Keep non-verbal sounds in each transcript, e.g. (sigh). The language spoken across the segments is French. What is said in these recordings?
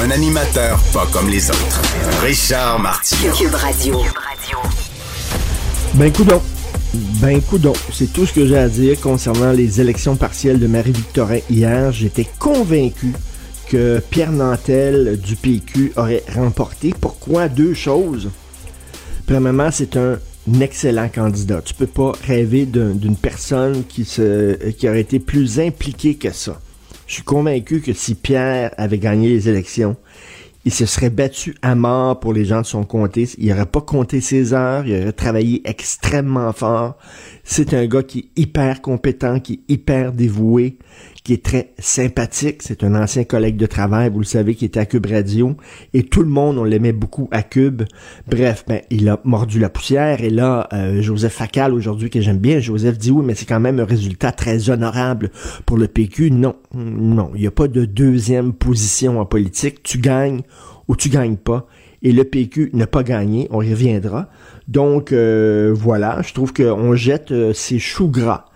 Un animateur pas comme les autres. Richard Martineau. Cube Radio. Ben coudon. Ben coudon. C'est tout ce que j'ai à dire concernant les élections partielles de Marie-Victorin hier. J'étais convaincu que Pierre Nantel du PQ aurait remporté. Pourquoi? Deux choses. Premièrement, c'est un excellent candidat. Tu peux pas rêver d'une personne qui, se, qui aurait été plus impliquée que ça. Je suis convaincu que si Pierre avait gagné les élections, il se serait battu à mort pour les gens de son comté. Il n'aurait pas compté ses heures, il aurait travaillé extrêmement fort. C'est un gars qui est hyper compétent, qui est hyper dévoué, qui est très sympathique. C'est un ancien collègue de travail, vous le savez, qui était à Cube Radio. Et tout le monde, on l'aimait beaucoup à Cube. Bref, ben, il a mordu la poussière. Et là, euh, Joseph Facal, aujourd'hui, que j'aime bien, Joseph dit oui, mais c'est quand même un résultat très honorable pour le PQ. Non, non, il n'y a pas de deuxième position en politique. Tu gagnes ou tu gagnes pas. Et le PQ n'a pas gagné, on y reviendra. Donc euh, voilà, je trouve qu'on jette euh, ses choux gras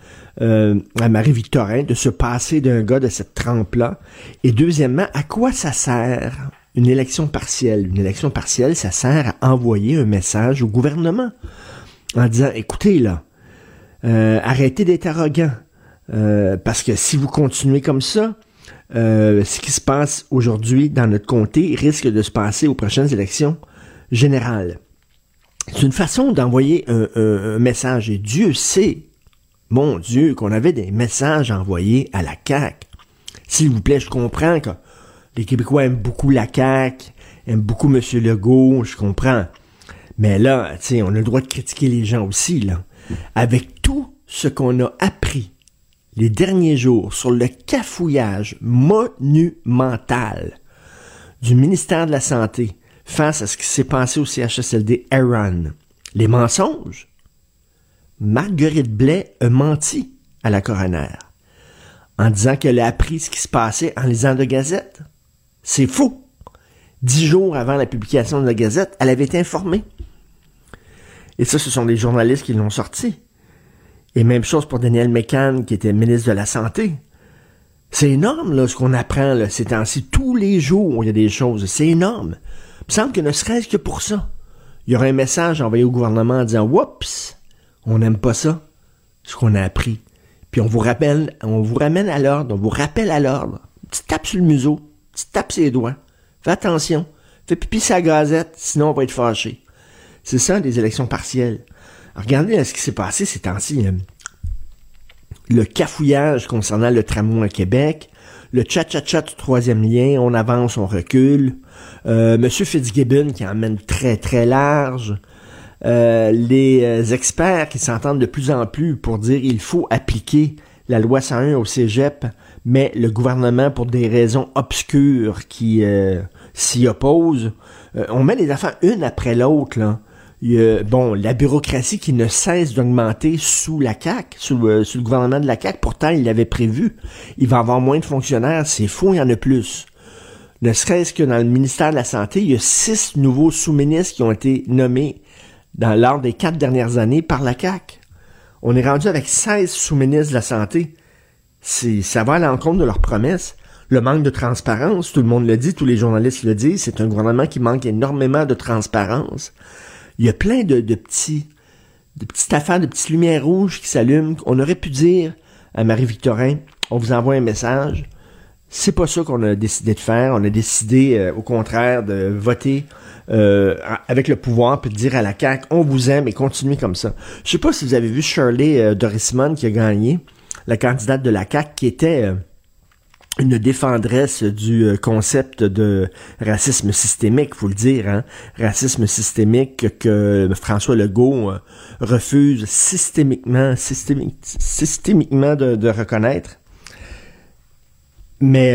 euh, à Marie-Victorin de se passer d'un gars de cette trempe-là. Et deuxièmement, à quoi ça sert une élection partielle? Une élection partielle, ça sert à envoyer un message au gouvernement en disant, écoutez là, euh, arrêtez d'être arrogant. Euh, parce que si vous continuez comme ça, ce qui se passe aujourd'hui dans notre comté risque de se passer aux prochaines élections générales. C'est une façon d'envoyer un, un, message. Et Dieu sait mon Dieu, qu'on avait des messages envoyés à la CAQ. S'il vous plaît, je comprends que les Québécois aiment beaucoup la CAQ, aiment beaucoup M. Legault, je comprends. Mais là, on a le droit de critiquer les gens aussi, là. Avec tout ce qu'on a appris les derniers jours sur le cafouillage monumental du ministère de la Santé face à ce qui s'est passé au CHSLD Aaron, les mensonges, Marguerite Blais a menti à la coroner en disant qu'elle a appris ce qui se passait en lisant de Gazette. C'est faux. Dix jours avant la publication de la Gazette, elle avait été informée. Et ça, ce sont des journalistes qui l'ont sorti. Et même chose pour Daniel McCann, qui était ministre de la Santé. C'est énorme, là, ce qu'on apprend, là, ces temps-ci. Tous les jours, il y a des choses. C'est énorme. Il me semble que ne serait-ce que pour ça, il y aurait un message envoyé au gouvernement en disant, Oups! On n'aime pas ça, ce qu'on a appris. Puis on vous rappelle, on vous ramène à l'ordre, on vous rappelle à l'ordre. Tu tapes sur le museau, tu tapes ses doigts. Fais attention. Fais pipi sa gazette, sinon on va être fâché. C'est ça, des élections partielles. regardez ce qui s'est passé ces temps-ci. Hein. Le cafouillage concernant le tramway à Québec, le tcha-tcha-tcha du troisième lien, on avance, on recule. Euh, Monsieur Fitzgibbon qui emmène très très large. Euh, les euh, experts qui s'entendent de plus en plus pour dire il faut appliquer la loi 101 au cégep, mais le gouvernement, pour des raisons obscures qui euh, s'y opposent, on met les affaires une après l'autre. Bon, la bureaucratie qui ne cesse d'augmenter sous la CAQ, sous, le gouvernement de la CAQ, pourtant il l'avait prévu. Il va avoir moins de fonctionnaires, c'est faux, il y en a plus. Ne serait-ce que dans le ministère de la Santé, il y a six nouveaux sous-ministres qui ont été nommés dans l'ordre des quatre dernières années par la CAQ. On est rendu avec 16 sous-ministres de la Santé. Ça va à l'encontre de leurs promesses. Le manque de transparence, tout le monde le dit, tous les journalistes le disent, c'est un gouvernement qui manque énormément de transparence. Il y a plein de, de petits, de petites affaires, de petites lumières rouges qui s'allument. On aurait pu dire à Marie-Victorin, on vous envoie un message. C'est pas ça qu'on a décidé de faire. On a décidé, euh, au contraire, de voter euh, avec le pouvoir, puis de dire à la CAQ, on vous aime et continuez comme ça. Je sais pas si vous avez vu Shirley euh, Dorisman qui a gagné, la candidate de la CAQ, qui était euh, une défendresse du concept de racisme systémique, faut le dire, hein? racisme systémique que François Legault refuse systémiquement, systémiquement de, reconnaître. Mais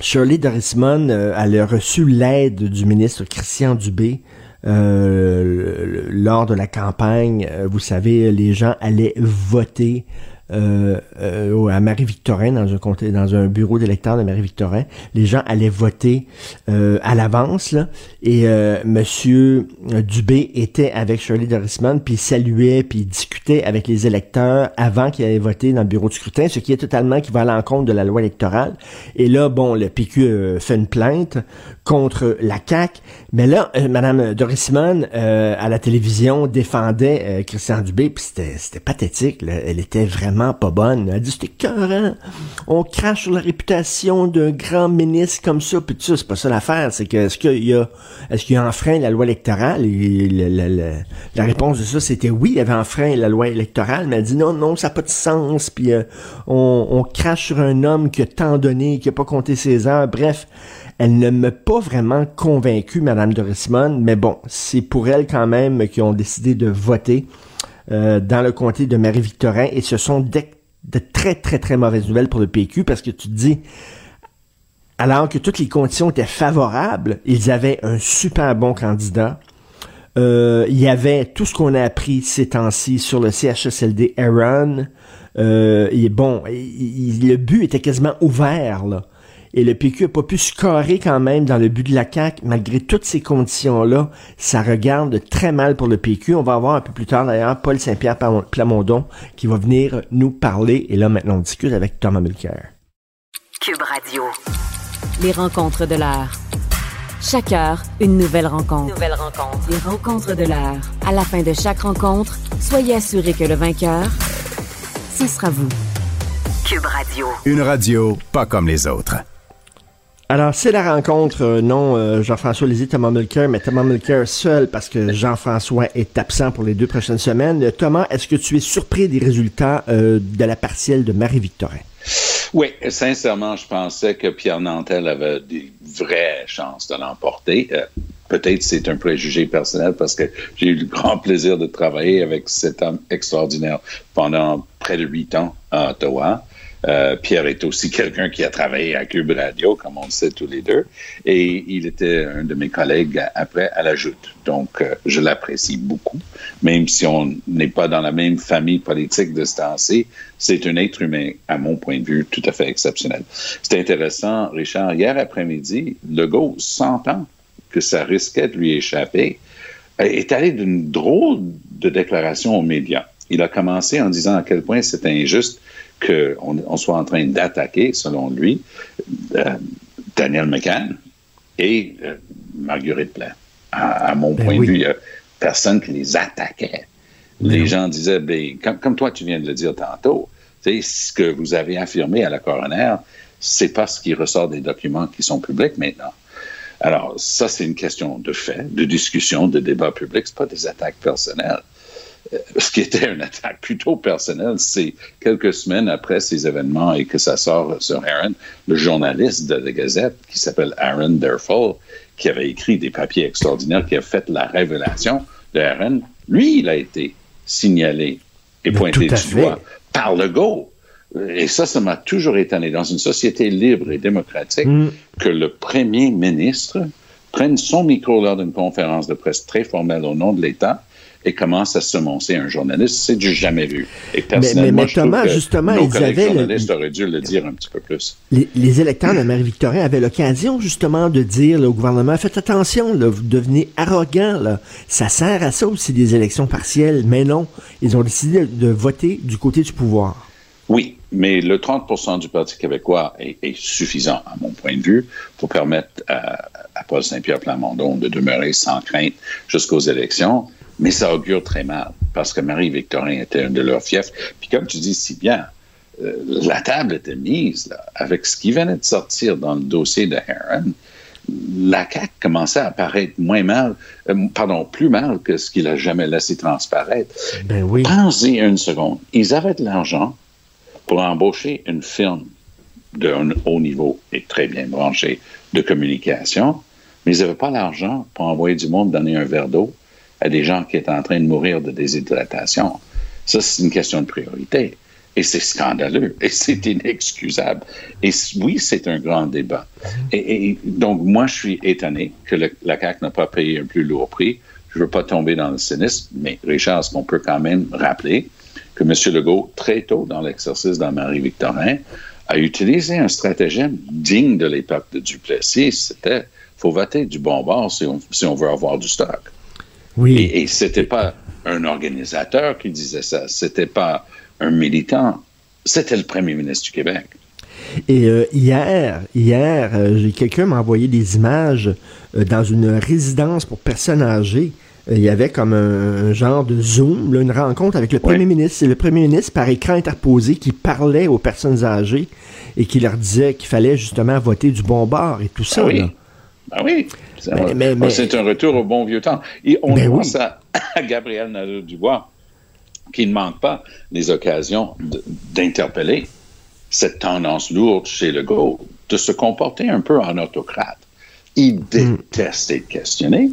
Shirley Dorisman, elle a reçu l'aide du ministre Christian Dubé lors de la campagne. vous savez, les gens allaient voter euh, euh, à Marie-Victorin, dans un comté, dans un bureau d'électeurs de Marie-Victorin. Les gens allaient voter euh, à l'avance, et euh, Monsieur Dubé était avec Shirley Dorisman, puis il saluait, puis discutait avec les électeurs avant qu'ils aient voté dans le bureau de scrutin, ce qui est totalement qui va à l'encontre de la loi électorale. Et là, bon, le PQ fait une plainte contre la CAQ, mais là, Madame Dorisman, à la télévision, défendait Christian Dubé, puis c'était pathétique, là. elle était vraiment pas bonne. Elle dit c'était écœurant. On crache sur la réputation d'un grand ministre comme ça, puis tout ça, c'est pas ça l'affaire. C'est que est-ce qu'il y a est-ce qu'il a enfreint la loi électorale? La, réponse de ça, c'était oui, il avait enfreint la loi électorale, mais elle dit non, non, ça n'a pas de sens, puis euh, on, on crache sur un homme qui a tant donné, qui a pas compté ses heures. Bref, elle ne m'a pas vraiment convaincu, Madame Dorismond, mais bon, c'est pour elle quand même qui ont décidé de voter. Euh, dans le comté de Marie-Victorin et ce sont de, très, très, très mauvaises nouvelles pour le PQ parce que tu te dis, alors que toutes les conditions étaient favorables, ils avaient un super bon candidat. Euh, il y avait tout ce qu'on a appris ces temps-ci sur le CHSLD Aaron. Euh, et bon, le but était quasiment ouvert. Là. Et le PQ n'a pas pu se carrer quand même dans le but de la CAQ. Malgré toutes ces conditions-là, ça regarde très mal pour le PQ. On va avoir un peu plus tard d'ailleurs Paul Saint-Pierre Plamondon qui va venir nous parler. Et là, maintenant, on discute avec Thomas Mulcair. Cube Radio. Les rencontres de l'art. Chaque heure, une nouvelle rencontre. Nouvelle rencontre. Les rencontres de l'art. À la fin de chaque rencontre, soyez assurés que le vainqueur, ce sera vous. Cube Radio. Une radio pas comme les autres. Alors, c'est la rencontre, euh, non euh, Jean-François Lézy, Thomas Mulcair, mais Thomas Mulcair seul parce que Jean-François est absent pour les deux prochaines semaines. Euh, Thomas, est-ce que tu es surpris des résultats de la partielle de Marie-Victorin? Oui, sincèrement, je pensais que Pierre Nantel avait des vraies chances de l'emporter. Peut-être c'est un préjugé personnel parce que j'ai eu le grand plaisir de travailler avec cet homme extraordinaire pendant près de huit ans à Ottawa. Euh, Pierre est aussi (laughs) quelqu'un qui a travaillé à Cube Radio, comme on le sait tous les deux, et il était un de mes collègues après à la Joute. Donc, euh, je l'apprécie beaucoup, même si on n'est pas dans la même famille politique de ce temps-ci. C'est un être humain, à mon point de vue, tout à fait exceptionnel. C'est intéressant, Richard. Hier après-midi, Legault, sentant que ça risquait de lui échapper, est allé d'une drôle de déclaration aux médias. Il a commencé en disant à quel point c'était injuste qu'on on soit en train d'attaquer, selon lui, euh, Daniel McCann et euh, Marguerite Plain. À, mon ben point de vue, il n'y a personne qui les attaquait. Les gens disaient, ben, comme, toi tu viens de le dire tantôt, ce que vous avez affirmé à la coroner, c'est pas ce qui ressort des documents qui sont publics maintenant. Alors, ça, c'est une question de fait, de discussion, de débat public, c'est pas des attaques personnelles. Euh, ce qui était une attaque plutôt personnelle, c'est quelques semaines après ces événements et que ça sort sur Aaron, le journaliste de la Gazette qui s'appelle Aaron Derfall, qui avait écrit des papiers extraordinaires, qui a fait la révélation de Aaron, lui, il a été signalé et pointé du doigt par le go. Et ça, ça m'a toujours étonné. Dans une société libre et démocratique, mm. que le premier ministre prenne son micro lors d'une conférence de presse très formelle au nom de l'État et commence à semoncer un journaliste, c'est du jamais vu. Et personnellement, mais, Thomas, justement, nos ils avaient journalistes auraient dû le dire un petit peu plus. Les, électeurs de Marie-Victorin avaient l'occasion justement de dire au gouvernement, faites attention, vous devenez arrogant, là. ça sert à ça aussi des élections partielles, mais non, ils ont décidé de voter du côté du pouvoir. Oui, mais le 30% du Parti québécois est, suffisant, à mon point de vue, pour permettre à, à Paul Saint-Pierre Plamondon de demeurer sans crainte jusqu'aux élections. Mais ça augure très mal, parce que Marie-Victorin était un de leurs fiefs. Puis comme tu dis si bien, euh, la table était mise, là, avec ce qui venait de sortir dans le dossier de Heron, la CAQ commençait à apparaître moins mal, euh, pardon, plus mal que ce qu'il a jamais laissé transparaître. Ben oui. Pensez une seconde. Ils avaient de l'argent pour embaucher une firme d'un haut niveau et très bien branché de communication, mais ils n'avaient pas l'argent pour envoyer du monde donner un verre d'eau à des gens qui étaient en train de mourir de déshydratation. Ça, c'est une question de priorité. Et c'est scandaleux et c'est inexcusable. Et oui, c'est un grand débat. Et, donc, moi, je suis étonné que la CAQ n'a pas payé un plus lourd prix. Je ne veux pas tomber dans le cynisme, mais Richard, ce qu'on peut quand même rappeler, que M. Legault, très tôt dans l'exercice dans Marie-Victorin, a utilisé un stratagème digne de l'époque de Duplessis. C'était faut voter du bon bord si on, veut avoir du stock. Oui. Et, et c'était pas un organisateur qui disait ça. C'était pas un militant, c'était le premier ministre du Québec. Et euh, hier, hier, euh, quelqu'un m'a envoyé des images euh, dans une résidence pour personnes âgées. Il y avait comme un, genre de Zoom, une rencontre avec le premier ministre. C'est le premier ministre par écran interposé qui parlait aux personnes âgées et qui leur disait qu'il fallait justement voter du bon bord et tout ça. Ah oui. Ben oui. C'est un retour au bon vieux temps. Et on ben voit ça à Gabriel Nadeau-Dubois qui ne manque pas les occasions d'interpeller cette tendance lourde chez Legault de se comporter un peu en autocrate. Il hmm. déteste être questionné.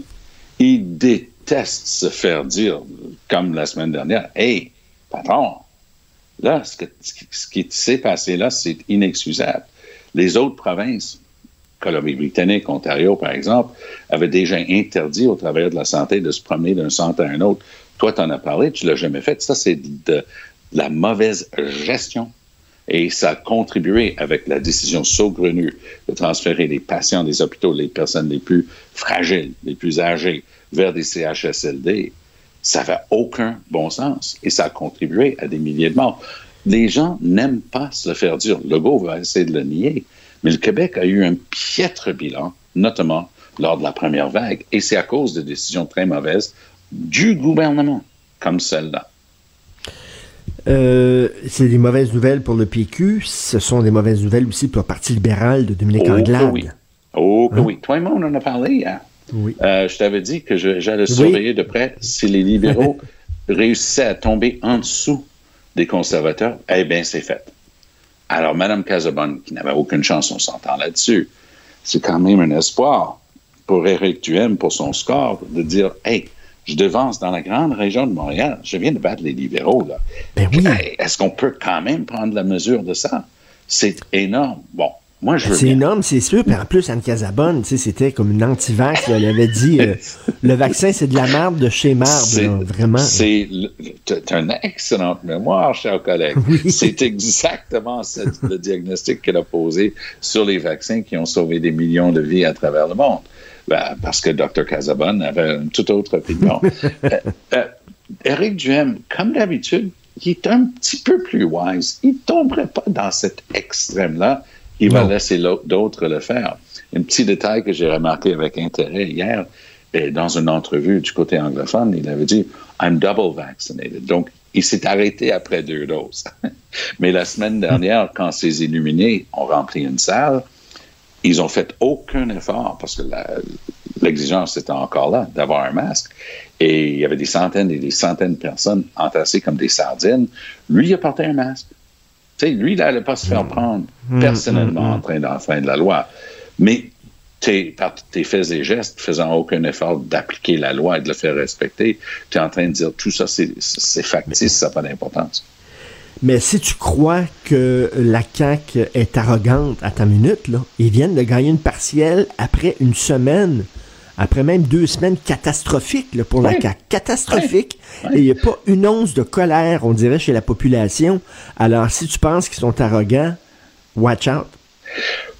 Il déteste se faire dire, comme la semaine dernière, Hey, patron, là, ce, ce qui s'est passé là, c'est inexcusable. Les autres provinces, Colombie-Britannique, Ontario, par exemple, avaient déjà interdit au travers de la santé de se promener d'un centre à un autre toi, tu en as parlé, tu l'as jamais fait. Ça, c'est de, la mauvaise gestion. Et ça a contribué avec la décision saugrenue de transférer les patients des hôpitaux, les personnes les plus fragiles, les plus âgées, vers des CHSLD. Ça n'avait aucun bon sens. Et ça a contribué à des milliers de morts. Les gens n'aiment pas se le faire dire. Legault va essayer de le nier. Mais le Québec a eu un piètre bilan, notamment lors de la première vague. Et c'est à cause de décisions très mauvaises du gouvernement, comme celle-là. Euh, c'est des mauvaises nouvelles pour le PQ. Ce sont des mauvaises nouvelles aussi pour le Parti libéral de Dominique oh, Anglade. Oui. Oh, hein? oui. Toi et moi, on en a parlé hier. Oui. Euh, je t'avais dit que j'allais surveiller de près si les libéraux (laughs) réussissaient à tomber en dessous des conservateurs. Eh bien, c'est fait. Alors, Mme Casabonne, qui n'avait aucune chance, on s'entend là-dessus, c'est quand même un espoir pour Éric Duhem, pour son score, de dire Hey, je devance dans la grande région de Montréal. Je viens de battre les libéraux. Là. Ben oui. Est-ce qu'on peut quand même prendre la mesure de ça? C'est énorme. Bon, moi, je C'est énorme, c'est sûr. Puis en plus, Anne Casabonne, c'était comme une anti-vax. Elle avait dit euh, (laughs) le vaccin, c'est de la merde de chez marde. Vraiment. C'est une excellente mémoire, cher collègue. C'est exactement le diagnostic qu'elle a posé sur les vaccins qui ont sauvé des millions de vies à travers le monde. Ben, parce que Dr. Casabonne avait une toute autre opinion. (laughs) euh, euh, Éric Duhem, comme d'habitude, il est un petit peu plus wise. Il ne tomberait pas dans cet extrême-là. Il va laisser d'autres le faire. Un petit détail que j'ai remarqué avec intérêt hier, et dans une entrevue du côté anglophone, il avait dit I'm double vaccinated. Donc, il s'est arrêté après deux doses. (laughs) Mais la semaine dernière, quand ces illuminés ont rempli une salle, ils ont fait aucun effort parce que l'exigence était encore là d'avoir un masque. Et il y avait des centaines et des centaines de personnes entassées comme des sardines. Lui, il a porté un masque. Lui, il n'allait pas se faire mm. prendre mm, personnellement mm, en train d'enfreindre la loi. Mais par tes faits et gestes, faisant aucun effort d'appliquer la loi et de le faire respecter, tu es en train de dire tout ça, c'est factice, ça n'a pas d'importance. Mais si tu crois que la CAQ est arrogante à ta minute, là, ils viennent de gagner une partielle après une semaine, après même deux semaines catastrophiques pour la CAQ. Catastrophique. Et il n'y a pas une once de colère, on dirait, chez la population. Alors, si tu penses qu'ils sont arrogants, watch out.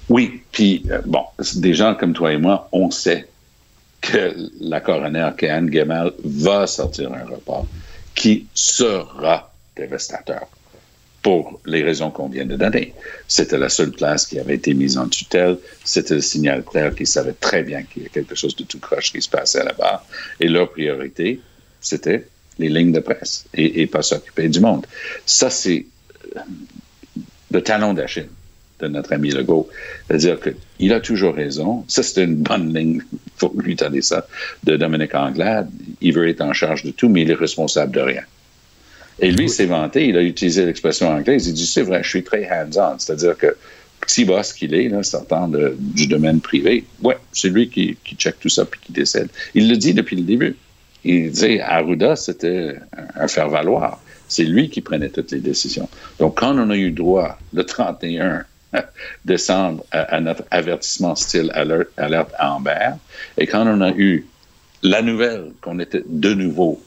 Oui, puis euh, bon, des gens comme toi et moi, on sait que la coroner Kéane Gemal va sortir un rapport qui sera dévastateur pour les raisons qu'on vient de donner. C'était la seule place qui avait été mise en tutelle. C'était le signal clair qu'ils savaient très bien qu'il y a quelque chose de tout croche qui se passait là-bas. Et leur priorité, c'était les lignes de presse et, pas s'occuper du monde. Ça, c'est euh, le talon d'Achille de notre ami Legault. C'est-à-dire qu'il a toujours raison. Ça, c'est une bonne ligne, il faut lui donner ça, de Dominique Anglade. Il veut être en charge de tout, mais il est responsable de rien. Et lui, il s'est vanté, il a utilisé l'expression anglaise, il dit, c'est vrai, je suis très hands-on, c'est-à-dire que petit boss qu'il est, là, sortant du domaine privé, ouais, c'est lui qui, qui check tout ça puis qui décède. Il le dit depuis le début. Il dit, Arruda, c'était un faire-valoir. C'est lui qui prenait toutes les décisions. Donc, quand on a eu droit, le 31 (laughs) décembre, à, notre avertissement style alerte, alerte Amber, et quand on a eu la nouvelle qu'on était de nouveau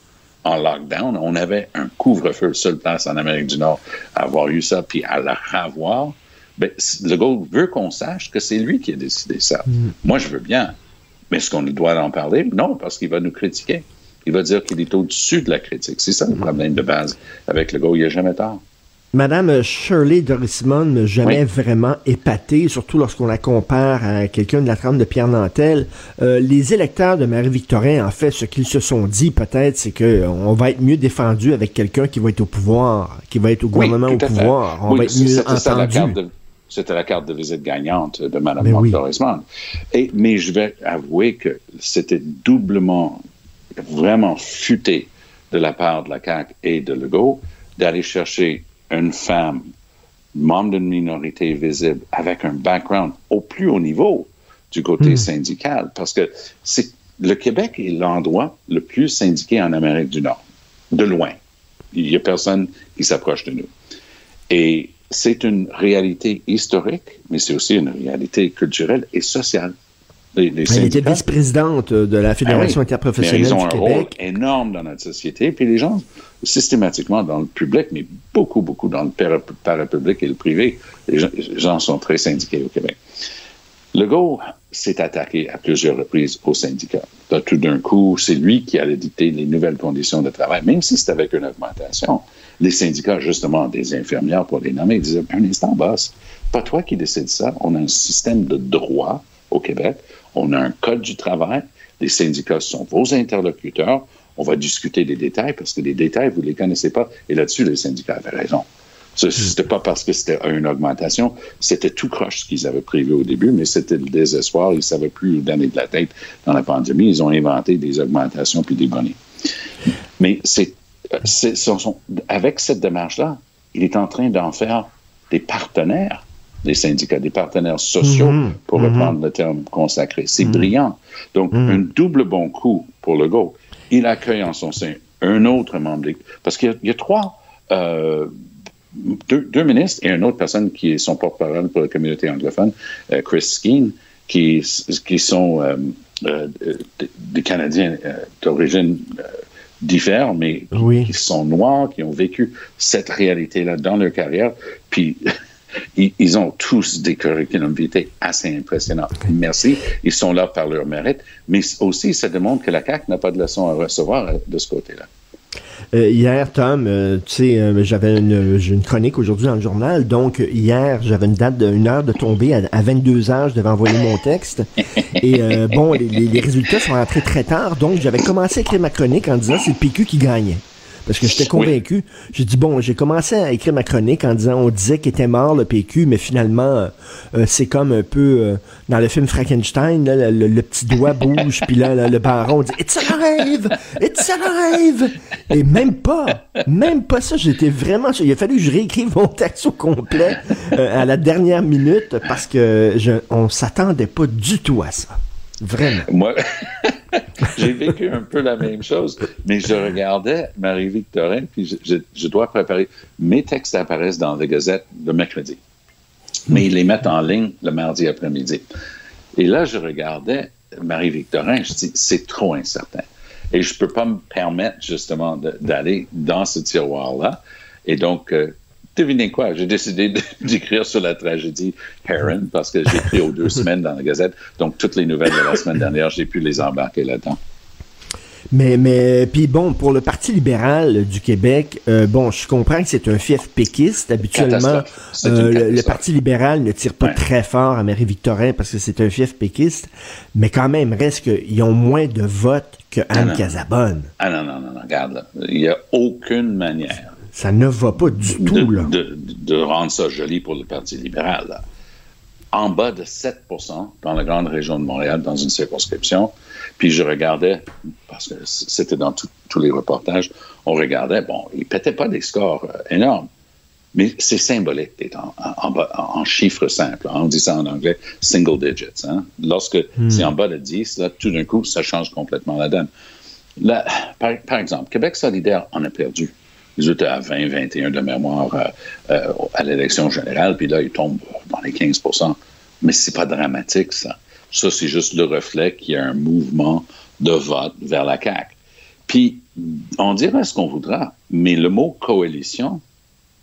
en lockdown, on avait un couvre-feu, seule place en Amérique du Nord à avoir eu ça, puis à la revoir. Ben, le gars veut qu'on sache que c'est lui qui a décidé ça. Mm. Moi, je veux bien. Mais est-ce qu'on doit en parler? Non, parce qu'il va nous critiquer. Il va dire qu'il est au-dessus de la critique. C'est ça le mm. problème de base avec le gars. Il n'y a jamais tort. Madame Shirley Dorismond ne jamais vraiment épaté, surtout lorsqu'on la compare à quelqu'un de la trame de Pierre Nantel. Euh, les électeurs de Marie-Victorin, en fait, ce qu'ils se sont dit peut-être, c'est qu'on va être mieux défendu avec quelqu'un qui va être au pouvoir, qui va être au gouvernement au pouvoir. On va être mieux entendu. C'était la carte de visite gagnante de Mme oui. Et, mais je vais avouer que c'était doublement, vraiment futé de la part de la CAQ et de Legault d'aller chercher une femme, membre d'une minorité visible, avec un background au plus haut niveau du côté hmm. syndical, parce que c'est le Québec est l'endroit le plus syndiqué en Amérique du Nord, de loin. Il n'y a personne qui s'approche de nous. Et c'est une réalité historique, mais c'est aussi une réalité culturelle et sociale. Elle était vice-présidente de la Fédération ah interprofessionnelle du Québec. Ils ont un rôle énorme dans notre société. Puis les gens, systématiquement dans le public, mais beaucoup, beaucoup dans le parapublic et le privé, les gens, sont très syndiqués au Québec. Legault s'est attaqué à plusieurs reprises aux syndicats. tout d'un coup, c'est lui qui allait dicter les nouvelles conditions de travail, même si c'était avec une augmentation. Les syndicats, justement, des infirmières pour les nommer, disaient Un instant, boss, pas toi qui décides ça. On a un système de droit au Québec. On a un code du travail. Les syndicats sont vos interlocuteurs. On va discuter des détails parce que les détails, vous ne les connaissez pas. Et là-dessus, les syndicats avaient raison. Ce n'était pas parce que c'était une augmentation, c'était tout croche ce qu'ils avaient prévu au début, mais c'était le désespoir. Ils ne savaient plus où donner de la tête dans la pandémie. Ils ont inventé des augmentations puis des bonnets. Mais c'est, avec cette démarche-là, il est en train d'en faire des partenaires des syndicats, des partenaires sociaux, mhm. pour mhm. reprendre le terme consacré. C'est mhm. brillant. Donc, un double bon coup pour le go. Il accueille en son sein un autre membre. Parce qu'il y, a trois, euh, deux, ministres et une autre personne qui est son porte-parole pour la communauté anglophone, euh, Chris Skeen, qui, qui sont euh, des Canadiens d'origine différente, mais qui sont noirs, qui ont vécu cette réalité-là dans leur carrière. Puis ils, ont tous des curriculum vitae assez impressionnants. Merci. Ils sont là par leur mérite. Mais aussi, ça démontre que la CAQ n'a pas de leçons à recevoir euh, de ce côté-là. Euh, hier, Tom, euh, tu sais, j'avais une, chronique aujourd'hui dans le journal. Donc, hier, j'avais une date d'une heure de tomber. À, 22 heures, je devais envoyer mon texte. Et bon, les, les, résultats sont rentrés très tard. Donc, j'avais commencé à écrire ma chronique en disant c'est le PQ qui gagnait parce que j'étais convaincu. J'ai dit, bon, j'ai commencé à écrire ma chronique en disant, on disait qu'il était mort, le PQ, mais finalement, euh, c'est comme un peu euh, dans le film Frankenstein, le, petit doigt bouge, puis là, le baron dit, It's alive! It's alive! Et même pas, même pas ça, j'étais vraiment, il a fallu que je réécrive mon texte au complet euh, à la dernière minute parce que je, on s'attendait pas du tout à ça. Vraiment. Moi, (laughs) j'ai vécu un peu la même chose, mais je regardais Marie-Victorin, puis je, dois préparer. Mes textes apparaissent dans la Gazette le mercredi, mais ils les mettent en ligne le mardi après-midi. Et là, je regardais Marie-Victorin, je dis, c'est trop incertain. Et je ne peux pas me permettre justement d'aller dans ce tiroir-là. Et donc, euh, devinez quoi? J'ai décidé (laughs) d'écrire sur la tragédie Heron parce que j'ai écrit aux deux (laughs) semaines dans la Gazette. Donc, toutes les nouvelles de la semaine dernière, j'ai pu les embarquer là-dedans. Mais, mais, puis bon, pour le Parti libéral du Québec, euh, bon, je comprends que c'est un fief péquiste. Habituellement, euh, le, Parti libéral ne tire pas très fort à Marie-Victorin parce que c'est un fief péquiste. Mais quand même, reste qu'ils ont moins de votes que Anne Casabonne. Ah non, non, non, non, regarde, là. Il n'y a aucune manière ça ne va pas du tout, là. De, rendre ça joli pour le Parti libéral. En bas de 7% dans la grande région de Montréal, dans une circonscription. Puis je regardais, parce que c'était dans tous les reportages, on regardait, bon, ils ne pétaient pas des scores euh, énormes. Mais c'est symbolique d'être en, chiffres simples. On dit ça en anglais, single digits. Hein. Lorsque hmm. c'est en bas de 10, là, tout d'un coup, ça change complètement la donne. Là, par, par, exemple, Québec solidaire en a perdu résultats à 20, 21 de mémoire euh, euh, à l'élection générale, puis là, il tombe dans les 15% Mais c'est pas dramatique, ça. Ça, c'est juste le reflet qu'il y a un mouvement de vote vers la CAQ. Puis, on dira ce qu'on voudra, mais le mot coalition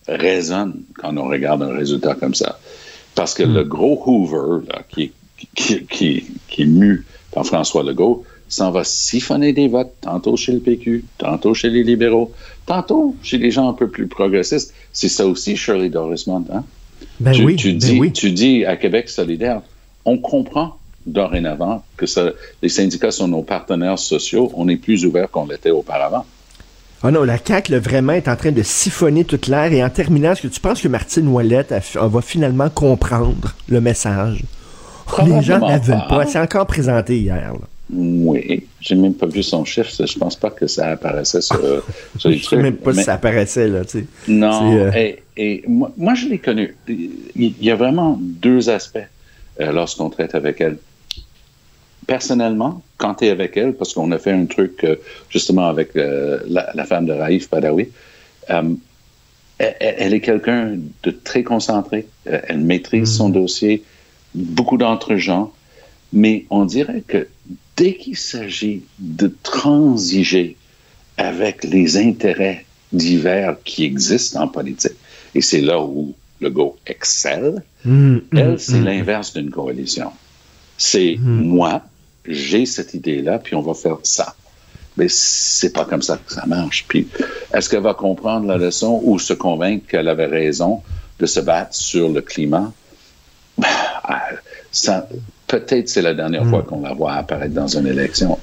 résonne quand on regarde un résultat comme ça. Parce que le hmm. gros Hoover, qui, qui, qui, qui, est mu par François Legault, s'en va siphonner des votes, tantôt chez le PQ, tantôt chez les libéraux, tantôt chez les gens un peu plus progressistes. C'est ça aussi, Shirley Dorismond. Hein? Ben tu, oui, tu, ben dis, oui. tu dis à Québec solidaire, on comprend dorénavant que ça, les syndicats sont nos partenaires sociaux. On est plus ouverts qu'on l'était auparavant. Ah non, la CAQ, là, vraiment, est en train de siphonner toute l'air. Et en terminant, est-ce que tu penses que Martine Ouellette va finalement comprendre le message? Les gens ne la veulent pas. s'est encore présentée hier. là. Oui, j'ai même pas vu son chiffre. Je pense pas que ça apparaissait sur, (laughs) sur les Je sais même pas Mais- si ça apparaissait, là, tu sais. Non, euh, et, et moi, moi, je l'ai connue. Il y a vraiment deux aspects euh, lorsqu'on traite avec elle. Personnellement, quand tu es avec elle, parce qu'on a fait un truc euh, justement avec euh, la, la femme de Raif Badawi, euh, elle, elle- est quelqu'un de très concentré. Euh, elle maîtrise son dossier, beaucoup d'entre-gens, mais on dirait que dès qu'il s'agit de transiger avec les intérêts divers qui existent en politique, et c'est là où le go excelle, hum, elle, hum, c'est hum. l'inverse d'une coalition. C'est moi, j'ai cette idée-là, puis on va faire ça. Mais c'est pas comme ça que ça marche. Puis, est-ce qu'elle va comprendre la leçon ou se convaincre qu'elle avait raison de se battre sur le climat? Ça, peut-être c'est la dernière fois qu'on la voit apparaître dans une élection.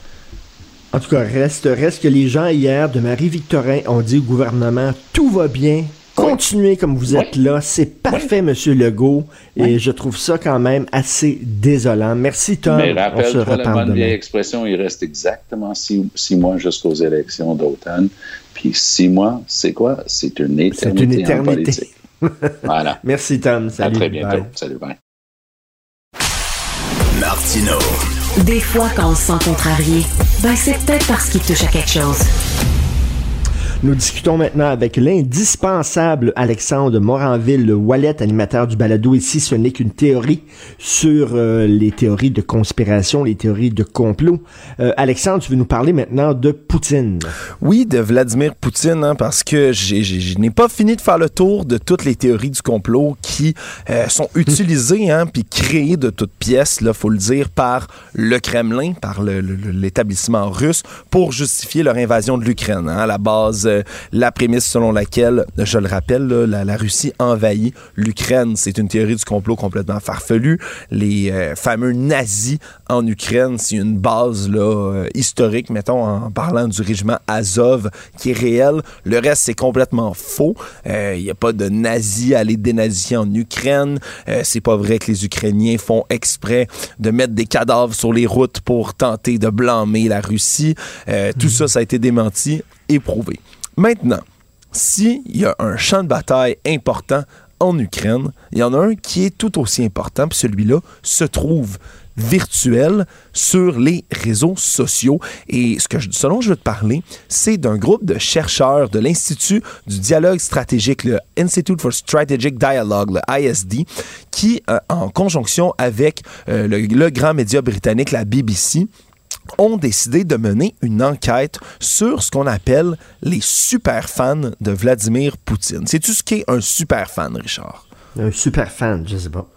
En tout cas, reste, reste que les gens hier de Marie-Victorin ont dit au gouvernement tout va bien, continuez comme vous êtes là, c'est parfait, Monsieur Legault, et je trouve ça quand même assez désolant. Merci, Tom. Mais On se rappelle-toi la bonne vieille expression, il reste exactement six, six mois jusqu'aux élections d'automne. Puis six mois, c'est quoi? C'est une éternité, C'est une en éternité. politique. voilà. (laughs) Merci, Tom. À Salut. très bientôt. Bye. Salut, bye. Martino. Des fois, quand on se sent contrarié, ben c'est peut-être parce qu'il touche à quelque chose. Nous discutons maintenant avec l'indispensable Alexandre Moranville, le Wallet, animateur du balado ici. Ce n'est qu'une théorie sur euh, les théories de conspiration, les théories de complot. Euh, Alexandre, tu veux nous parler maintenant de Poutine? Oui, de Vladimir Poutine, hein, parce que j'ai- j'ai- je n'ai pas fini de faire le tour de toutes les théories du complot qui euh, sont utilisées, hein, puis créées de toutes pièces, là, faut le dire, par le Kremlin, par l'établissement russe, pour justifier leur invasion de l'Ukraine. hein. à la base, euh, la prémisse selon laquelle, je le rappelle, la Russie envahit l'Ukraine, c'est une théorie du complot complètement farfelue. Les euh, fameux nazis en Ukraine, c'est une base euh, historique, mettons, en parlant du régiment Azov, qui est réel. Le reste, c'est complètement faux. Euh, Il n'y a pas de nazis à aller dénazifier en Ukraine. Euh, c'est pas vrai que les Ukrainiens font exprès de mettre des cadavres sur les routes pour tenter de blâmer la Russie. Euh, Tout ça, ça a été démenti et prouvé. Maintenant, s'il y a un champ de bataille important en Ukraine, il y en a un qui est tout aussi important, puis celui-là se trouve virtuel sur les réseaux sociaux. Et ce, que je, dont je veux te parler, c'est d'un groupe de chercheurs de l'Institut du dialogue stratégique, le Institute for Strategic Dialogue, le ISD, qui, euh, en conjonction avec euh, le grand média britannique, la BBC, ont décidé de mener une enquête sur ce qu'on appelle les super fans de Vladimir Poutine. Sais-tu ce qu'est un super fan, Richard? Un super fan, je sais pas.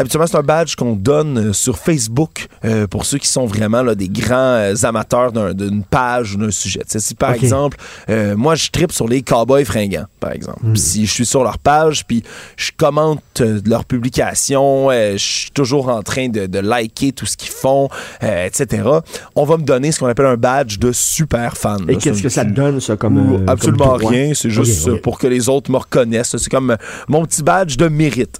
Habituellement, c'est un badge qu'on donne euh, sur Facebook euh, pour ceux qui sont vraiment là, des grands euh, amateurs d'un- d'une page ou d'un sujet. Si par exemple, euh, moi je tripe sur les cowboys fringants, par exemple. Puis Si je suis sur leur page, puis je commente leurs publications, je suis toujours en train de, de liker tout ce qu'ils font, etc. On va me donner ce qu'on appelle un badge de super fan. Et qu'est-ce que ça te donne, ça, comme. absolument rien, c'est juste pour que les autres me reconnaissent. C'est comme mon petit badge de mérite.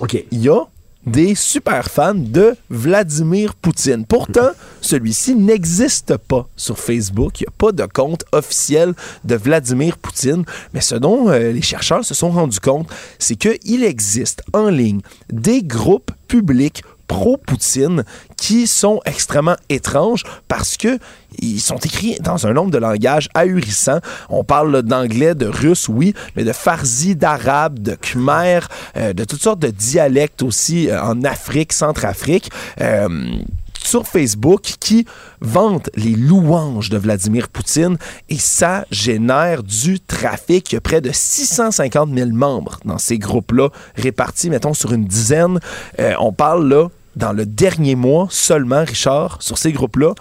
Ok. il y a des super fans de Vladimir Poutine. Pourtant, celui-ci n'existe pas sur Facebook. Il n'y a pas de compte officiel de Vladimir Poutine. Mais ce dont euh, les chercheurs se sont rendus compte, c'est qu'il existe en ligne des groupes publics pro-Poutine qui sont extrêmement étranges parce que ils sont écrits dans un nombre de langages ahurissants. On parle d'anglais, de russe, oui, mais de farsi, d'arabe, de khmer, euh, de toutes sortes de dialectes aussi euh, en Afrique, Centrafrique. Euh, sur Facebook qui vantent les louanges de Vladimir Poutine et ça génère du trafic. Il y a près de 650 000 membres dans ces groupes-là, répartis, mettons, sur une dizaine. on parle là, dans le dernier mois seulement, Richard, sur ces groupes-là,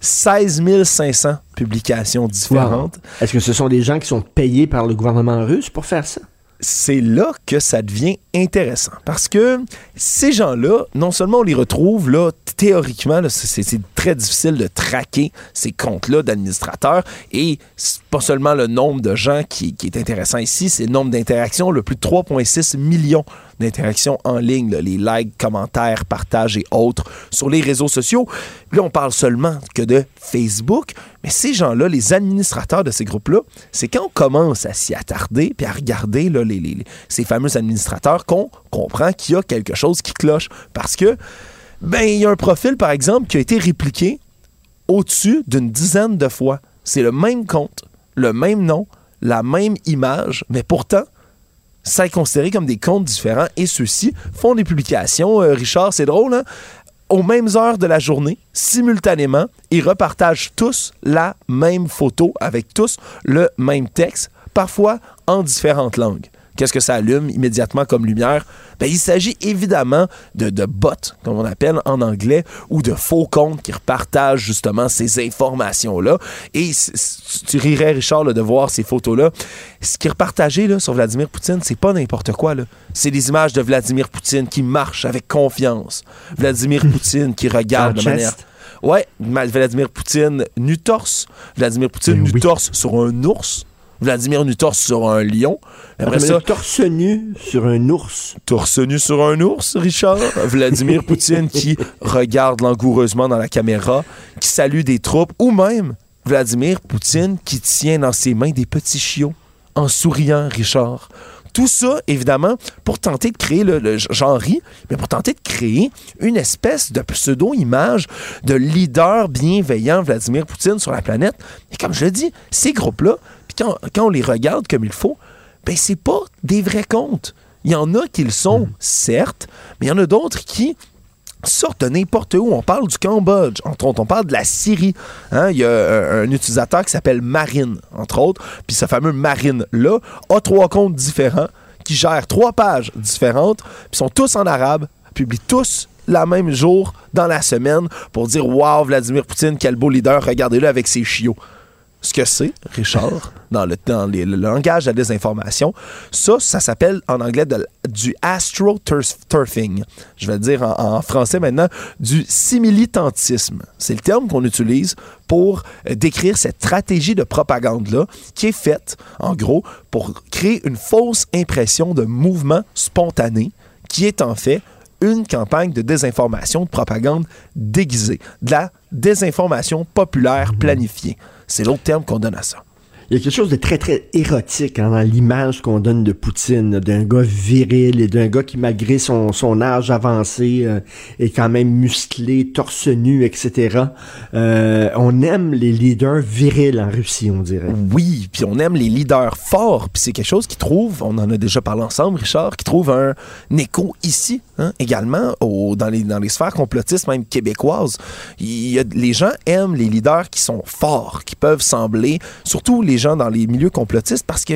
16 500 publications différentes. Est-ce que ce sont des gens qui sont payés par le gouvernement russe pour faire ça? C'est là que ça devient intéressant. Parce que ces gens-là, non seulement on les retrouve là, théoriquement, c'est très difficile de traquer ces comptes-là d'administrateurs. Et c'est pas seulement le nombre de gens qui, est intéressant ici, c'est le nombre d'interactions, le plus de 3,6 millions d'interactions en ligne, les likes, commentaires, partages et autres sur les réseaux sociaux. Là, on parle seulement que de Facebook, mais ces gens-là, les administrateurs de ces groupes-là, c'est quand on commence à s'y attarder puis à regarder là, les, ces fameux administrateurs qu'on comprend qu'il y a quelque chose qui cloche. Parce que, ben, il y a un profil, par exemple, qui a été répliqué au-dessus d'une dizaine de fois. C'est le même compte, le même nom, la même image, mais pourtant, ça est considéré comme des comptes différents et ceux-ci font des publications. Euh, Richard, c'est drôle, hein? aux mêmes heures de la journée, simultanément, ils repartagent tous la même photo avec tous le même texte, parfois en différentes langues. Qu'est-ce que ça allume immédiatement comme lumière? Ben, il s'agit évidemment de, de bots, comme on appelle en anglais, ou de faux comptes qui repartagent justement ces informations-là. Et tu rirais, Richard, de voir ces photos-là. Ce qui est repartagé là, sur Vladimir Poutine, c'est pas n'importe quoi. C'est des images de Vladimir Poutine qui marche avec confiance. Vladimir (laughs) Poutine qui regarde de manière... Ouais, Vladimir Poutine nu torse. Vladimir Poutine ben nu torse sur un ours. Vladimir nu torse sur un lion. Après ça, torse nu sur un ours. Torse nu sur un ours, Richard. Vladimir Poutine (laughs) qui regarde langoureusement dans la caméra, qui salue des troupes, ou même Vladimir Poutine qui tient dans ses mains des petits chiots en souriant, Richard. Tout ça, évidemment, pour tenter de créer le, le genre mais pour tenter de créer une espèce de pseudo-image de leader bienveillant Vladimir Poutine sur la planète. Et comme je le dis, ces groupes-là quand, on les regarde comme il faut, ben c'est pas des vrais comptes. Il y en a qui le sont, mm. certes, mais il y en a d'autres qui sortent de n'importe où. On parle du Cambodge, entre autres. On parle de la Syrie. Hein. Il y a un, utilisateur qui s'appelle Marine, entre autres. Puis ce fameux Marine-là a trois comptes différents qui gèrent trois pages différentes, puis sont tous en arabe, publient tous la même jour dans la semaine pour dire Waouh, Vladimir Poutine, quel beau leader, regardez-le avec ses chiots ce que c'est, Richard, dans, le, langage de la désinformation, ça, ça s'appelle en anglais du astroturfing. Je vais le dire en, français maintenant, du similitantisme. C'est le terme qu'on utilise pour euh, décrire cette stratégie de propagande-là qui est faite, en gros, pour créer une fausse impression de mouvement spontané qui est en fait une campagne de désinformation, de propagande déguisée, de la désinformation populaire planifiée. C'est l'autre terme qu'on donne à ça. Il y a quelque chose de très, très érotique hein, dans l'image qu'on donne de Poutine, d'un gars viril et d'un gars qui, malgré son, son âge avancé, euh, est quand même musclé, torse nu, etc. Euh, on aime les leaders virils en Russie, on dirait. Oui, puis on aime les leaders forts, puis c'est quelque chose qui trouve, on en a déjà parlé ensemble, Richard, qui trouve un, écho ici, hein, également, au, dans, les, dans les sphères complotistes, même québécoises. Il y a, les gens aiment les leaders qui sont forts, qui peuvent sembler, surtout les gens dans les milieux complotistes parce que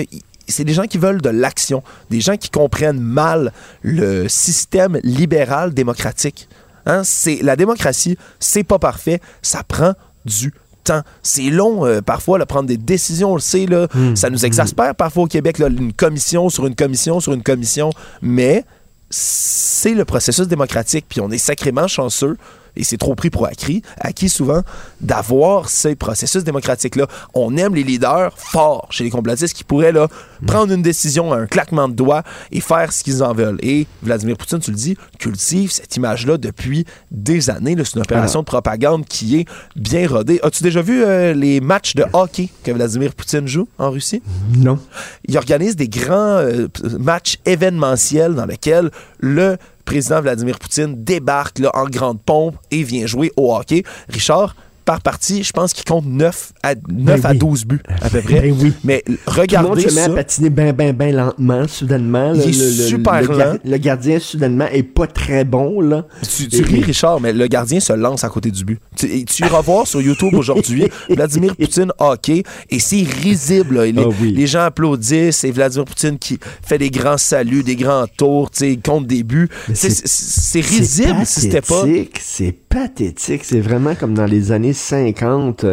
c'est des gens qui veulent de l'action, des gens qui comprennent mal le système libéral démocratique. Hein? C'est la démocratie, c'est pas parfait, ça prend du temps. C'est long euh, parfois de prendre des décisions, on le sait là, mmh. ça nous exaspère parfois au Québec une commission sur une commission sur une commission, mais c'est le processus démocratique puis on est sacrément chanceux et c'est trop pris pour acquis, acquis souvent, d'avoir ces processus démocratiques-là. On aime les leaders forts chez les complotistes qui pourraient là, mm. prendre une décision, un claquement de doigts et faire ce qu'ils en veulent. Et Vladimir Poutine, tu le dis, cultive cette image-là depuis des années. C'est une opération de propagande qui est bien rodée. As-tu déjà vu euh, les matchs de hockey que Vladimir Poutine joue en Russie? Non. Il organise des grands euh, matchs événementiels dans lesquels le président Vladimir Poutine débarque là, en grande pompe et vient jouer au hockey. Richard, par partie, je pense qu'il compte 9 à, 9 Ben à oui. 12 buts, à peu près. Ben oui. Mais Tout le monde regardez se met ça. à patiner bien, bien, bien lentement, soudainement. Il est le, super le, lent. le gardien, soudainement, est pas très bon, là. Tu, ris, Richard, mais le gardien se lance à côté du but. Tu, tu iras voir sur YouTube aujourd'hui (laughs) Vladimir Poutine hockey et c'est risible. là. Les, Ah oui. les gens applaudissent et Vladimir Poutine qui fait des grands saluts, des grands tours, compte des buts. C'est- risible si c'était pas. C'est pathétique. C'est vraiment comme dans les années 50.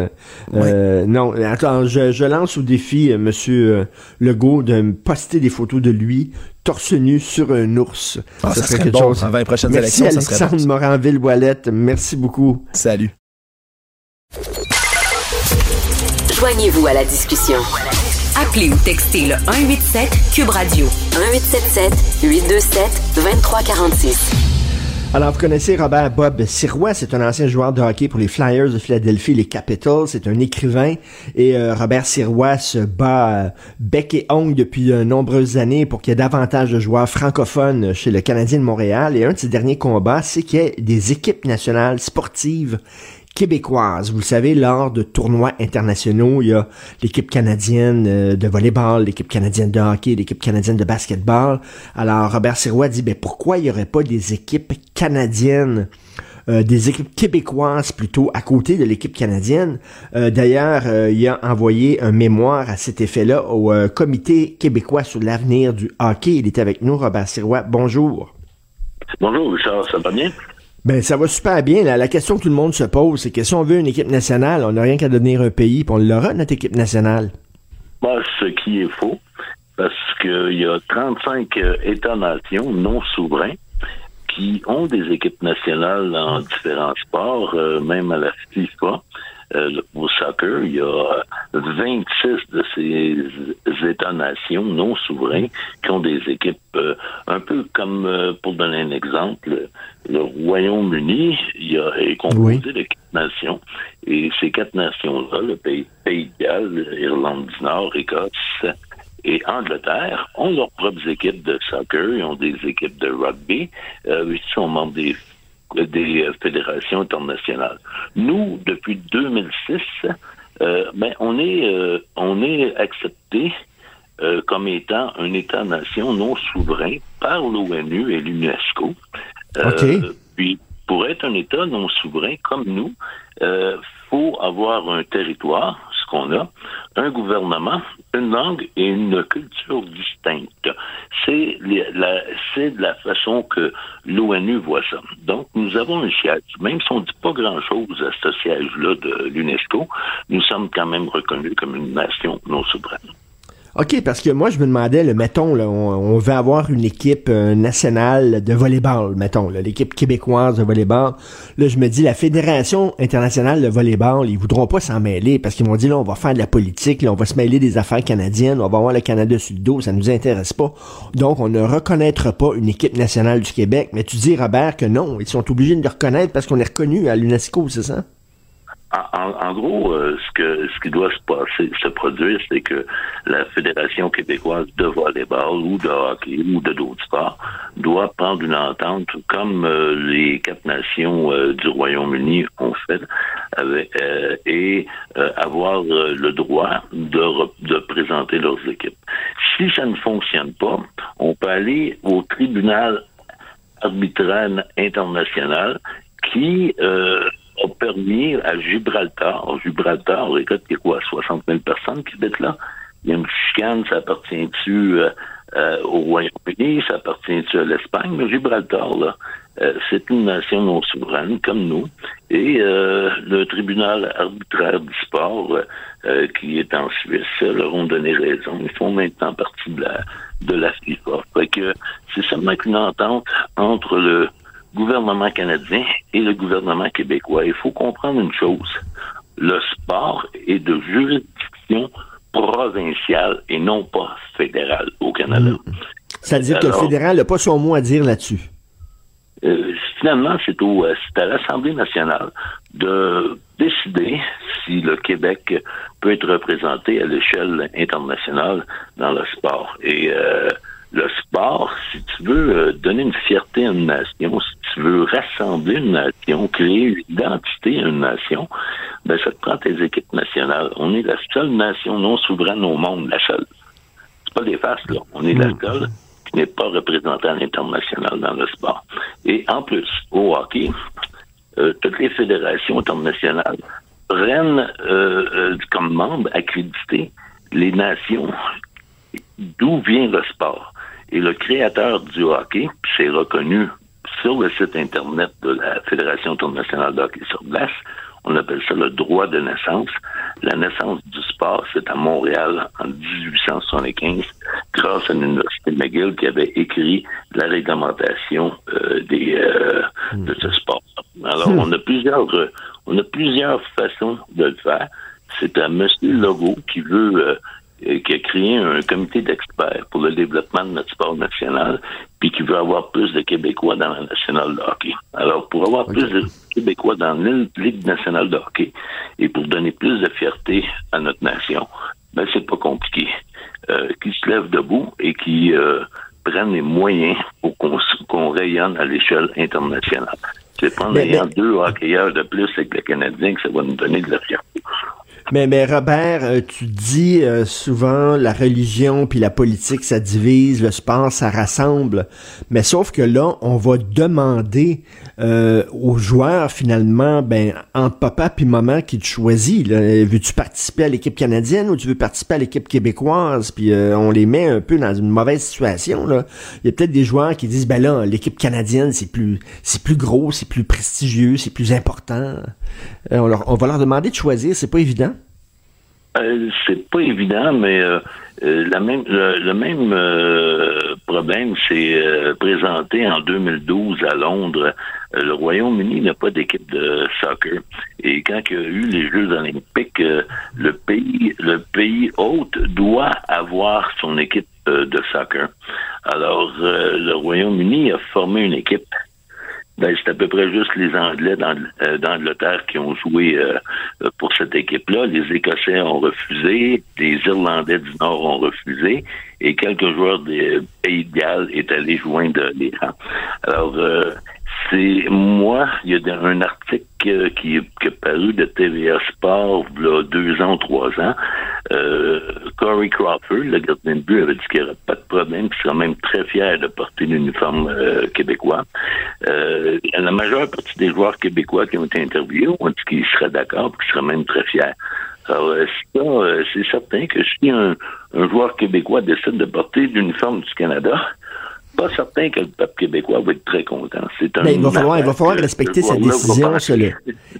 Euh, Non, attends, je, je lance au défi, euh, Monsieur euh, Legault, de me poster des photos de lui torse nu sur un ours. Ah, ça serait bon. Avant les prochaines Merci élections, ça serait Alexandre bon. Moranville-Ouellette. Merci beaucoup. Salut. Joignez-vous à la discussion. Appelez ou textez le 187 Cube Radio 1877 827 2346. Alors, vous connaissez Robert Bob Sirois, c'est un ancien joueur de hockey pour les Flyers de Philadelphie, les Capitals, c'est un écrivain, et euh, Robert Sirois se bat euh, bec et ongle depuis de nombreuses années pour qu'il y ait davantage de joueurs francophones chez le Canadien de Montréal, et un de ses derniers combats, c'est qu'il y ait des équipes nationales sportives québécoises. Vous le savez, lors de tournois internationaux, il y a l'équipe canadienne euh, de volleyball, l'équipe canadienne de hockey, l'équipe canadienne de basketball. Alors, Robert Sirois dit, ben, pourquoi il n'y aurait pas des équipes canadiennes euh, des équipes québécoises plutôt à côté de l'équipe canadienne? Euh, D'ailleurs, il a envoyé un mémoire à cet effet-là au Comité québécois sur l'avenir du hockey. Il était avec nous, Robert Sirois. Bonjour. Bonjour, Richard, ça va bien? Ben, ça va super bien. La question que tout le monde se pose, c'est que si on veut une équipe nationale, on n'a rien qu'à devenir un pays, puis on l'aura, notre équipe nationale. Moi, ce qui est faux, parce qu'il y a 35 euh, États-nations non souverains qui ont des équipes nationales en différents sports, euh, même à la FIFA. Euh, au soccer, il y a 26 de ces États-nations non souverains qui ont des équipes euh, un peu comme, euh, pour donner un exemple, le Royaume-Uni, il y a, est composé Oui. de quatre nations. Et ces quatre nations-là, le pays, pays de Galles, l'Irlande du Nord, Écosse et Angleterre, ont leurs propres équipes de soccer, ils ont des équipes de rugby, euh, ils sont membres des des euh, fédérations internationales. Nous, depuis 2006, euh, ben, on est euh, on est accepté euh, comme étant un État-nation non souverain par l'ONU et l'UNESCO. Euh, OK. Puis, pour être un État non souverain comme nous, euh, faut avoir un territoire, qu'on a, un gouvernement, une langue et une culture distincte. C'est la, la façon que l'ONU voit ça. Donc, nous avons un siège. Même si on ne dit pas grand-chose à ce siège-là de l'UNESCO, nous sommes quand même reconnus comme une nation non souveraine. OK, parce que moi, je me demandais, le mettons, là, on, on veut avoir une équipe euh, nationale de volleyball, mettons, l'équipe québécoise de volleyball. Là, je me dis, la Fédération internationale de volleyball, ils voudront pas s'en mêler parce qu'ils m'ont dit, là, on va faire de la politique, là, on va se mêler des affaires canadiennes, on va avoir le Canada sur le dos, ça nous intéresse pas. Donc, on ne reconnaîtra pas une équipe nationale du Québec. Mais tu dis, Robert, que non, ils sont obligés de le reconnaître parce qu'on est reconnu à l'UNESCO, c'est ça? En, en- gros, euh, ce que ce qui doit se passer, se produire, c'est que la Fédération québécoise de volleyball ou de hockey ou de d'autres sports doit prendre une entente comme euh, les quatre nations euh, du Royaume-Uni ont fait avec, euh, et euh, avoir euh, le droit de, de présenter leurs équipes. Si ça ne fonctionne pas, on peut aller au tribunal arbitraire international qui a permis à Gibraltar, Gibraltar, on récolte qu'il y a quoi, 60 000 personnes qui habitent là. Il y a une chicane, ça appartient-tu euh, euh, au Royaume-Uni, ça appartient-tu à l'Espagne, Gibraltar, là, euh, c'est une nation non souveraine comme nous. Et euh, le tribunal arbitraire du sport, euh, euh, qui est en Suisse, leur ont donné raison. Ils font maintenant partie de la, de la FIFA. Fait que c'est seulement qu'une entente entre le gouvernement canadien et le gouvernement québécois. Il faut comprendre une chose. Le sport est de juridiction provinciale et non pas fédérale au Canada. C'est-à-dire que le fédéral n'a pas son mot à dire là-dessus. Euh, finalement, c'est au, euh, c'est à l'Assemblée nationale de décider si le Québec peut être représenté à l'échelle internationale dans le sport. Et euh, le sport, si tu veux euh, donner une fierté à une nation, si tu veux rassembler une nation, créer une identité à une nation, ben ça te prend tes équipes nationales. On est la seule nation non souveraine au monde, la seule. C'est pas des faces, là. On est la mm. seule qui n'est pas représentée à l'international dans le sport. Et en plus, au hockey, euh, toutes les fédérations internationales prennent euh, euh, comme membres accrédités les nations d'où vient le sport. Et le créateur du hockey, c'est reconnu sur le site Internet de la Fédération internationale de hockey sur glace, on appelle ça le droit de naissance. La naissance du sport, c'est à Montréal en 1875, grâce à l'Université McGill qui avait écrit la réglementation euh, des, euh, de ce sport. Alors, hmm. on a plusieurs, on a plusieurs façons de le faire. C'est un monsieur Logo qui veut euh, euh, qui a créé un comité d'experts pour le développement de notre sport national, puis qui veut avoir plus de Québécois dans la nationale de hockey. Alors, pour avoir plus de Québécois dans la Ligue nationale de hockey et pour donner plus de fierté à notre nation, ben c'est pas compliqué. Euh, qui se lève debout et qui euh, prennent les moyens pour qu'on rayonne à l'échelle internationale. C'est pas en ayant deux hockeyeurs de plus avec le Canadien que ça va nous donner de la fierté. Mais, mais Robert, euh, tu dis euh, souvent la religion puis la politique, ça divise, le sport, ça rassemble. Mais sauf que là, on va demander euh, aux joueurs, finalement, ben, entre papa puis maman qui te choisit. Veux-tu participer à l'équipe canadienne ou tu veux participer à l'équipe québécoise? Puis on les met un peu dans une mauvaise situation. Là. Il y a peut-être des joueurs qui disent, ben là, l'équipe canadienne, c'est plus, c'est plus gros, c'est plus prestigieux, c'est plus important. on, on va leur demander de choisir, c'est pas évident. Euh, c'est pas évident, mais euh, euh, la même, le, même problème s'est présenté en 2012 à Londres. Le Royaume-Uni n'a pas d'équipe de soccer. Et quand il y a eu les Jeux olympiques, le pays, le pays hôte doit avoir son équipe de soccer. Alors, le Royaume-Uni a formé une équipe ben, c'est à peu près juste les Anglais euh, d'Angleterre qui ont joué euh, pour cette équipe-là. Les Écossais ont refusé, les Irlandais du Nord ont refusé, et quelques joueurs des Pays de Galles est allé joindre les rangs. Alors, euh, c'est moi, il y a un article qui, est paru de TVA Sport il y a deux ans, trois ans. Euh, Corey Crawford, le gardien de but, avait dit qu'il n'y aurait pas de problème, qu'il serait même très fier de porter l'uniforme euh, québécois. Euh, la majeure partie des joueurs québécois qui ont été interviewés ont dit qu'ils seraient d'accord, qu'ils seraient même très fiers. Alors, euh, c'est certain que si un, un joueur québécois décide de porter l'uniforme du Canada, pas certain que le peuple québécois va être très content. C'est un il va falloir, il va falloir respecter sa décision. il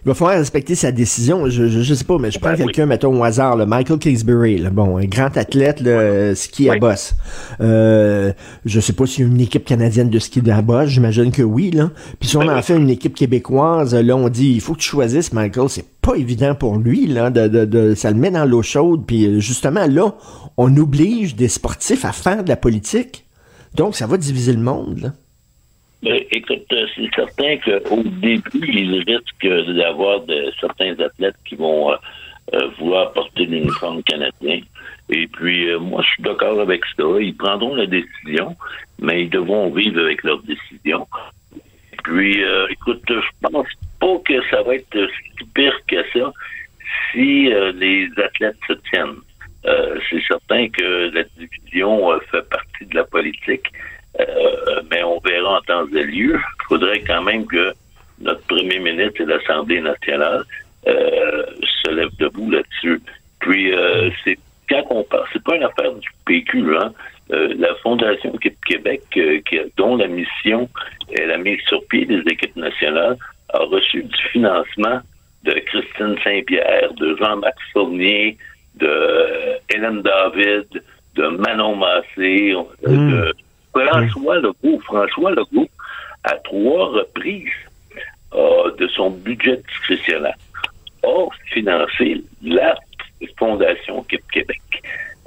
va falloir respecter sa décision. Je, je, sais pas, mais je prends ben quelqu'un, mettons au hasard, le Michael Kingsbury, bon, un grand athlète, le ski à bosse. Euh, je sais pas s'il y a une équipe canadienne de ski à bosse, j'imagine que oui, là. Puis si on ben en fait une équipe québécoise, là, on dit, il faut que tu choisisses Michael, c'est pas évident pour lui, là, de, de, de ça le met dans l'eau chaude, puis justement, là, on oblige des sportifs à faire de la politique. Donc, ça va diviser le monde, là. Ben, écoute, euh, c'est certain qu'au début, il risque d'avoir de, certains athlètes qui vont euh, euh, vouloir porter l'uniforme canadien. Et puis, moi, je suis d'accord avec ça. Ils prendront la décision, mais ils devront vivre avec leur décision. Puis, écoute, je pense pas que ça va être si pire que ça si les athlètes se tiennent. Euh, c'est certain que la division euh, fait partie de la politique, euh, mais on verra en temps et lieu. Il faudrait quand même que notre premier ministre et l'Assemblée nationale se lèvent debout là-dessus. Puis, c'est quand on parle, c'est pas une affaire du PQ, hein. la Fondation Québec, dont la mission est la mise sur pied des équipes nationales, a reçu du financement de Christine Saint-Pierre, de Jean-Max Fournier, de Hélène David, de Manon Massé, de hmm. François Legault. François Legault, à trois reprises, de son budget discrétionnaire, a financé la Fondation Québec.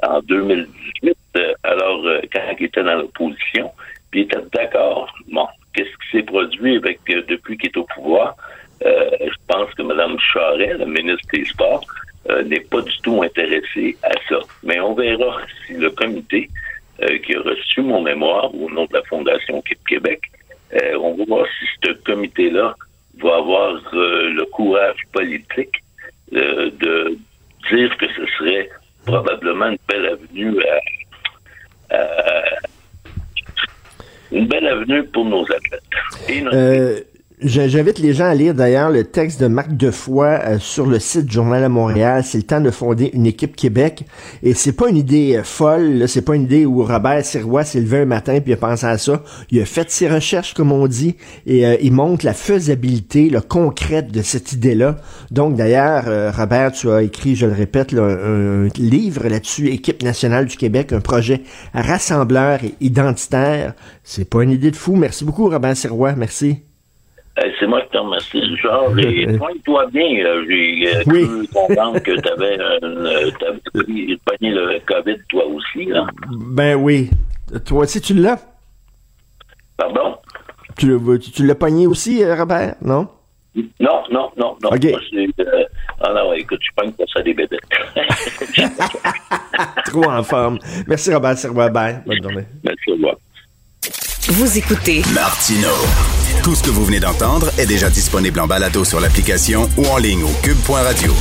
En 2018, euh, alors, euh, quand il était dans l'opposition, puis il était d'accord. Bon, qu'est-ce qui s'est produit avec euh, depuis qu'il est au pouvoir? je pense que Mme Charest, la ministre des Sports, euh, n'est pas du tout intéressé à ça. Mais on verra si le comité qui a reçu mon mémoire au nom de la Fondation Québec. on va voir si ce comité-là va avoir le courage politique de dire que ce serait probablement une belle avenue une belle avenue pour nos athlètes. J'invite les gens à lire d'ailleurs le texte de Marc Defoy euh, sur le site Journal à Montréal. C'est le temps de fonder une équipe Québec. Et c'est pas une idée euh, folle, c'est pas une idée où Robert Sirois s'est levé un matin puis il a pensé à ça. Il a fait ses recherches, comme on dit, et euh, il montre la faisabilité, le concrète de cette idée-là. Donc d'ailleurs, Robert, tu as écrit, je le répète, un, livre là-dessus, Équipe nationale du Québec, un projet rassembleur et identitaire. C'est pas une idée de fou. Merci beaucoup, Robert Sirois. Merci. C'est moi qui te remercie, Richard. Et (laughs) toi bien. Euh, j'ai euh, cru comprendre que tu avais, euh, pogné le COVID toi aussi. Là. Ben oui. Toi aussi, tu l'as? Pardon? Tu, tu l'as pogné aussi, Robert, non? Non, non, non, non. OK. euh, ah non, écoute, je pense que ça des bébés. (laughs) Trop en forme. Merci, Robert Servois. Bye. Bonne journée. Merci, au revoir. Vous écoutez Martino. Tout ce que vous venez d'entendre est déjà disponible en balado sur l'application ou en ligne au cube.radio.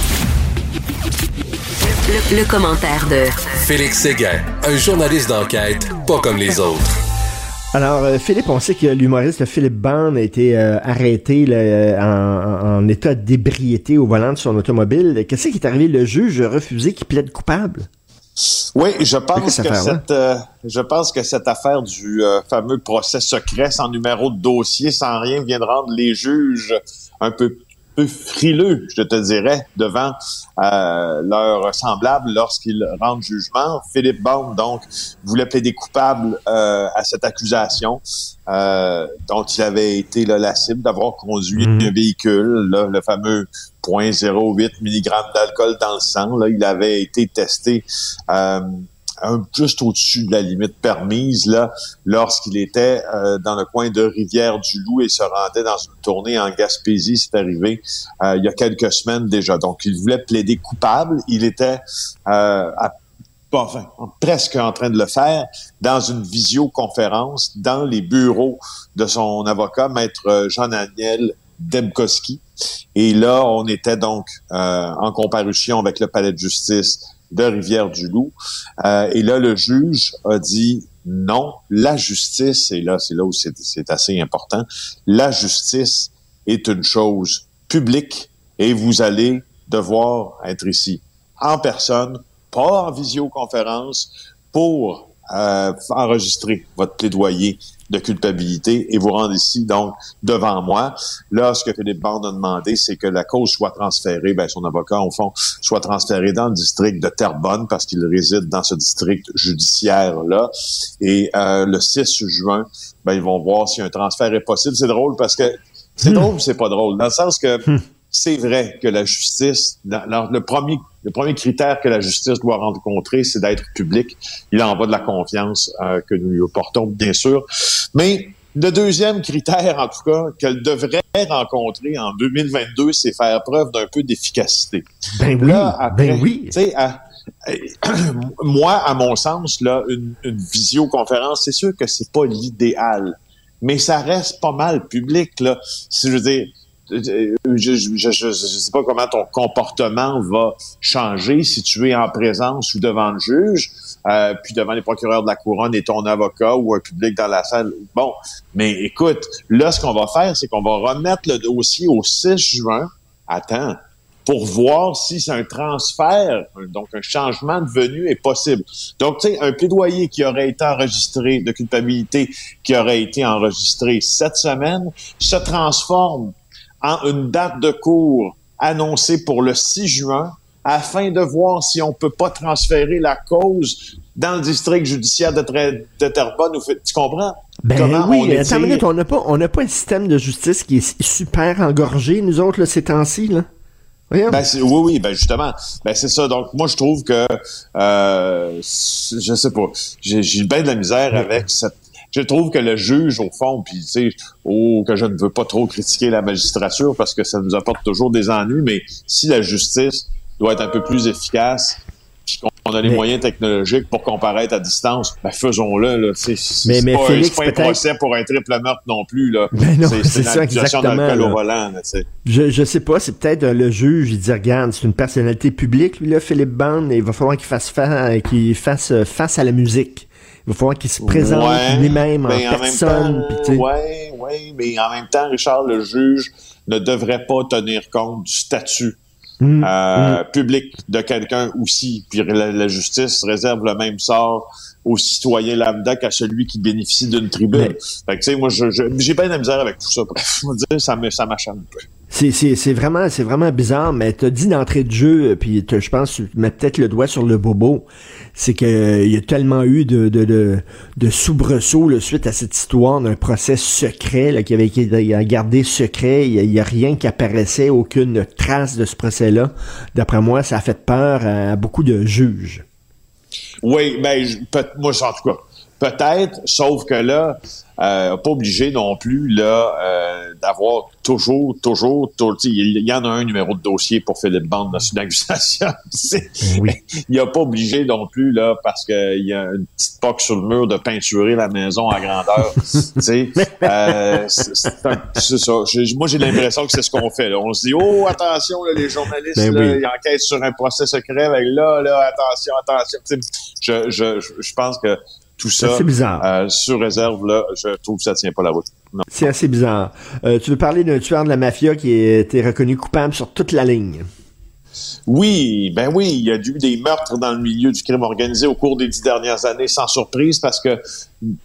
Le, commentaire de Félix Séguin, un journaliste d'enquête pas comme les autres. Alors, euh, Philippe, on sait que l'humoriste Philippe Bond a été euh, arrêté en, en, état d'ébriété au volant de son automobile. Qu'est-ce qui est arrivé? Le juge a refusé qu'il plaide coupable? Oui, je pense que cette, euh, je pense que cette affaire du euh, fameux procès secret sans numéro de dossier, sans rien, vient de rendre les juges un peu peu frileux, je te dirais, devant euh, leurs semblables lorsqu'ils rendent jugement. Philippe Baum, donc, voulait plaider coupable euh, à cette accusation euh, dont il avait été là, la cible d'avoir conduit mmh. un véhicule, là, le fameux 0.08 mg d'alcool dans le sang. Là, il avait été testé euh, juste au-dessus de la limite permise là lorsqu'il était euh, dans le coin de Rivière-du-Loup et se rendait dans une tournée en Gaspésie. C'est arrivé euh, il y a quelques semaines déjà. Donc, il voulait plaider coupable. Il était euh, enfin, presque en train de le faire dans une visioconférence dans les bureaux de son avocat, maître Jean-Daniel Debkowski. Et là, on était donc en comparution avec le palais de justice de Rivière-du-Loup. Euh, et là, le juge a dit non, la justice, et là, c'est là où c'est assez important, la justice est une chose publique et vous allez devoir être ici en personne, pas en visioconférence, pour euh, enregistrer votre plaidoyer de culpabilité et vous rendre ici, donc, devant moi. Là, ce que Philippe Bond a demandé, c'est que la cause soit transférée, ben, son avocat, au fond, soit transféré dans le district de Terrebonne parce qu'il réside dans ce district judiciaire-là. Et euh, le 6 juin, ben, ils vont voir si un transfert est possible. C'est drôle parce que c'est hmm. drôle c'est pas drôle, dans le sens que hmm. c'est vrai que la justice, le premier le premier critère que la justice doit rencontrer, c'est d'être public. Il en va de la confiance euh, que nous lui portons, bien sûr. Mais le deuxième critère, en tout cas, qu'elle devrait rencontrer en 2022, c'est faire preuve d'un peu d'efficacité. Ben oui, ben oui. (clears throat) moi, à mon sens, là, une, une visioconférence, c'est sûr que c'est pas l'idéal, mais ça reste pas mal public. Là. Si je veux dire, je ne sais pas comment ton comportement va changer si tu es en présence ou devant le juge, euh, puis devant les procureurs de la couronne et ton avocat ou un public dans la salle. Bon, mais écoute, là, ce qu'on va faire, c'est qu'on va remettre le dossier au 6 juin. Attends, pour voir si c'est un transfert, donc un changement de venue est possible. Donc, tu sais, un plaidoyer qui aurait été enregistré de culpabilité, qui aurait été enregistré cette semaine, se transforme en une date de cours annoncée pour le 6 juin afin de voir si on peut pas transférer la cause dans le district judiciaire de, de Terrebonne. Tu comprends? Ben oui, attends une minute, on n'a pas, on n'a pas un système de justice qui est super engorgé, nous autres, là, ces temps-ci, là. Ben, oui, oui, ben justement. Ben c'est ça. Donc moi je trouve que euh, je sais pas. J'ai bien de la misère avec cette je trouve que le juge, au fond, puis tu sais, oh, que je ne veux pas trop critiquer la magistrature parce que ça nous apporte toujours des ennuis, mais si la justice doit être un peu plus efficace, puis qu'on on a les moyens technologiques pour comparaître à distance, ben faisons-le. Là. C'est, mais, mais pas, Félix, pas un procès pour un triple meurtre non plus. Là. (laughs) Ben non, c'est, c'est ça, exactement. Au volant, là, je, je sais pas, c'est peut-être le juge, il dit, regarde, c'est une personnalité publique, lui, là, Philippe Bond, il va falloir qu'il fasse, fa qu'il fasse face à la musique. Il va falloir qu'il se présente lui-même en, en, personne. Temps, ouais, mais en même temps, Richard, le juge ne devrait pas tenir compte du statut mmh, euh, mmh. public de quelqu'un aussi. Puis la, la, justice réserve le même sort au citoyen lambda qu'à celui qui bénéficie d'une tribune. Fait que, tu sais, moi, j'ai pas de misère avec tout ça. Bref, dire, ça m'achète un peu. C'est vraiment, c'est vraiment bizarre, mais t'as dit d'entrée de jeu, puis je pense tu mets peut-être le doigt sur le bobo, c'est que euh, il y a tellement eu de, de, soubresauts suite à cette histoire d'un procès secret qui avait été gardé secret. Il n'y a, rien qui apparaissait, aucune trace de ce procès-là. D'après moi, ça a fait peur à beaucoup de juges. Oui, ben, moi, en tout cas, peut-être, sauf que là, euh, pas obligé non plus là euh, d'avoir toujours, toujours, toujours il y en a un numéro de dossier pour Philippe Bande dans une (laughs) accusation. oui. Il a pas obligé non plus là parce qu'il y a une petite poque sur le mur de peinturer la maison à grandeur. (laughs) euh, c'est ça. Moi j'ai l'impression que c'est ce qu'on fait. Là. On se dit oh attention là, les journalistes ben là, ils enquêtent sur un procès secret. Avec là là attention attention. je, je, je pense que tout ça, bizarre. Euh, sur réserve, là, je trouve que ça tient pas la route. C'est assez bizarre. Euh, tu veux parler d'un tueur de la mafia qui a été reconnu coupable sur toute la ligne? Oui, ben oui, il y a eu des meurtres dans le milieu du crime organisé au cours des dix dernières années, sans surprise, parce que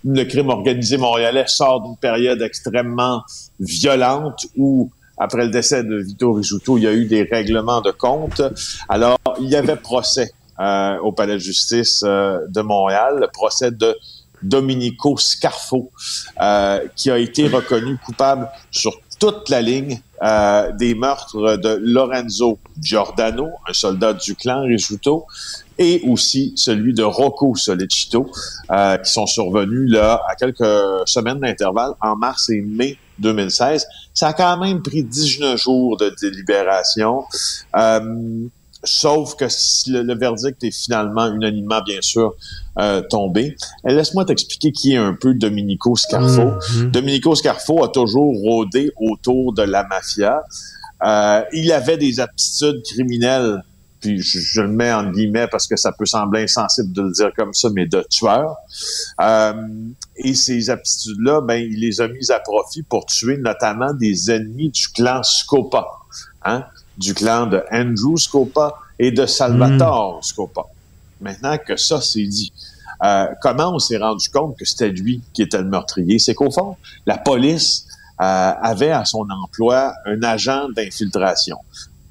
le crime organisé montréalais sort d'une période extrêmement violente où après le décès de Vito Rizzuto, il y a eu des règlements de compte. Alors, il y avait procès euh, au Palais de justice euh, de Montréal, le procès de Domenico Scarfo, euh, qui a été reconnu coupable sur toute la ligne euh, des meurtres de Lorenzo Giordano, un soldat du clan Risuto, et aussi celui de Rocco Solecito, euh, qui sont survenus là à quelques semaines d'intervalle en mars et mai 2016. Ça a quand même pris 19 jours de délibération. Euh, sauf que le, verdict est finalement unanimement, bien sûr, euh, tombé. Laisse-moi t'expliquer qui est un peu Domenico Scarfo. Mm-hmm. Domenico Scarfo a toujours rôdé autour de la mafia. Euh, il avait des aptitudes criminelles, puis je, le mets en guillemets parce que ça peut sembler insensible de le dire comme ça, mais de tueur. Euh, et ces aptitudes-là, ben, il les a mises à profit pour tuer notamment des ennemis du clan Scopa. Hein? Du clan de Andrew Scopa et de Salvatore mm. Scopa. Maintenant que ça c'est dit, euh, comment on s'est rendu compte que c'était lui qui était le meurtrier? C'est qu'au fond, la police euh, avait à son emploi un agent d'infiltration.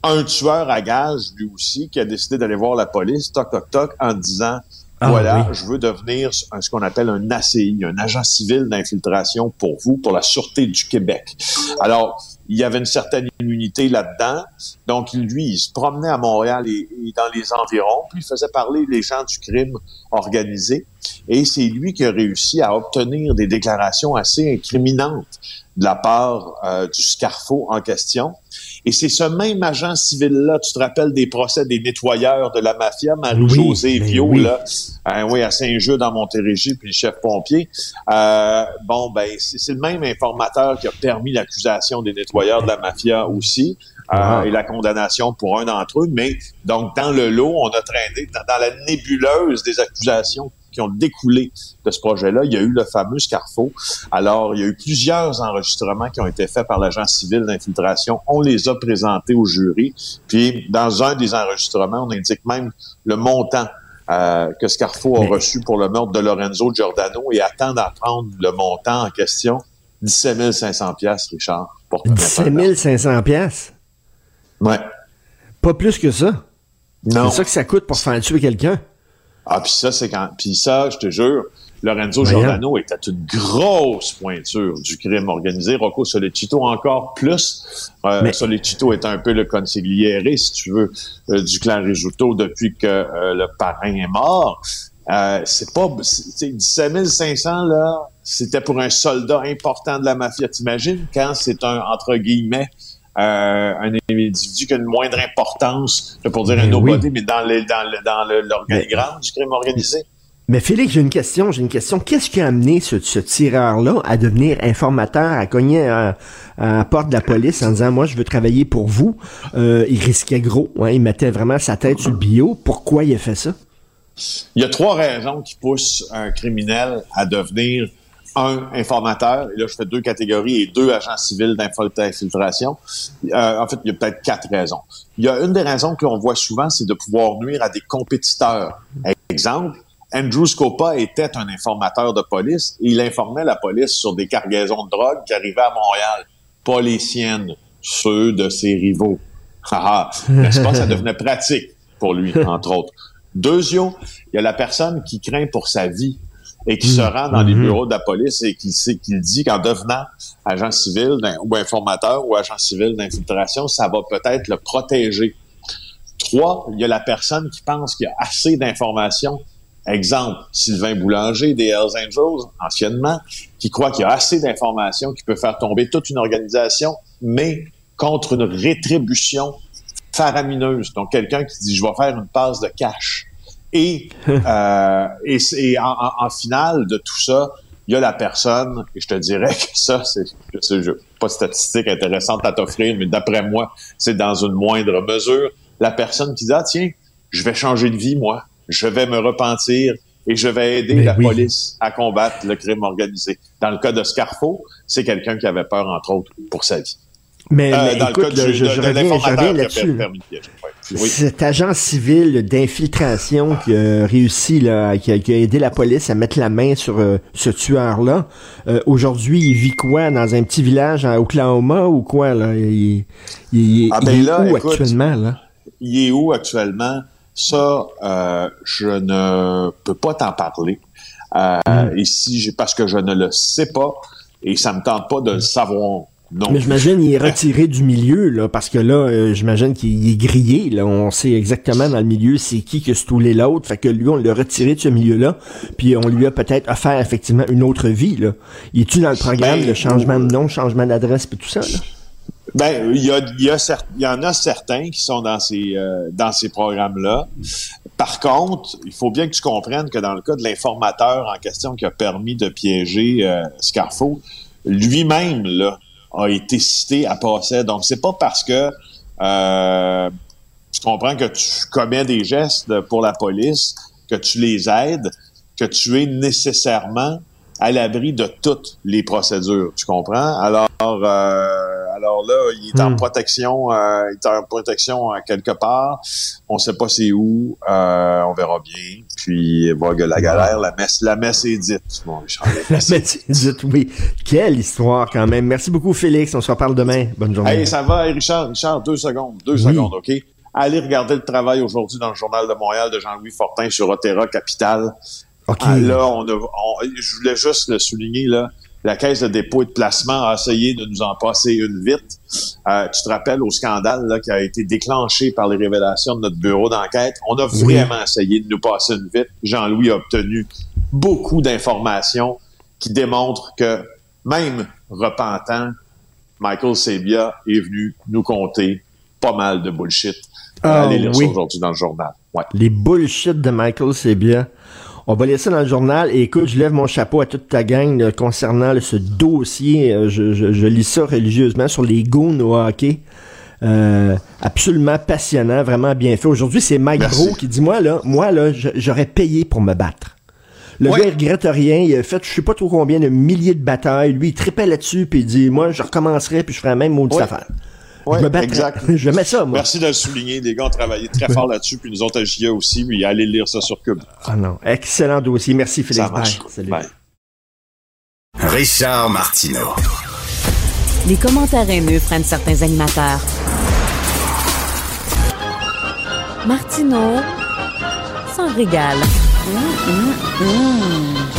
Un tueur à gage, lui aussi, qui a décidé d'aller voir la police, toc, toc, toc, en disant ah, voilà, je veux devenir ce qu'on appelle un ACI, un agent civil d'infiltration pour vous, pour la Sûreté du Québec. Alors, il y avait une certaine immunité là-dedans. Donc, lui, il se promenait à Montréal et, dans les environs, puis il faisait parler les gens du crime organisé. Et c'est lui qui a réussi à obtenir des déclarations assez incriminantes de la part euh, du Scarfo en question. Et c'est ce même agent civil-là, tu te rappelles des procès des nettoyeurs de la mafia, Marie-Josée oui, Vio, là, hein, oui, à Saint-Jean dans Montérégie, puis le chef pompier. Euh, bon, ben, c'est le même informateur qui a permis l'accusation des nettoyeurs de la mafia aussi. Euh, ah. et la condamnation pour un d'entre eux. Mais donc, dans le lot, on a traîné dans, dans la nébuleuse des accusations qui ont découlé de ce projet-là. Il y a eu le fameux Scarfo. Alors, il y a eu plusieurs enregistrements qui ont été faits par l'agent civil d'infiltration. On les a présentés au jury. Puis, dans un des enregistrements, on indique même le montant euh, que Scarfo a reçu pour le meurtre de Lorenzo Giordano et attend d'apprendre le montant en question. 17 500 pièces, Richard. 17 500 pièces. Ouais. Pas plus que ça? Non. C'est ça que ça coûte pour faire tuer quelqu'un? Ah, puis ça, c'est quand. Puis ça, je te jure, Lorenzo Giordano était une grosse pointure du crime organisé. Rocco Solecito encore plus. Euh, Solecito est un peu le consigliere, si tu veux, euh, du clan Risuto depuis que euh, le parrain est mort. Euh, c'est pas... 17 500, là, c'était pour un soldat important de la mafia. T'imagines quand c'est un, entre guillemets, un individu qui a une moindre importance, pour dire un nobody, mais dans l'organigramme du crime organisé. Mais Félix, j'ai une question, j'ai une question. Qu'est-ce qui a amené ce, tireur-là à devenir informateur, à cogner à, la porte de la police en disant, moi, je veux travailler pour vous? Euh, il risquait gros, hein, il mettait vraiment sa tête sur le bio. Pourquoi il a fait ça? Il y a trois raisons qui poussent un criminel à devenir un informateur, et là je fais deux catégories et deux agents civils d'infiltration. Euh, en fait, il y a peut-être quatre raisons. Il y a une des raisons que l'on voit souvent, c'est de pouvoir nuire à des compétiteurs. Exemple, Andrew Scopa était un informateur de police et il informait la police sur des cargaisons de drogue qui arrivaient à Montréal. Pas les siennes, ceux de ses rivaux. (laughs) N'est-ce pas? Ça devenait pratique pour lui, entre autres. Deuxièmement, il y a la personne qui craint pour sa vie et qui se mm. rend dans les mm-hmm. bureaux de la police et qui, qui dit qu'en devenant agent civil ou informateur ou agent civil d'infiltration, ça va peut-être le protéger. Trois, il y a la personne qui pense qu'il y a assez d'informations Exemple, Sylvain Boulanger des Hells Angels, anciennement, qui croit qu'il y a assez d'informations qui peut faire tomber toute une organisation, mais contre une rétribution faramineuse. Donc, quelqu'un qui dit, je vais faire une passe de cash. Et, euh, et, en, en, finale de tout ça, il y a la personne, et je te dirais que ça, c'est, pas de statistique intéressante à t'offrir, mais d'après moi, c'est dans une moindre mesure, la personne qui dit, ah tiens, je vais changer de vie, moi je vais me repentir et je vais aider la police à combattre le crime organisé. Dans le cas de Scarfo, c'est quelqu'un qui avait peur, entre autres, pour sa vie. Mais, euh, écoute, je, je, reviens, là-dessus. Cet agent civil d'infiltration qui a réussi, là, qui, a, aidé la police à mettre la main sur euh, ce tueur-là, euh, aujourd'hui, il vit quoi? Dans un petit village à Oklahoma ou quoi? Là? Il, il, ah, ben est où actuellement? Là? Il est où actuellement? Ça, euh, je ne peux pas t'en parler. Euh, hmm. Ici, parce que je ne le sais pas et ça me tente pas de le savoir. Non. Mais j'imagine qu'il est retiré du milieu, là, parce que là, euh, j'imagine qu'il est grillé. Là, on sait exactement dans le milieu c'est qui que stoulé l'autre. Fait que lui, on l'a retiré de ce milieu-là, puis on lui a peut-être offert effectivement une autre vie. Là. Il est-tu dans le programme ben, de changement de nom, changement d'adresse, et tout ça? Là? Ben, il y, a, il, y a il y en a certains qui sont dans ces, euh, dans ces programmes-là. Par contre, il faut bien que tu comprennes que dans le cas de l'informateur en question qui a permis de piéger euh, Scarfo, lui-même là, a été cité à passer. Donc, c'est pas parce que euh, tu comprends que tu commets des gestes pour la police, que tu les aides, que tu es nécessairement à l'abri de toutes les procédures. Tu comprends? Alors, euh, alors là, il est en hmm. protection, euh, il est en protection euh, quelque part. On sait pas c'est où. Euh, on verra bien. Puis voilà la galère, la messe, la messe est dite. Bon, (laughs) la messe est dite, oui. Quelle histoire quand même. Merci beaucoup, Félix. On se reparle demain. Bonne journée. Hey, ça va, Richard? Richard, deux secondes, deux secondes, ok? Allez regarder le travail aujourd'hui dans le journal de Montréal de Jean-Louis Fortin sur Otera Capital. Ah, là, on, je voulais juste le souligner, là, la Caisse de dépôt et de placement a essayé de nous en passer une vite. Euh, tu te rappelles au scandale là, qui a été déclenché par les révélations de notre bureau d'enquête. On a vraiment essayé de nous passer une vite. Jean-Louis a obtenu beaucoup d'informations qui démontrent que même repentant, Michael Sebia est venu nous conter pas mal de bullshit. Ah, Allez lire ça aujourd'hui dans le journal. Ouais. Les bullshit de Michael Sebia. On va laisser ça dans le journal. Et écoute, je lève mon chapeau à toute ta gang concernant ce dossier. Euh, je, lis ça religieusement sur les goons au hockey. Euh, absolument passionnant, vraiment bien fait. Aujourd'hui, c'est Mike Bro qui dit moi là, moi là, j'aurais payé pour me battre. Le gars, il regrette rien. Il a fait, je sais pas trop combien de milliers de batailles. Lui, il tripait là-dessus, puis il dit, moi, je recommencerai, puis je ferai la même maudite affaire je me exact. (laughs) je mets ça, moi. Merci de le souligner. Les gars ont travaillé très fort là-dessus, puis nous autres à JA aussi, mais allez lire ça sur Cube. Ah non, excellent dossier. Merci, Philippe. Salut. Richard Martineau. Les commentaires haineux prennent certains animateurs. Martineau s'en régale. Hum, hum, hum.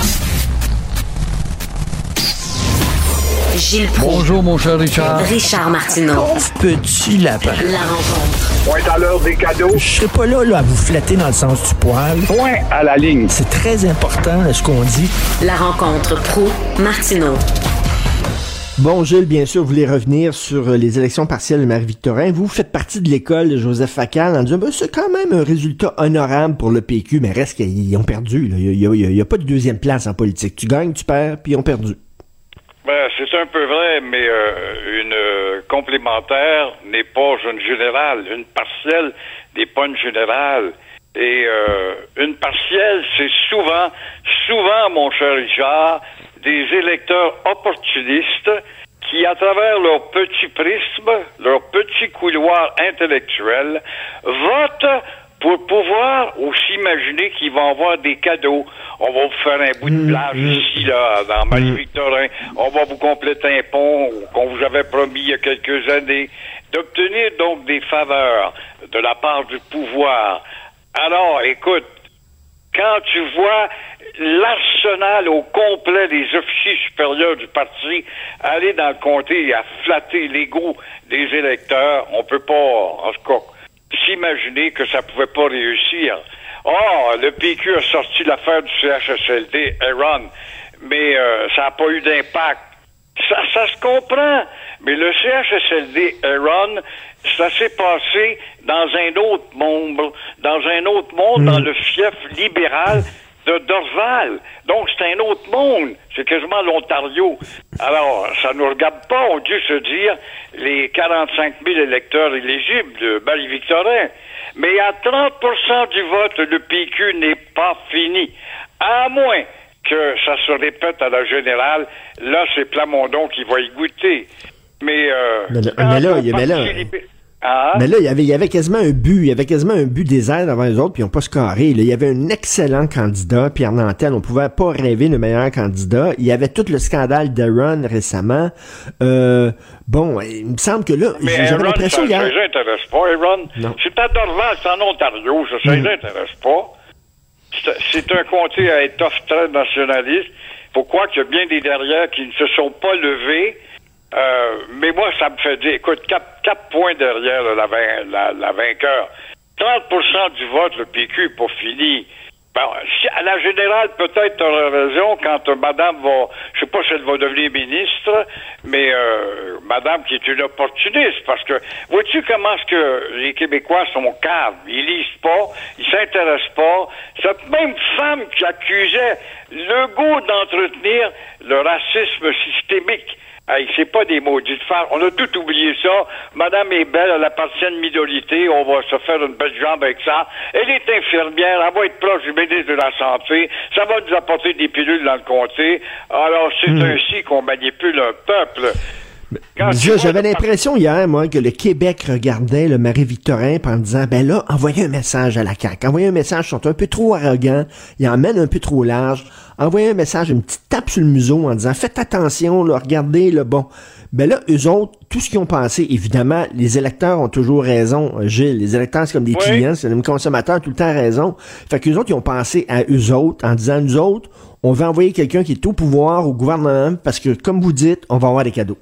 Gilles Bonjour, mon cher Richard. Richard Martineau. petit lapin. La rencontre. Point à l'heure des cadeaux. Je serai pas là, là, à vous flatter dans le sens du poil. Point à la ligne. C'est très important, ce qu'on dit. La rencontre pro martineau Bon, Gilles, bien sûr, vous voulez revenir sur euh, les élections partielles de Marie-Victorin. Vous faites partie de l'école de Joseph Facal en disant, ben, c'est quand même un résultat honorable pour le PQ, mais reste qu'ils ont perdu. Il n'y a, pas de deuxième place en politique. Tu gagnes, tu perds, puis ils ont perdu. Ben, c'est un peu vrai, mais euh, une euh, complémentaire n'est pas une générale. Une partielle n'est pas une générale. Et une partielle, c'est souvent, souvent, mon cher Richard, des électeurs opportunistes qui, à travers leur petit prisme, leur petit couloir intellectuel, votent pour pouvoir aussi imaginer qu'ils vont avoir des cadeaux. On va vous faire un bout de mmh, plage mmh. ici, là, dans mmh. Marie-Victorin. On va vous compléter un pont qu'on vous avait promis il y a quelques années. D'obtenir donc des faveurs de la part du pouvoir. Alors, écoute, quand tu vois l'arsenal au complet des officiers supérieurs du parti aller dans le comté et à flatter l'ego des électeurs, on peut pas, en tout cas, s'imaginer que ça pouvait pas réussir. Oh, le PQ a sorti l'affaire du CHSLD, Aaron, mais euh, ça n'a pas eu d'impact. Ça, ça se comprend. Mais le CHSLD, Aaron, ça s'est passé dans un autre monde, dans un autre monde, dans hmm. le fief libéral de Dorval. Donc, c'est un autre monde. C'est quasiment l'Ontario. Alors, ça ne nous regarde pas, on dû se dire, les 45 000 électeurs éligibles de Marie-Victorin. Mais à 30 du vote, le PQ n'est pas fini. À moins que ça se répète à la générale, là, c'est Plamondon qui va y goûter. Mais, euh, mais, là, mais là, ah. Mais là, il y, avait, il y avait quasiment un but, il y avait quasiment un but désert devant les autres, puis ils n'ont pas scoré. Il y avait un excellent candidat, Pierre Nantel. On pouvait pas rêver de meilleur candidat. Il y avait tout le scandale d'Aaron récemment. Euh, bon, il me semble que là, j'avais l'impression hier... Ça les intéresse pas, Aaron. C'est à Dorval, c'est en Ontario, ça, ça les mm. intéresse pas. C'est un comté à étoffe très nationaliste. Pourquoi qu'il y a bien des derrière qui ne se sont pas levés euh, mais moi, ça me fait dire, écoute, quatre, points derrière la, la, la, vainqueur. 30% du vote, le PQ n'est pas fini. Bon, à la générale, peut-être tu raison quand euh, madame va, je sais pas si elle va devenir ministre, mais euh, madame qui est une opportuniste, parce que vois-tu comment est-ce que les Québécois sont caves? Ils lisent pas, ils s'intéressent pas. Cette même femme qui accusait le goût d'entretenir le racisme systémique Hey, c'est pas des maudits de faire. On a tout oublié ça. Madame est belle, elle appartient à une minorité. On va se faire une belle jambe avec ça. Elle est infirmière. Elle va être proche du ministre de la Santé. Ça va nous apporter des pilules dans le comté. Alors, c'est hmm. ainsi qu'on manipule un peuple. J'avais l'impression hier, moi, que le Québec regardait le Marie-Victorin en disant, ben là, envoyez un message à la CAQ. Envoyez un message, ils sont un peu trop arrogants, ils emmènent un peu trop large. Envoyez un message, une petite tape sur le museau en disant, faites attention, là, regardez, le bon. Ben là, eux autres, tout ce qu'ils ont pensé, évidemment, les électeurs ont toujours raison, euh, Gilles. Les électeurs, c'est comme des clients, c'est les consommateurs, tout le temps raison. Fait qu'eux autres, ils ont pensé à eux autres en disant, nous autres, on va envoyer quelqu'un qui est au pouvoir, au gouvernement, parce que, comme vous dites, on va avoir des cadeaux.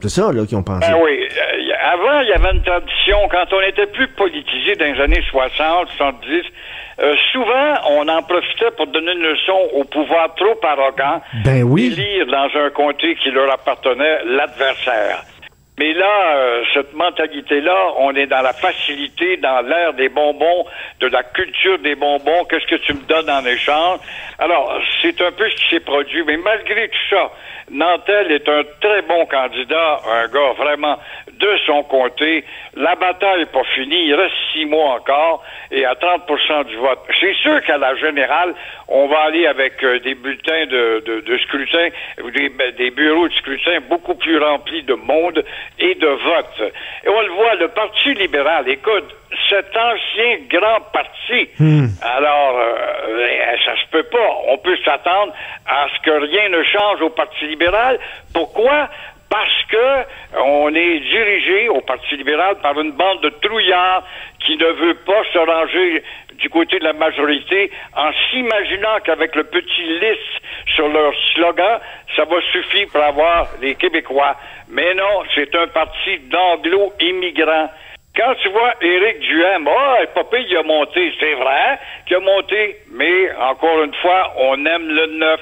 C'est ça, là, qu'ils ont pensé. Ben oui. Euh, avant, il y avait une tradition, quand on était plus politisé dans les années 60, 70, euh, souvent, on en profitait pour donner une leçon au pouvoir trop arrogant ben oui. lire dans un comté qui leur appartenait l'adversaire. Mais là, euh, cette mentalité-là, on est dans la facilité, dans l'ère des bonbons, de la culture des bonbons. Qu'est-ce que tu me donnes en échange? Alors, c'est un peu ce qui s'est produit. Mais malgré tout ça, Nantel est un très bon candidat, un gars vraiment de son comté. La bataille n'est pas finie. Il reste six mois encore et à 30% du vote. C'est sûr qu'à la générale, on va aller avec euh, des bulletins de, scrutin, des, des, bureaux de scrutin beaucoup plus remplis de monde et de vote. Et on le voit, le Parti libéral, écoute, cet ancien grand parti, hmm. alors euh, ça se peut pas. On peut s'attendre à ce que rien ne change au Parti libéral. Pourquoi? parce que on est dirigé au Parti libéral par une bande de trouillards qui ne veut pas se ranger du côté de la majorité en s'imaginant qu'avec le petit lisse sur leur slogan, ça va suffire pour avoir les Québécois. Mais non, c'est un parti d'anglo-immigrants quand tu vois Éric Duhem, ah, oh, papa, il a monté, c'est vrai qu'il a monté, mais encore une fois, on aime le neuf,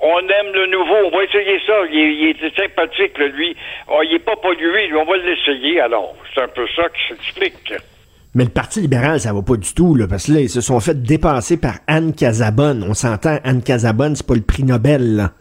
on aime le nouveau, on va essayer ça, il, est sympathique, lui, oh, il est pas pollué, on va l'essayer, alors, c'est un peu ça qui s'explique. Mais le Parti libéral, ça va pas du tout, là, parce que là, ils se sont fait dépasser par Anne Casabonne. On s'entend, Anne Casabonne, c'est pas le prix Nobel, là.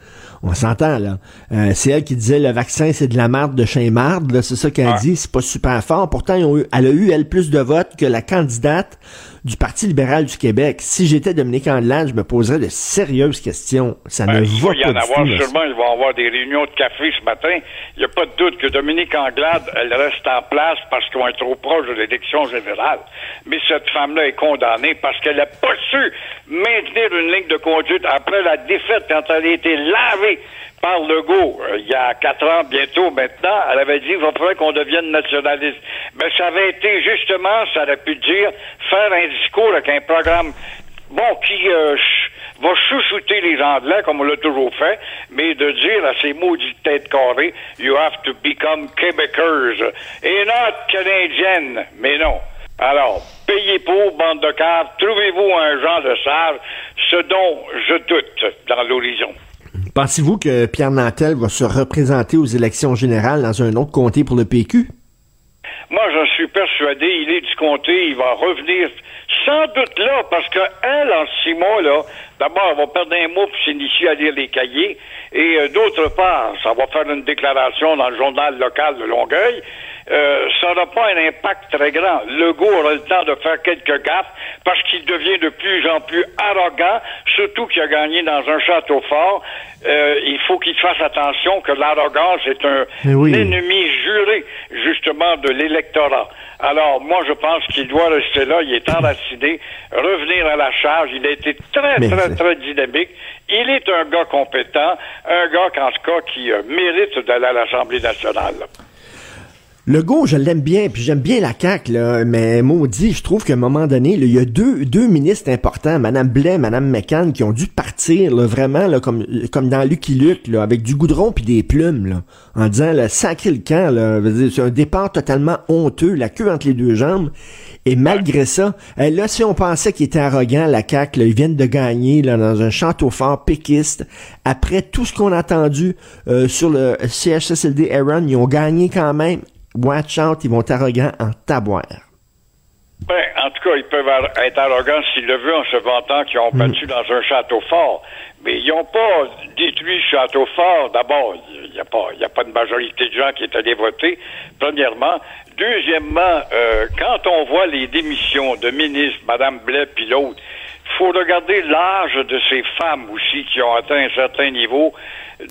On s'entend, là. Euh, c'est elle qui disait le vaccin, c'est de la marde de chez marde. C'est ça qu'elle dit. C'est pas super fort. Pourtant, elle a eu, elle, plus de votes que la candidate du Parti libéral du Québec. Si j'étais Dominique Andelade, je me poserais de sérieuses questions. Ça ne ben, va pas Il y en avoir sûrement. Ils vont avoir des réunions de café ce matin. Il n'y a pas de doute que Dominique Anglade, elle reste en place parce qu'on est trop proche de l'élection générale. Mais cette femme-là est condamnée parce qu'elle n'a pas su maintenir une ligne de conduite après la défaite quand elle a été lavée par Legault, euh, il y a quatre ans bientôt maintenant, elle avait dit qu'il faudrait qu'on devienne nationaliste. Mais ça avait été justement, ça aurait pu dire, faire un discours avec un programme, bon, qui euh, va chouchouter les Anglais, comme on l'a toujours fait, mais de dire à ces maudites têtes carrées, you have to become Québécois et not canadienne. Mais non. Alors, payez pour, bande de caves, trouvez-vous un genre de sage, ce dont je doute dans l'horizon. Pensez-vous que Pierre Nantel va se représenter aux élections générales dans un autre comté pour le PQ? Moi, j'en suis persuadé. Il est du comté. Il va revenir sans doute là, parce qu'elle, en six mois, là, d'abord, elle va perdre un mot pour s'initier à lire les cahiers. Et euh, d'autre part, ça va faire une déclaration dans le journal local de Longueuil. Euh, ça n'aura pas un impact très grand. Legault aura le temps de faire quelques gaffes parce qu'il devient de plus en plus arrogant, surtout qu'il a gagné dans un château fort. Euh, il faut qu'il fasse attention que l'arrogance est un ennemi juré, justement, de l'électorat. Alors, moi, je pense qu'il doit rester là. Il est enraciné, revenir à la charge. Il a été très, très, très dynamique. Il est un gars compétent, un gars, en tout cas, qui euh, mérite d'aller à l'Assemblée nationale. Le go, je l'aime bien, puis j'aime bien la CAQ, là, mais maudit, je trouve qu'à un moment donné, il y a deux, deux ministres importants, Mme Blais, Mme McCann, qui ont dû partir là, vraiment là, comme, comme dans Lucky Luke, là, avec du goudron puis des plumes, là, en disant le sacré le camp, là, c'est un départ totalement honteux, la queue entre les deux jambes. Et malgré ça, euh, là, si on pensait qu'il était arrogant, la CAQ, là, ils viennent de gagner là, dans un château fort péquiste. Après tout ce qu'on a entendu euh, sur le CHSLD Aaron, ils ont gagné quand même watch out, ils vont être arrogants en taboire. Ben, en tout cas, ils peuvent être arrogants s'ils le veulent en se vantant qu'ils ont battu mm. dans un château fort. Mais ils n'ont pas détruit le château fort. D'abord, il n'y a, pas, a pas de majorité de gens qui est allés voter, premièrement. Deuxièmement, euh, quand on voit les démissions de ministres, Mme Blais puis l'autre, il faut regarder l'âge de ces femmes aussi qui ont atteint un certain niveau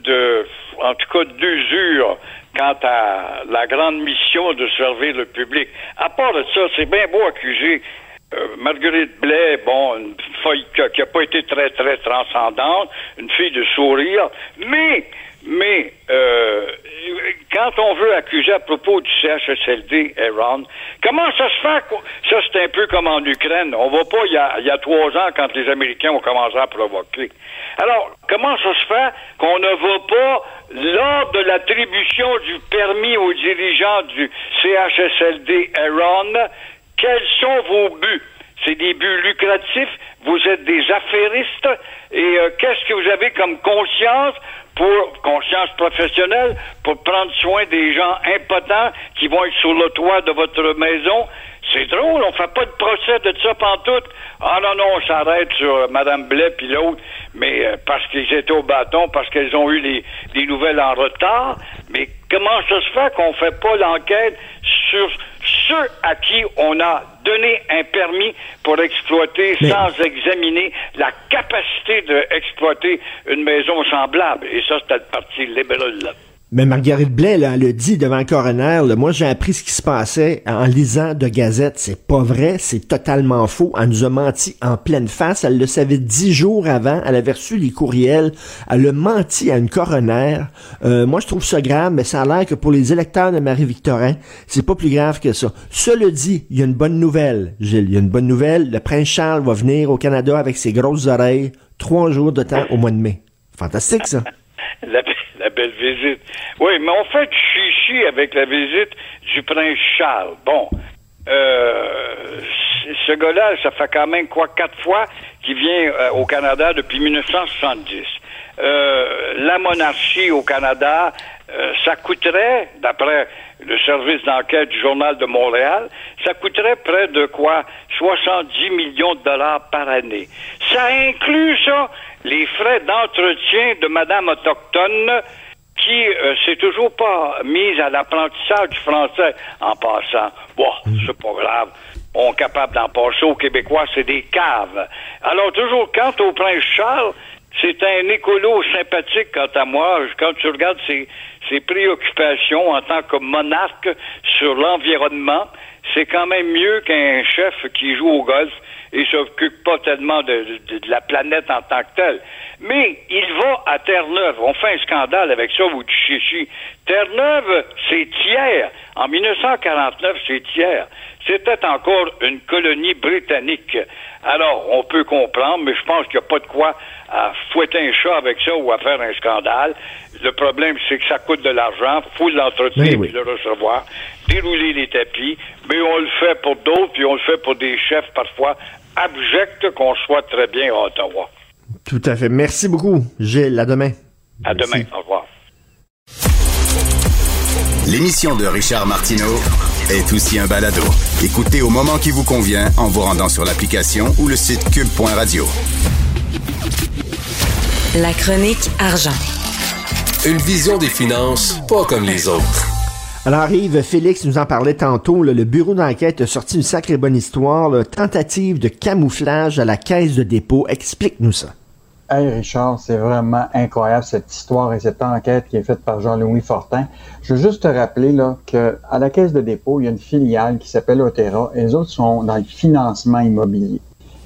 de, en tout cas, d'usure quant à la grande mission de servir le public. À part de ça, c'est bien beau accuser euh, Marguerite Blais, bon, une fille qui n'a pas été très, très transcendante, une fille de sourire, mais, mais, euh, quand on veut accuser à propos du CHSLD, Aaron, comment ça se fait? Ça, c'est un peu comme en Ukraine. On va pas il y, a, trois ans quand les Américains ont commencé à provoquer. Alors, comment ça se fait qu'on ne va pas, lors de l'attribution du permis aux dirigeants du CHSLD Aaron, quels sont vos buts? C'est des buts lucratifs, vous êtes des affairistes, et euh, qu'est-ce que vous avez comme conscience pour conscience professionnelle, pour prendre soin des gens impotents qui vont être sur le toit de votre maison. C'est drôle, on fait pas de procès de ça pantoute. Ah non, non, on s'arrête sur Mme Blais puis l'autre, mais euh, parce qu'ils étaient au bâton, parce qu'elles ont eu les, les nouvelles en retard. Mais comment ça se fait qu'on fait pas l'enquête sur ceux à qui on a donné un permis pour exploiter sans examiner la capacité d'exploiter une maison semblable. Et ça, c'était le Parti libéral. Mais Marguerite Blais, là, a dit devant le coroner, moi j'ai appris ce qui se passait en lisant de Gazette. C'est pas vrai, c'est totalement faux. Elle nous a menti en pleine face. Elle le savait dix jours avant. Elle avait reçu les courriels. Elle a menti à une coroner. Euh, moi je trouve ça grave, mais ça a l'air que pour les électeurs de Marie-Victorin, c'est pas plus grave que ça. Cela dit, il y a une bonne nouvelle, Gilles. Il y a une bonne nouvelle. Le prince Charles va venir au Canada avec ses grosses oreilles. Trois jours de temps au mois de mai. Fantastique ça. (laughs) belle visite. Oui, mais on fait chichi avec la visite du prince Charles. Bon, Euh, ce gars-là, ça fait quand même quoi quatre fois qu'il vient euh, au Canada depuis 1970. Euh, la monarchie au Canada, euh, ça coûterait, d'après le service d'enquête du Journal de Montréal, ça coûterait près de quoi? 70 millions de dollars par année. Ça inclut ça les frais d'entretien de Madame autochtone qui euh, s'est toujours pas mise à l'apprentissage du français en passant. Bon, c'est pas grave. On est capable d'en passer aux Québécois, c'est des caves. Alors, toujours, quant au prince Charles, c'est un écolo sympathique quant à moi. Quand tu regardes ses, ses préoccupations en tant que monarque sur l'environnement, c'est quand même mieux qu'un chef qui joue au golf et s'occupe pas tellement de, de, de, la planète en tant que telle. Mais il va à Terre-Neuve. On fait un scandale avec ça, vous chichi. Terre-Neuve, c'est tiers. En 1949, c'est tiers. C'était encore une colonie britannique. Alors, on peut comprendre, mais je pense qu'il n'y a pas de quoi à fouetter un chat avec ça ou à faire un scandale. Le problème, c'est que ça coûte de l'argent, faut l'entretenir oui. et le recevoir, dérouler les tapis, mais on le fait pour d'autres, puis on le fait pour des chefs parfois abjects qu'on soit très bien à Ottawa. Tout à fait. Merci beaucoup, Gilles. À demain. À Merci. demain. Au revoir. L'émission de Richard Martineau est aussi un balado. Écoutez au moment qui vous convient en vous rendant sur l'application ou le site cube.radio. La chronique argent. Une vision des finances pas comme les autres. Alors Yves, Félix nous en parlait tantôt, le bureau d'enquête a sorti une sacrée bonne histoire, tentative de camouflage à la caisse de dépôt. Explique-nous ça. Hey Richard, c'est vraiment incroyable cette histoire et cette enquête qui est faite par Jean-Louis Fortin. Je veux juste te rappeler là, que à la Caisse de dépôt, il y a une filiale qui s'appelle Otera et les autres sont dans le financement immobilier.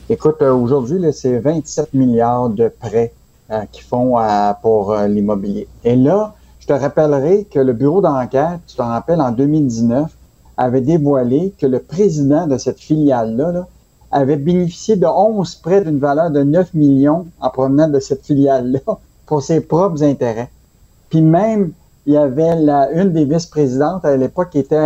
Écoute, euh, aujourd'hui, c'est 27 milliards de prêts euh, qu'ils font euh, pour euh, l'immobilier. Et là, je te rappellerai que le bureau d'enquête, tu t'en rappelles, en 2019, avait dévoilé que le président de cette filiale-là là, avait bénéficié de 11 prêts d'une valeur de 9 millions en provenant de cette filiale-là (laughs) pour ses propres intérêts. Puis même, il y avait la, une des vice-présidentes à l'époque qui était,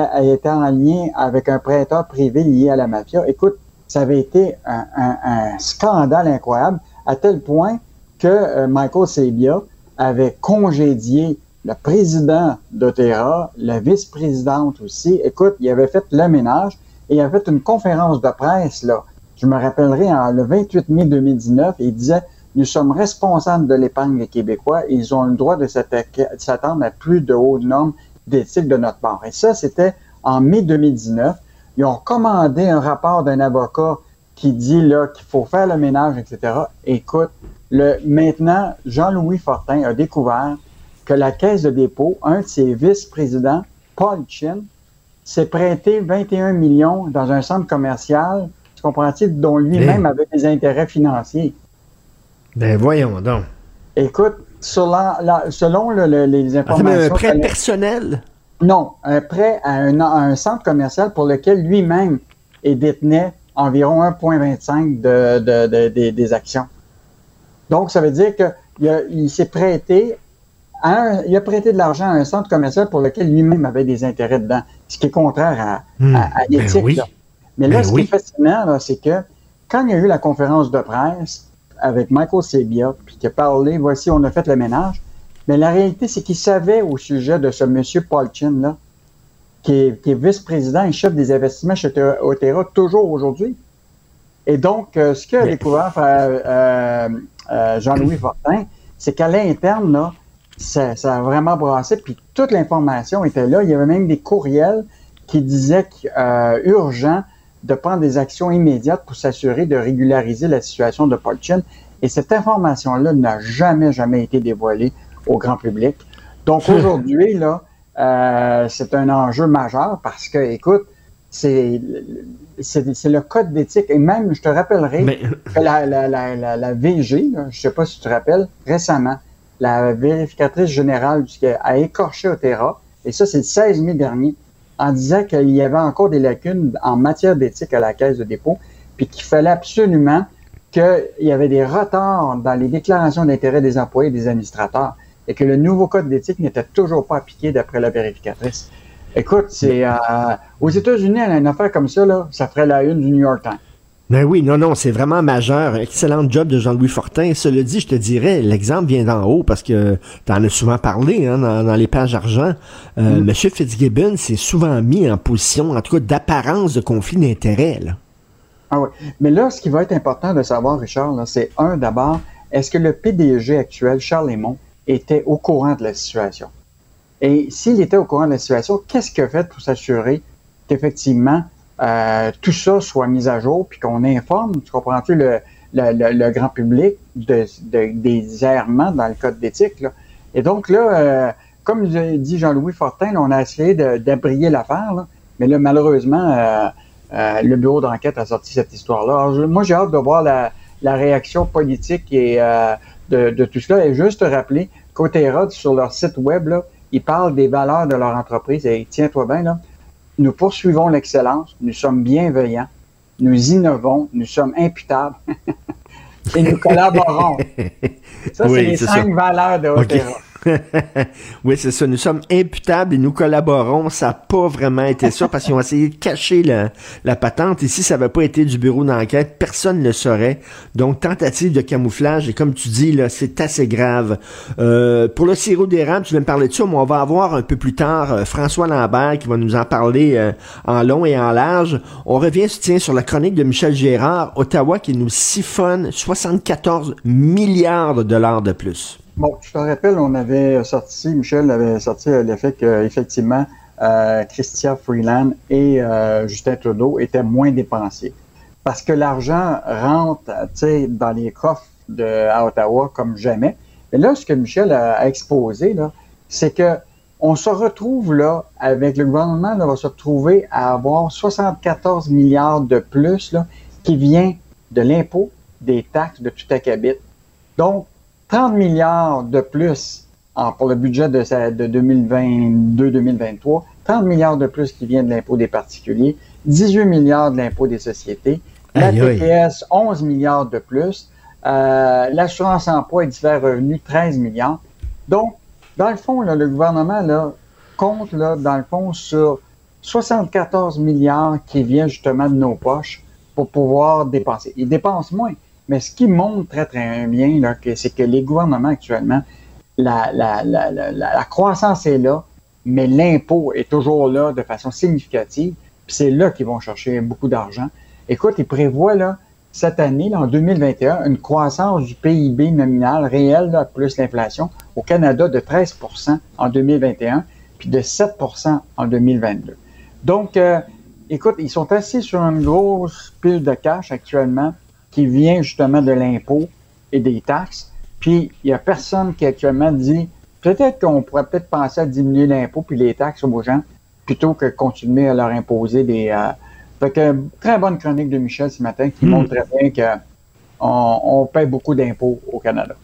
en lien avec un prêteur privé lié à la mafia. Écoute, ça avait été un, scandale incroyable à tel point que euh, Michael Sabia avait congédié le président d'Otera, la vice-présidente aussi. Écoute, il avait fait le ménage et il avait fait une conférence de presse, là. Je me rappellerai, le 28 mai 2019, il disait Nous sommes responsables de l'épargne des Québécois et ils ont le droit de s'attendre à plus de hautes normes d'éthique de notre part. Et ça, c'était en mai 2019. Ils ont commandé un rapport d'un avocat qui dit là qu'il faut faire le ménage, etc. Écoute, le, maintenant, Jean-Louis Fortin a découvert que la Caisse de dépôt, un de ses vice-présidents, Paul Chin, s'est prêté 21 millions dans un centre commercial, tu comprends-tu, dont lui-même avait des intérêts financiers. Ben voyons donc. Écoute, sur la, la, selon le, le, les informations... Attends, un prêt personnel? Non, un prêt à un, à un, centre commercial pour lequel lui-même détenait environ 1,25 de, de, de, de, des actions. Donc, ça veut dire qu'il il s'est prêté un, il a prêté de l'argent à un centre commercial pour lequel lui-même avait des intérêts dedans, ce qui est contraire à, mmh, à, à l'éthique. Ben oui. Mais là, ben ce oui. qui est fascinant, c'est que quand il y a eu la conférence de presse avec Michael Sebia, puis qui a parlé, voici, on a fait le ménage, mais la réalité, c'est qu'il savait au sujet de ce monsieur Paul Chin, là, qui est, est vice-président et chef des investissements chez Otera toujours aujourd'hui. Et donc, euh, ce qu'a découvert euh, euh, Jean-Louis Fortin, c'est qu'à l'interne, là, ça, ça, a vraiment brassé, puis toute l'information était là. Il y avait même des courriels qui disaient euh, urgent de prendre des actions immédiates pour s'assurer de régulariser la situation de Paul Chin. Et cette information-là n'a jamais, jamais été dévoilée au grand public. Donc (laughs) aujourd'hui, là, euh, c'est un enjeu majeur parce que, écoute, c'est c'est le code d'éthique. Et même, je te rappellerai Mais... que la, la, la, la VG, là, je ne sais pas si tu te rappelles, récemment, la vérificatrice générale a écorché Otera, et ça, c'est le 16 mai dernier, en disant qu'il y avait encore des lacunes en matière d'éthique à la caisse de dépôt, puis qu'il fallait absolument qu'il y avait des retards dans les déclarations d'intérêt des employés et des administrateurs, et que le nouveau code d'éthique n'était toujours pas appliqué d'après la vérificatrice. Écoute, c'est aux États-Unis, une affaire comme ça, là, ça ferait la une du New York Times. Ben oui, non, non, c'est vraiment majeur. Excellent job de Jean-Louis Fortin. Cela dit, je te dirais, l'exemple vient d'en haut parce que tu en as souvent parlé hein, dans, les pages argent. Euh, mm. M. Fitzgibbon s'est souvent mis en position, en tout cas, d'apparence de conflit d'intérêts. Ah oui. Mais là, ce qui va être important de savoir, Richard, c'est un, d'abord, est-ce que le PDG actuel, Charles Lemont, était au courant de la situation? Et s'il était au courant de la situation, qu'est-ce qu'il a fait pour s'assurer qu'effectivement, euh, tout ça soit mis à jour, puis qu'on informe, tu comprends-tu, le, le, grand public de, des errements dans le code d'éthique. Et donc là, euh, comme dit Jean-Louis Fortin, on a essayé d'abrier l'affaire, mais là, malheureusement, euh, le bureau d'enquête a sorti cette histoire-là. Moi, j'ai hâte de voir la, réaction politique et de, tout cela. Et juste te rappeler côté Rod, sur leur site web, là, ils parlent des valeurs de leur entreprise. Et tiens-toi bien, là, nous poursuivons l'excellence, nous sommes bienveillants, nous innovons, nous sommes imputables (laughs) et nous collaborons. (laughs) Ça, c'est les cinq valeurs de Otera. (laughs) oui, c'est ça. Nous sommes imputables et nous collaborons. Ça n'a pas vraiment été ça parce qu'ils ont essayé de cacher la, patente. Ici, ça n'avait pas été du bureau d'enquête. Personne ne le saurait. Donc, tentative de camouflage. Et comme tu dis, là, c'est assez grave. Euh, pour le sirop d'érable, tu viens me parler de ça, mais on va avoir un peu plus tard euh, François Lambert qui va nous en parler euh, en long et en large. On revient, tiens, sur la chronique de Michel Gérard, Ottawa qui nous siphonne 74 milliards de dollars de plus. Bon, je te rappelle, on avait sorti, Michel avait sorti l'effet qu'effectivement, euh, Christian Freeland et euh, Justin Trudeau étaient moins dépensiers. Parce que l'argent rentre dans les coffres de, à Ottawa comme jamais. Et là, ce que Michel a, exposé, c'est que on se retrouve là, avec le gouvernement, là, va se retrouver à avoir 74 milliards de plus là, qui vient de l'impôt, des taxes, de tout acabit. Donc, 30 milliards de plus pour le budget de, de 2022-2023, 30 milliards de plus qui viennent de l'impôt des particuliers, 18 milliards de l'impôt des sociétés, la TPS, 11 milliards de plus, euh, l'assurance emploi et divers revenus, 13 milliards. Donc, dans le fond, le gouvernement là, compte, là, dans le fond, sur 74 milliards qui viennent justement de nos poches pour pouvoir dépenser. Ils dépensent moins. Mais ce qui montre très, très bien, c'est que les gouvernements actuellement, la, croissance est là, mais l'impôt est toujours là de façon significative. Puis c'est là qu'ils vont chercher beaucoup d'argent. Écoute, ils prévoient là, cette année, en 2021, une croissance du PIB nominal réel, là, plus l'inflation, au Canada de 13% en 2021, puis de 7% en 2022. Donc, euh, écoute, ils sont assis sur une grosse pile de cash actuellement qui vient justement de l'impôt et des taxes. Puis, il n'y a personne qui actuellement dit peut-être qu'on pourrait peut-être penser à diminuer l'impôt puis les taxes aux gens plutôt que continuer à leur imposer des. Euh... Fait que, très bonne chronique de Michel ce matin qui hmm. montre très bien qu'on on paie beaucoup d'impôts au Canada.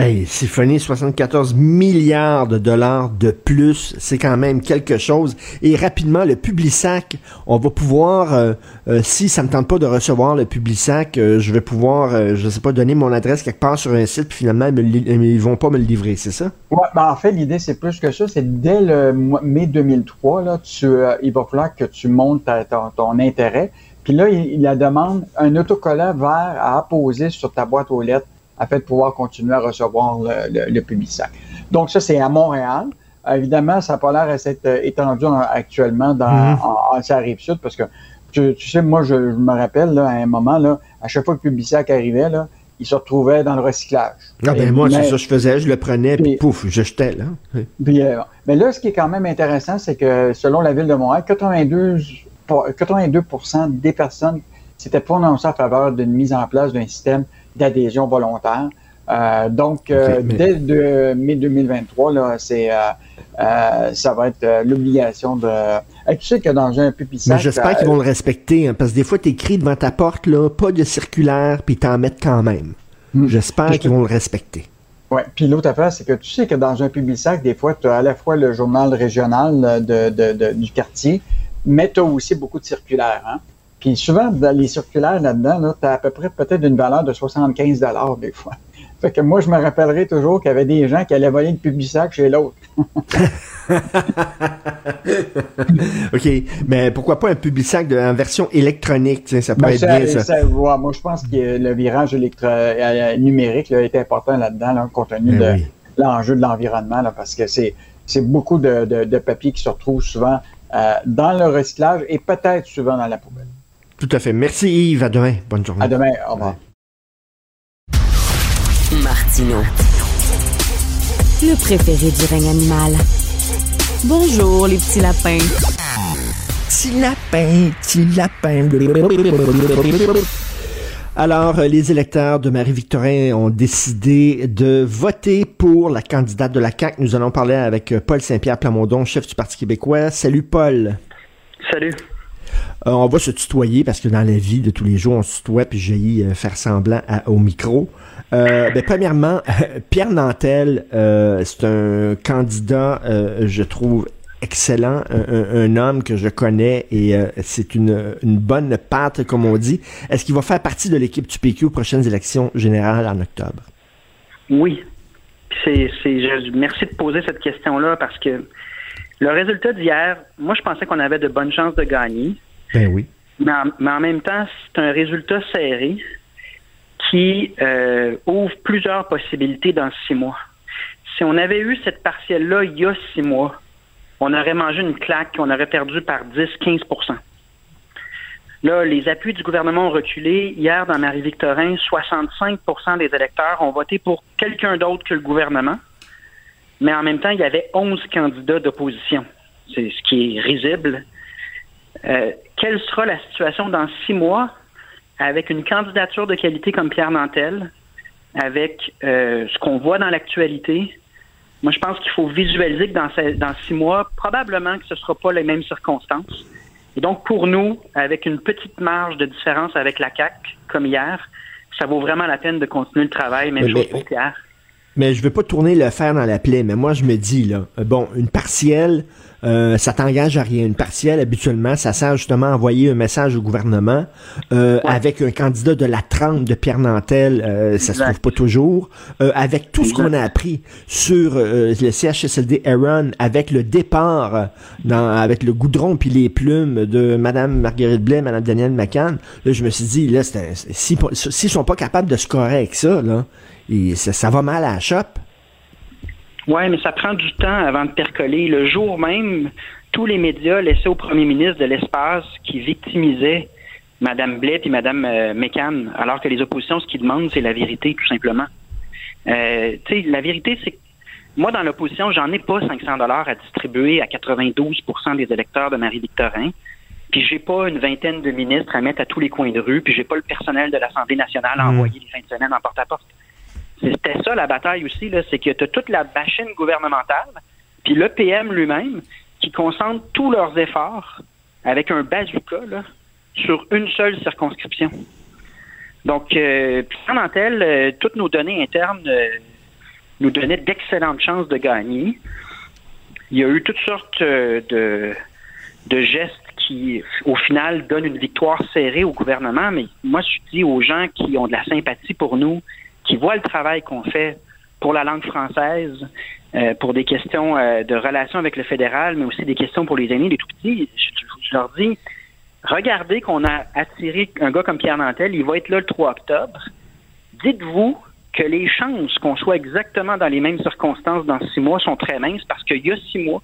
Hey, siphonner 74 milliards de dollars de plus, c'est quand même quelque chose. Et rapidement, le Publisac, on va pouvoir, euh, euh, si ça me tente pas de recevoir le Publisac, euh, je vais pouvoir, je sais pas, donner mon adresse quelque part sur un site, puis finalement, ils, vont pas me le livrer, c'est ça? Ouais, ben en fait, l'idée, c'est plus que ça. C'est dès le mai 2003, là, tu, il va falloir que tu montes ton, intérêt. Puis là, il, la demande un autocollant vert à apposer sur ta boîte aux lettres afin de pouvoir continuer à recevoir le, le, Publisac. Donc ça, c'est à Montréal. évidemment, ça n'a pas l'air à s'être euh, étendu actuellement dans, mm-hmm. en, sud parce que tu, sais, moi, je, me rappelle là, à un moment, là, à chaque fois que le Publisac arrivait, là, il se retrouvait dans le recyclage. Ah ben moi, c'est ça que je faisais, je le prenais, puis, pouf, je jetais là. Puis, euh, mais là, ce qui est quand même intéressant, c'est que selon la ville de Montréal, 82, 82 des personnes s'étaient prononcées en faveur d'une mise en place d'un système d'adhésion volontaire. Euh, donc, euh, dès de, mai 2023, là, c'est, euh, ça va être l'obligation de. tu sais que dans un pupisac... Mais j'espère qu'ils vont le respecter, hein, parce que des fois, tu écris devant ta porte, là, pas de circulaire, puis t'en mettent quand même. Hmm. J'espère qu'ils vont le respecter. Oui, puis l'autre affaire, c'est que tu sais que dans un sac, des fois, tu as à la fois le journal régional de, du quartier, mais tu as aussi beaucoup de circulaires. Hein? Puis souvent, dans les circulaires là-dedans, là, tu as à peu près peut-être une valeur de 75 des fois. (laughs) Fait que moi, je me rappellerai toujours qu'il y avait des gens qui allaient voler le Publisac chez l'autre. (laughs) (laughs) OK, mais pourquoi pas un Publisac de, en version électronique? Ça pourrait Ben, être bien, ça. moi, je pense que le virage électro euh, numérique là, est important là-dedans, là, compte tenu Ben de oui. l'enjeu de l'environnement, parce que c'est c'est beaucoup de, de, de papier qui se retrouve souvent euh, dans le recyclage et peut-être souvent dans la poubelle. Tout à fait. Merci Yves. À demain. Bonne journée. À demain. Au revoir. Martino. Le préféré du règne animal. Bonjour, les petits lapins. Petit lapin, petit lapin. Alors, euh, les électeurs de Marie-Victorin ont décidé de voter pour la candidate de la CAQ. Nous allons parler avec euh, Paul Saint-Pierre Plamondon, chef du Parti québécois. Salut, Paul. Salut. Euh, on va se tutoyer parce que dans la vie de tous les jours, on se tutoie puis j'ai euh, faire semblant au micro. Euh, ben, premièrement, (laughs) Pierre Nantel, c'est un candidat, je trouve, excellent, un, homme que je connais et c'est une, bonne patte, comme on dit. Est-ce qu'il va faire partie de l'équipe du PQ aux prochaines élections générales en octobre? Oui. C'est, merci de poser cette question-là parce que le résultat d'hier, moi, je pensais qu'on avait de bonnes chances de gagner. Ben oui. Mais en, mais en même temps, c'est un résultat serré qui euh, ouvre plusieurs possibilités dans six mois. Si on avait eu cette partielle-là il y a six mois, on aurait mangé une claque, on aurait perdu par 10-15% Là, les appuis du gouvernement ont reculé. Hier, dans Marie-Victorin, 65% des électeurs ont voté pour quelqu'un d'autre que le gouvernement. Mais en même temps, il y avait 11 candidats d'opposition. C'est ce qui est risible. Euh, quelle sera la situation dans six mois avec une candidature de qualité comme Pierre Nantel, avec euh, ce qu'on voit dans l'actualité? Moi, je pense qu'il faut visualiser que dans, six mois, probablement que ce ne sera pas les mêmes circonstances. Et donc, pour nous, avec une petite marge de différence avec la CAC, comme hier, ça vaut vraiment la peine de continuer le travail, même Mais- chose mais- pour Pierre. Mais je veux pas tourner le fer dans la plaie, mais moi je me dis là, euh, bon, une partielle, euh, ça t'engage à rien. Une partielle, habituellement, ça sert justement à envoyer un message au gouvernement. Euh, Avec un candidat de la trempe de Pierre Nantel, euh, ça se trouve pas toujours. Euh, avec tout ce qu'on a appris sur euh, le CHSLD Aaron, avec le départ dans, avec le goudron puis les plumes de Madame Marguerite Blais, Madame Danielle McCann, là je me suis dit là, c'est un- si s'ils sont pas capables de scorer avec ça là. Et ça, ça va mal à la shop. Oui, mais ça prend du temps avant de percoler. Le jour même, tous les médias laissaient au premier ministre de l'espace qui victimisait Mme Blais et Mme euh, McCann, alors que les oppositions, ce qu'ils demandent, c'est la vérité, tout simplement. Euh, tu sais, la vérité, c'est que moi, dans l'opposition, j'en ai pas 500 dollars à distribuer à 92% des électeurs de Marie-Victorin. Puis j'ai pas une vingtaine de ministres à mettre à tous les coins de rue, puis j'ai pas le personnel de l'Assemblée nationale à Mm. envoyer les fins de semaine en porte-à-porte. C'était ça la bataille aussi, c'est que tu as toute la machine gouvernementale, puis l'EPM lui-même, qui concentre tous leurs efforts avec un bazooka sur une seule circonscription. Donc, euh, Pierre Nantel, euh, toutes nos données internes euh, nous donnaient d'excellentes chances de gagner. Il y a eu toutes sortes euh, de gestes qui, au final, donnent une victoire serrée au gouvernement, mais moi, je dis aux gens qui ont de la sympathie pour nous, qui voient le travail qu'on fait pour la langue française, euh, pour des questions euh, de relations avec le fédéral, mais aussi des questions pour les aînés, les tout petits, je, je leur dis, regardez qu'on a attiré un gars comme Pierre Nantel, il va être là le 3 octobre. Dites-vous que les chances qu'on soit exactement dans les mêmes circonstances dans six mois sont très minces parce qu'il y a six mois,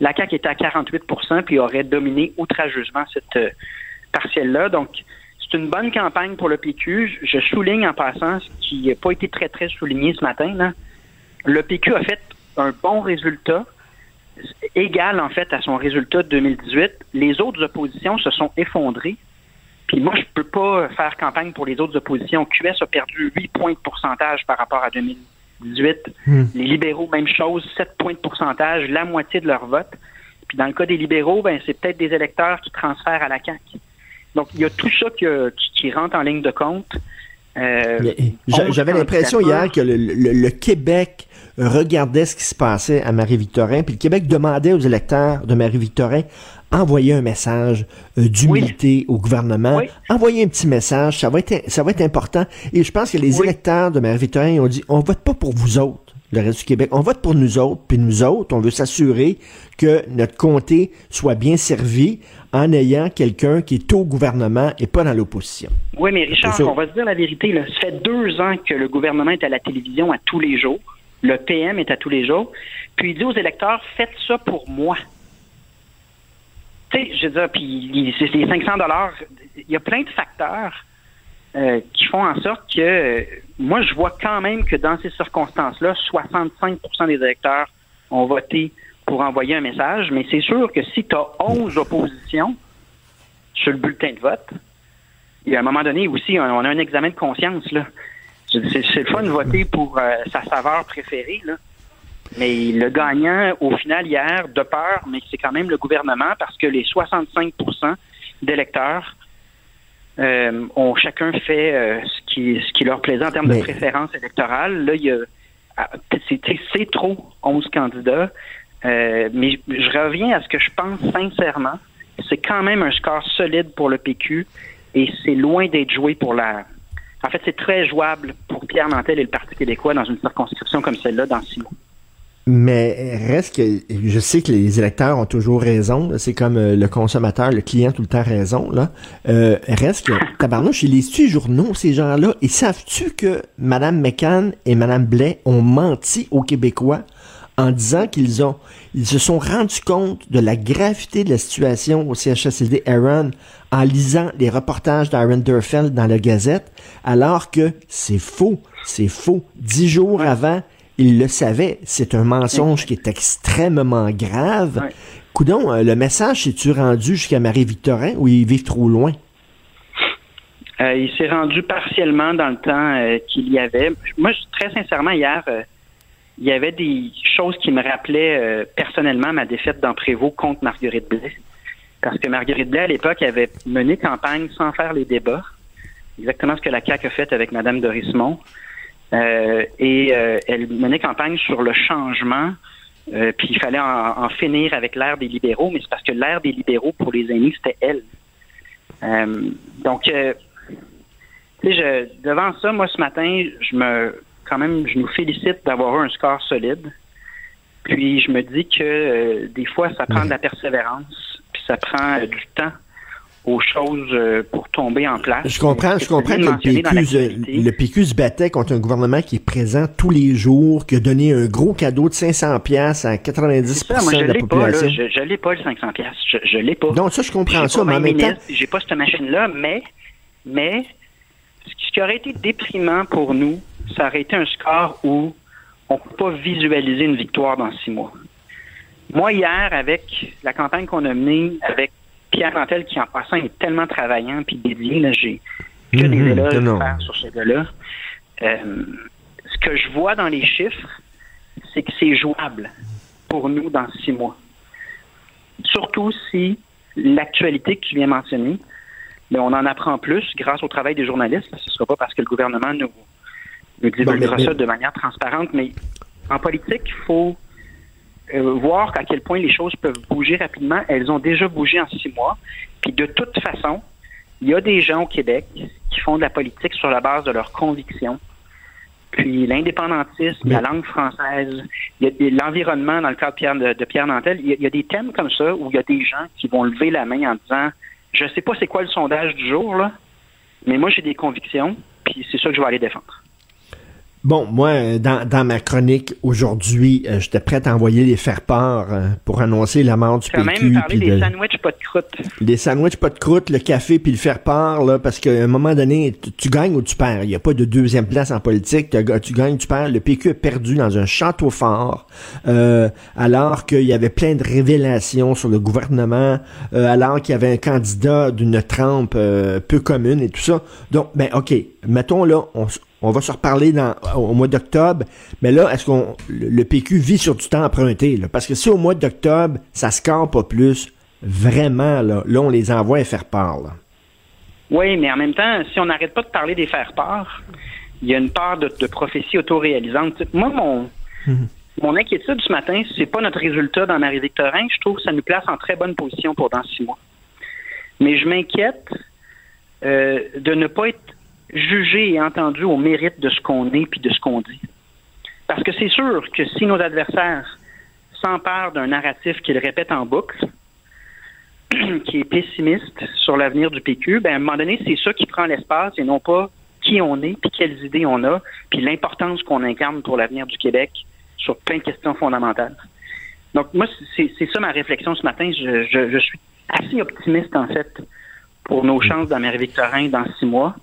la CAQ était à 48% puis aurait dominé outrageusement cette euh, partielle-là. Donc, c'est une bonne campagne pour le PQ. Je souligne en passant ce qui n'a pas été très, très souligné ce matin. Là. Le PQ a fait un bon résultat, égal en fait à son résultat de 2018. Les autres oppositions se sont effondrées. Puis moi, je peux pas faire campagne pour les autres oppositions. QS a perdu 8 points de pourcentage par rapport à 2018. Les libéraux, même chose, 7 points de pourcentage, la moitié de leur vote. Puis dans le cas des libéraux, ben, c'est peut-être des électeurs qui transfèrent à la CAQ. Donc, il y a tout ça qui, rentre en ligne de compte. Euh, j'avais l'impression hier que le, Québec regardait ce qui se passait à Marie-Victorin, puis le Québec demandait aux électeurs de Marie-Victorin envoyer un message euh, d'humilité au gouvernement, envoyer un petit message, ça va être ça va être important. Et je pense que les électeurs de Marie-Victorin ont dit on vote pas pour vous autres le reste du Québec. On vote pour nous autres, puis nous autres, on veut s'assurer que notre comté soit bien servi en ayant quelqu'un qui est au gouvernement et pas dans l'opposition. Oui, mais Richard, on va se dire la vérité. Là. Ça fait deux ans que le gouvernement est à la télévision à tous les jours. Le PM est à tous les jours. Puis il dit aux électeurs, faites ça pour moi. Tu sais, je veux dire, puis les 500 dollars, il y a plein de facteurs euh, qui font en sorte que euh, moi, je vois quand même que dans ces circonstances-là, 65% des électeurs ont voté pour envoyer un message, mais c'est sûr que si tu as 11 oppositions sur le bulletin de vote, il y a un moment donné aussi, on a un examen de conscience. là. C'est le fun de voter pour euh, sa saveur préférée, là. Mais le gagnant, au final, hier, de peur, mais c'est quand même le gouvernement parce que les 65% d'électeurs euh, ont chacun fait euh, ce, qui, ce qui leur plaisait en termes de préférence électorale. Là, il y a ah, c'est trop 11 candidats. Euh, mais je reviens à ce que je pense sincèrement. C'est quand même un score solide pour le PQ et c'est loin d'être joué pour la. En fait, c'est très jouable pour Pierre Nantel et le Parti québécois dans une circonscription comme celle-là dans six mois. Mais reste que je sais que les électeurs ont toujours raison. C'est comme euh, le consommateur, le client tout le temps raison. Là. Euh, reste que tabarnouche, ils lisent les journaux, ces gens-là? Et savent-tu que Mme McCann et Mme Blais ont menti aux Québécois en disant qu'ils ont ils se sont rendus compte de la gravité de la situation au CHSLD Aaron en lisant les reportages d'Aaron Durfeld dans la Gazette, alors que c'est faux, c'est faux. Dix jours avant, il le savait. C'est un mensonge qui est extrêmement grave. Coudon, euh, le message s'est-tu rendu jusqu'à Marie-Victorin ou il vit trop loin? Euh, il s'est rendu partiellement dans le temps euh, qu'il y avait. Moi, très sincèrement, hier, il y avait des choses qui me rappelaient personnellement ma défaite dans Prévost contre Marguerite Blais. Parce que Marguerite Blais, à l'époque, avait mené campagne sans faire les débats. Exactement ce que la CAQ a fait avec Mme Dorismont. Euh, et euh, elle menait campagne sur le changement. Euh, puis il fallait en, finir avec l'ère des libéraux, mais c'est parce que l'ère des libéraux pour les aînés, c'était elle. donc, je, devant ça, moi ce matin, je me, quand même, je nous félicite d'avoir eu un score solide. Puis je me dis que des fois, ça prend de la persévérance, puis ça prend du temps aux choses euh, pour tomber en place. Je comprends, je comprends que le PQ, le PQ se battait contre un gouvernement qui est présent tous les jours, qui a donné un gros cadeau de 500 pièces à 90 de la population. je, l'ai pas le 500 pièces, je, je l'ai pas. Donc ça, je comprends ça, mais en même temps, j'ai pas cette machine-là, mais mais ce qui aurait été déprimant pour nous, ça aurait été un score où on peut pas visualiser une victoire dans six mois. Moi, hier, avec la campagne qu'on a menée, avec Pierre Rantel, qui en passant est tellement travaillant puis dédié, là, j'ai que des mhm, éloges à faire sur ce gars-là. Euh, ce que je vois dans les chiffres, c'est que c'est jouable pour nous dans six mois. Surtout si l'actualité que tu viens mentionner, mais on en apprend plus grâce au travail des journalistes. Ce ne sera pas parce que le gouvernement nous, nous divulguera ça de manière transparente, mais en politique, il faut voir à quel point les choses peuvent bouger rapidement. Elles ont déjà bougé en six mois. Puis de toute façon, il y a des gens au Québec qui font de la politique sur la base de leurs convictions. Puis l'indépendantisme, la langue française, l'environnement dans le cas de Pierre, de, Pierre Nantel. Il y, a, des thèmes comme ça où il y a des gens qui vont lever la main en disant Je sais pas c'est quoi le sondage du jour, là, mais moi j'ai des convictions, puis c'est ça que je vais aller défendre. Bon, moi, dans, dans ma chronique aujourd'hui, euh, j'étais prêt à envoyer les faire-part euh, pour annoncer la mort du tu as même des sandwichs pas de croûte. Les sandwichs pas de croûte, le café puis le faire-part, là, parce qu'à un moment donné, tu, gagnes ou tu perds. Il n'y a pas de deuxième place en politique. Tu, gagnes, tu perds. Le PQ a perdu dans un château fort, euh, alors qu'il y avait plein de révélations sur le gouvernement, alors qu'il y avait un candidat d'une trempe peu commune et tout ça. Donc, ben, OK, mettons là, on, on va se reparler dans, au mois d'octobre. Mais là, est-ce qu'on le PQ vit sur du temps emprunté? Parce que si au mois d'octobre, ça score pas plus, vraiment, là, là, on les envoie à faire part. Oui, mais en même temps, si on n'arrête pas de parler des faire-part, il y a une part de, prophétie autoréalisante. Moi, mon, mhm. mon inquiétude ce matin, c'est pas notre résultat dans Marie-Victorin. Je trouve que ça nous place en très bonne position pour dans six mois. Mais je m'inquiète euh, de ne pas être jugé et entendu au mérite de ce qu'on est puis de ce qu'on dit. Parce que c'est sûr que si nos adversaires s'emparent d'un narratif qu'ils répètent en boucle, (clears throat) qui est pessimiste sur l'avenir du PQ, ben à un moment donné, c'est ça qui prend l'espace et non pas qui on est, puis quelles idées on a, puis l'importance qu'on incarne pour l'avenir du Québec sur plein de questions fondamentales. Donc moi, c'est ça ma réflexion ce matin. Je, suis assez optimiste en fait pour nos chances d'Amérique Victorin dans six mois,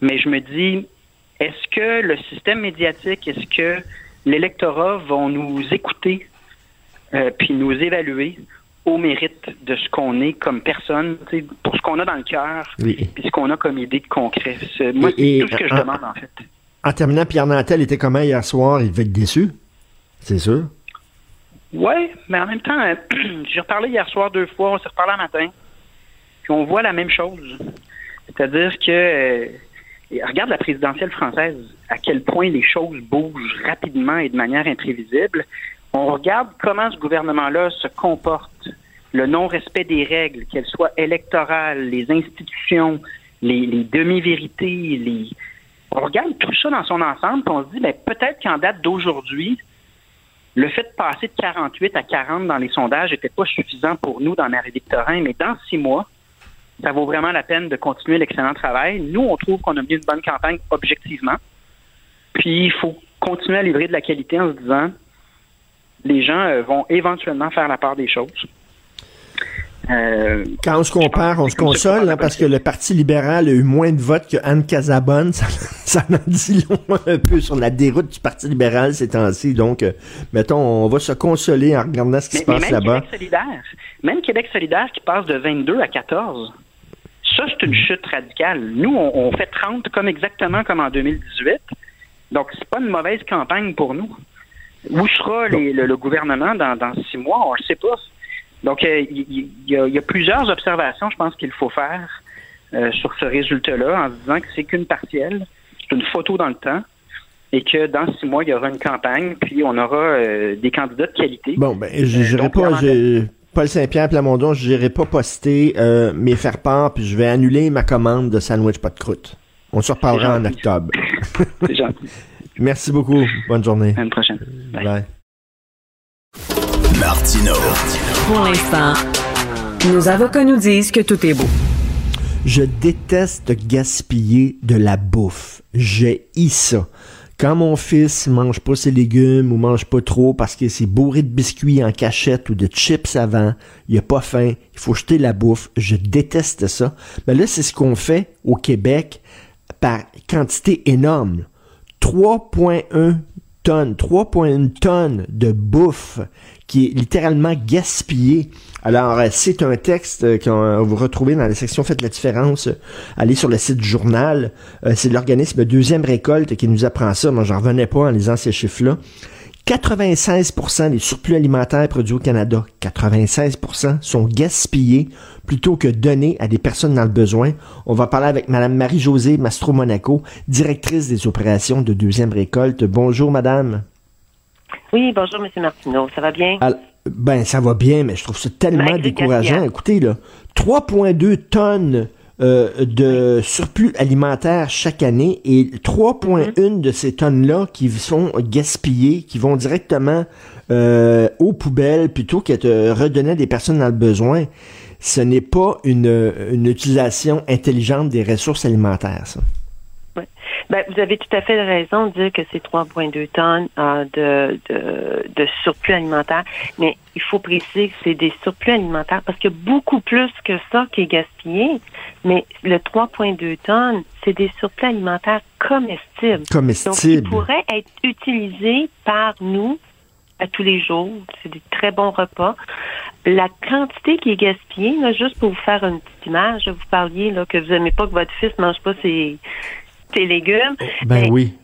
mais je me dis, est-ce que le système médiatique, est-ce que l'électorat vont nous écouter euh, puis nous évaluer au mérite de ce qu'on est comme personne, pour ce qu'on a dans le cœur, puis ce qu'on a comme idée de concret? Moi, c'est tout ce que je demande, en fait. En terminant, Pierre Nantel était comment hier soir? Il devait être déçu, c'est sûr. Oui, mais en même temps, (clears throat) j'ai reparlé hier soir deux fois, on s'est reparlé un matin, puis on voit la même chose. C'est-à-dire que, euh, regarde la présidentielle française, à quel point les choses bougent rapidement et de manière imprévisible. On regarde comment ce gouvernement-là se comporte, le non-respect des règles, qu'elles soient électorales, les institutions, les, demi-vérités, les... on regarde tout ça dans son ensemble, et on se dit, ben, peut-être qu'en date d'aujourd'hui, le fait de passer de 48 à 40 dans les sondages n'était pas suffisant pour nous dans Marie-Victorin, mais dans six mois, ça vaut vraiment la peine de continuer l'excellent travail. Nous, on trouve qu'on a mis une bonne campagne objectivement. Puis, il faut continuer à livrer de la qualité en se disant, les gens euh, vont éventuellement faire la part des choses. Euh, Quand on se compare, on se console, hein, parce que le Parti libéral a eu moins de votes que Anne Casabonne. (laughs) Ça, en dit long un peu sur la déroute du Parti libéral ces temps-ci. Donc, euh, mettons, on va se consoler en regardant ce qui se passe là-bas. Québec solidaire, même Québec solidaire qui passe de 22 à 14, ça, c'est une chute radicale. Nous, on, fait 30 comme exactement comme en 2018. Donc, c'est pas une mauvaise campagne pour nous. Où sera le, gouvernement dans, six mois? On ne le sait pas. Donc, il euh, y, a plusieurs observations, je pense, qu'il faut faire euh, sur ce résultat-là en se disant que c'est qu'une partielle, c'est une photo dans le temps et que dans six mois, il y aura une campagne, puis on aura euh, des candidats de qualité. Bon, ben, je n'irai pas. Paul Saint-Pierre Plamondon, je n'irai pas poster mes faire-part, puis je vais annuler ma commande de sandwich pas de croûte. On se reparlera en octobre. (laughs) c'est gentil. Merci beaucoup. Bonne journée. À une prochaine. Bye. Martino. Pour l'instant, nos avocats nous disent que tout est beau. Je déteste gaspiller de la bouffe. J'ai ça. Quand mon fils mange pas ses légumes ou mange pas trop parce que c'est bourré de biscuits en cachette ou de chips avant, il a pas faim, il faut jeter la bouffe. Je déteste ça. Mais là, c'est ce qu'on fait au Québec par quantité énorme. 3,1 tonnes, 3,1 tonnes de bouffe qui est littéralement gaspillée. Alors, euh, c'est un texte euh, que vous retrouvez dans la section Faites la différence. Allez sur le site du journal. Euh, c'est l'organisme Deuxième Récolte qui nous apprend ça. Moi, j'en revenais pas en lisant ces chiffres-là. 96% des surplus alimentaires produits au Canada, 96% sont gaspillés plutôt que donnés à des personnes dans le besoin. On va parler avec Madame Marie-Josée Mastro-Monaco, directrice des opérations de deuxième récolte. Bonjour, Madame. Oui, bonjour, Monsieur Martineau. Ça va bien? ben, ça va bien, mais je trouve ça tellement décourageant. Écoutez, là, 3,2 tonnes euh, de surplus alimentaire chaque année et 3,1 de ces tonnes-là qui sont gaspillées, qui vont directement euh, aux poubelles plutôt qu'être redonnées à des personnes dans le besoin. Ce n'est pas une, une utilisation intelligente des ressources alimentaires, ça. Ben, vous avez tout à fait raison de dire que c'est 3,2 tonnes euh, de, de, de, surplus alimentaire, mais il faut préciser que c'est des surplus alimentaires parce qu'il y a beaucoup plus que ça qui est gaspillé, mais le 3,2 tonnes, c'est des surplus alimentaires comestibles. Comestibles. Donc, ils pourraient être utilisés par nous à tous les jours. C'est des très bons repas. La quantité qui est gaspillée, là, juste pour vous faire une petite image, vous parliez là, que vous n'aimez pas que votre fils mange pas ses, tes légumes. Ben oui.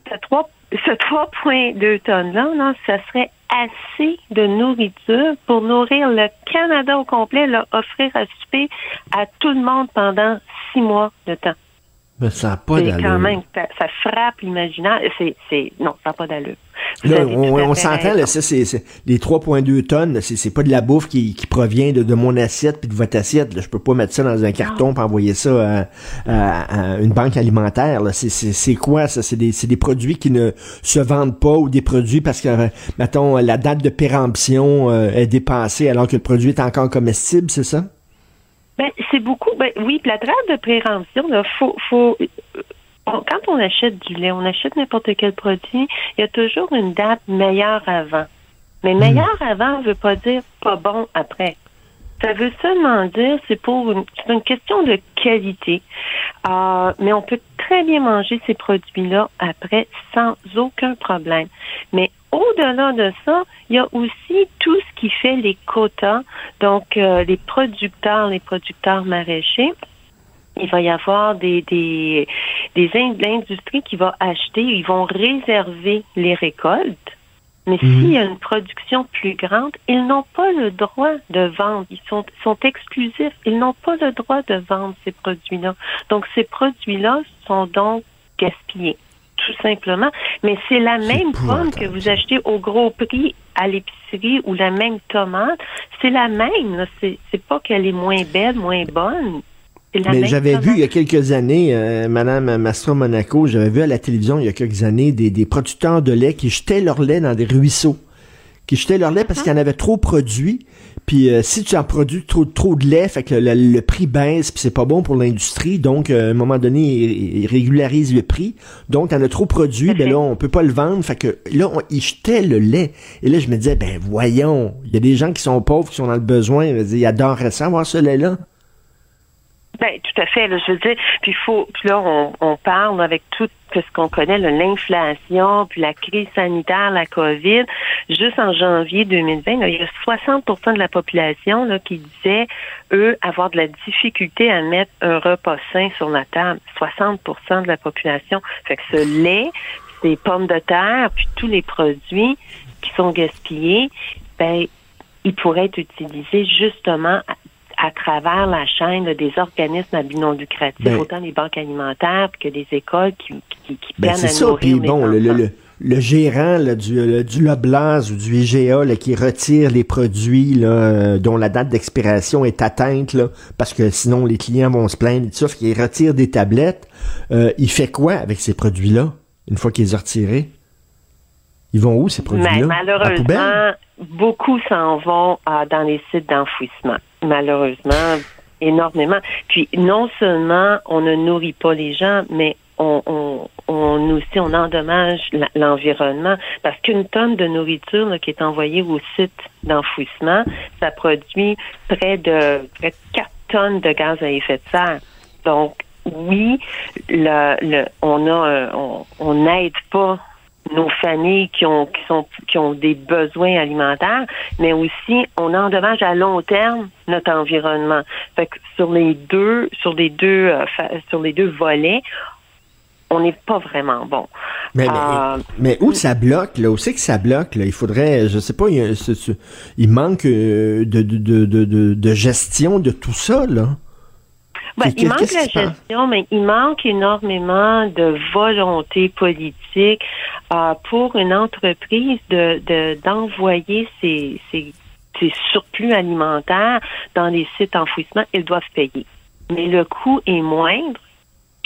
Ce 3,2 tonnes-là, là, ça serait assez de nourriture pour nourrir le Canada au complet, là, offrir à souper à tout le monde pendant six mois de temps. Mais ça n'a pas d'allure. quand même, ça, ça frappe l'imaginaire. C'est, non, ça n'a pas d'allure. Là, on, s'entend, là, ça, c'est, les 3,2 tonnes, c'est, c'est pas de la bouffe qui, qui provient de, de mon assiette puis de votre assiette. Là. Je peux pas mettre ça dans un carton puis envoyer ça à, à- à une banque alimentaire. Là. C'est, quoi ça? C'est des, produits qui ne se vendent pas ou des produits parce que, mettons, la date de péremption euh, est dépassée alors que le produit est encore comestible, c'est ça? Ben, c'est beaucoup. Ben, oui, la date de préemption, là, faut, faut, on- quand on achète du lait, on achète n'importe quel produit, il y a toujours une date meilleure avant. Mais meilleur avant ne veut pas dire pas bon après. Ça veut seulement dire c'est pour une, c'est une question de qualité. Euh, mais on peut très bien manger ces produits-là après sans aucun problème. Mais au-delà de ça, il y a aussi tout ce qui fait les quotas, donc euh, les producteurs, les producteurs maraîchers. Il va y avoir des, des, des in- l'industrie qui va acheter, ils vont réserver les récoltes. Mais s'il y a une production plus grande, ils n'ont pas le droit de vendre. Ils sont, sont exclusifs. Ils n'ont pas le droit de vendre ces produits-là. Donc, ces produits-là sont donc gaspillés, tout simplement. Mais c'est la même pomme que vous achetez au gros prix à l'épicerie ou la même tomate. C'est la même. c'est pas qu'elle est moins belle, moins bonne. Mais j'avais vu il y a quelques années, euh, Madame Mastro Monaco, j'avais vu à la télévision il y a quelques années des, des producteurs de lait qui jetaient leur lait dans des ruisseaux. Qui jetaient leur lait parce qu'il y en avait trop produit. Puis euh, si tu en produis trop, trop de lait, fait que le, le prix baisse, puis c'est pas bon pour l'industrie. Donc, euh, à un moment donné, ils, ils régularisent le prix. Donc, t'en as trop produit, ben là, on peut pas le vendre. Fait que là, on, ils jetaient le lait. Et là, je me disais, ben voyons, il y a des gens qui sont pauvres, qui sont dans le besoin. Ils adoreraient ça, avoir ce lait-là. Ben, tout à fait. Là, je veux dire, puis faut, puis là, on, on parle avec tout ce qu'on connaît, l'inflation, puis la crise sanitaire, la COVID. Juste en janvier 2020, là, il y a 60% de la population là, qui disait, eux, avoir de la difficulté à mettre un repas sain sur la table. 60% de la population. Fait que ce lait, ces pommes de terre, puis tous les produits qui sont gaspillés, ben, ils pourraient être utilisés justement à, travers la chaîne là, des organismes à but non lucratif, Ben- autant les banques alimentaires que des écoles qui, qui, qui Ben, c'est à ça. Puis les bon, le, le, enfants. le, le gérant là, du, le- du ou du IGA là, qui retire les produits là, euh, dont la date d'expiration est atteinte, là, parce que sinon les clients vont se plaindre et tout ça, fait qu'il retire des tablettes, euh, il fait quoi avec ces produits-là, une fois qu'ils les ont retirés? Ils vont où, ces produits-là? Mais À la poubelle? malheureusement, beaucoup s'en vont euh, dans les sites d'enfouissement. Malheureusement, énormément. Puis non seulement on ne nourrit pas les gens, mais on, on, on aussi on endommage l'environnement parce qu'une tonne de nourriture là, qui est envoyée au site d'enfouissement, ça produit près de près de 4 tonnes de gaz à effet de serre. Donc oui, le, le, on a on, on n'aide pas nos familles qui ont qui sont qui ont des besoins alimentaires, mais aussi on endommage à long terme notre environnement. Fait que sur les deux sur les deux euh, sur les deux volets, on n'est pas vraiment bon. Mais, mais, Euh, mais où ça bloque, là, où c'est que ça bloque, là? Il faudrait, je sais pas, il, il manque euh, de, de, de, de- de gestion de tout ça, là. Ben, il manque la gestion, mais il manque énormément de volonté politique euh, pour une entreprise de de- d'envoyer ses, ses, ses surplus alimentaires dans les sites enfouissement. Ils doivent payer. Mais le coût est moindre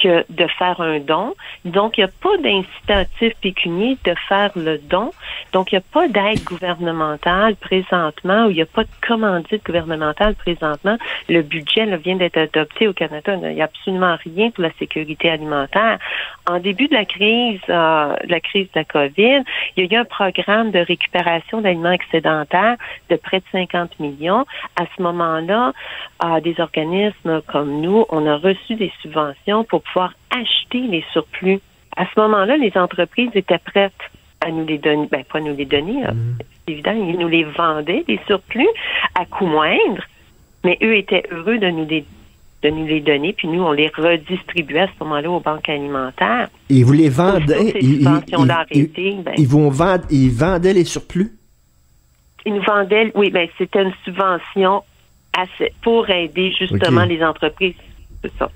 de faire un don. Donc, il n'y a pas d'incitatif pécunier de faire le don. Donc, il n'y a pas d'aide gouvernementale présentement ou il n'y a pas de commandite gouvernementale présentement. Le budget là, vient d'être adopté au Canada. Il n'y a absolument rien pour la sécurité alimentaire. En début de la crise, euh, de la crise de la COVID, il y a eu un programme de récupération d'aliments excédentaires de près de 50 millions. À ce moment-là, euh, des organismes comme nous, on a reçu des subventions pour pouvoir acheter les surplus. À ce moment-là, les entreprises étaient prêtes à nous les donner, ben pas nous les donner, là. c'est évident, ils nous les vendaient, les surplus, à coût moindre, mais eux étaient heureux de nous les de nous les donner, puis nous, on les redistribuait à ce moment-là aux banques alimentaires. Et vous les vendez, ils, ils- ben- vont vendre, ils vendaient les surplus? Ils nous vendaient, oui, ben c'était une subvention pour aider justement les entreprises. C'est ça.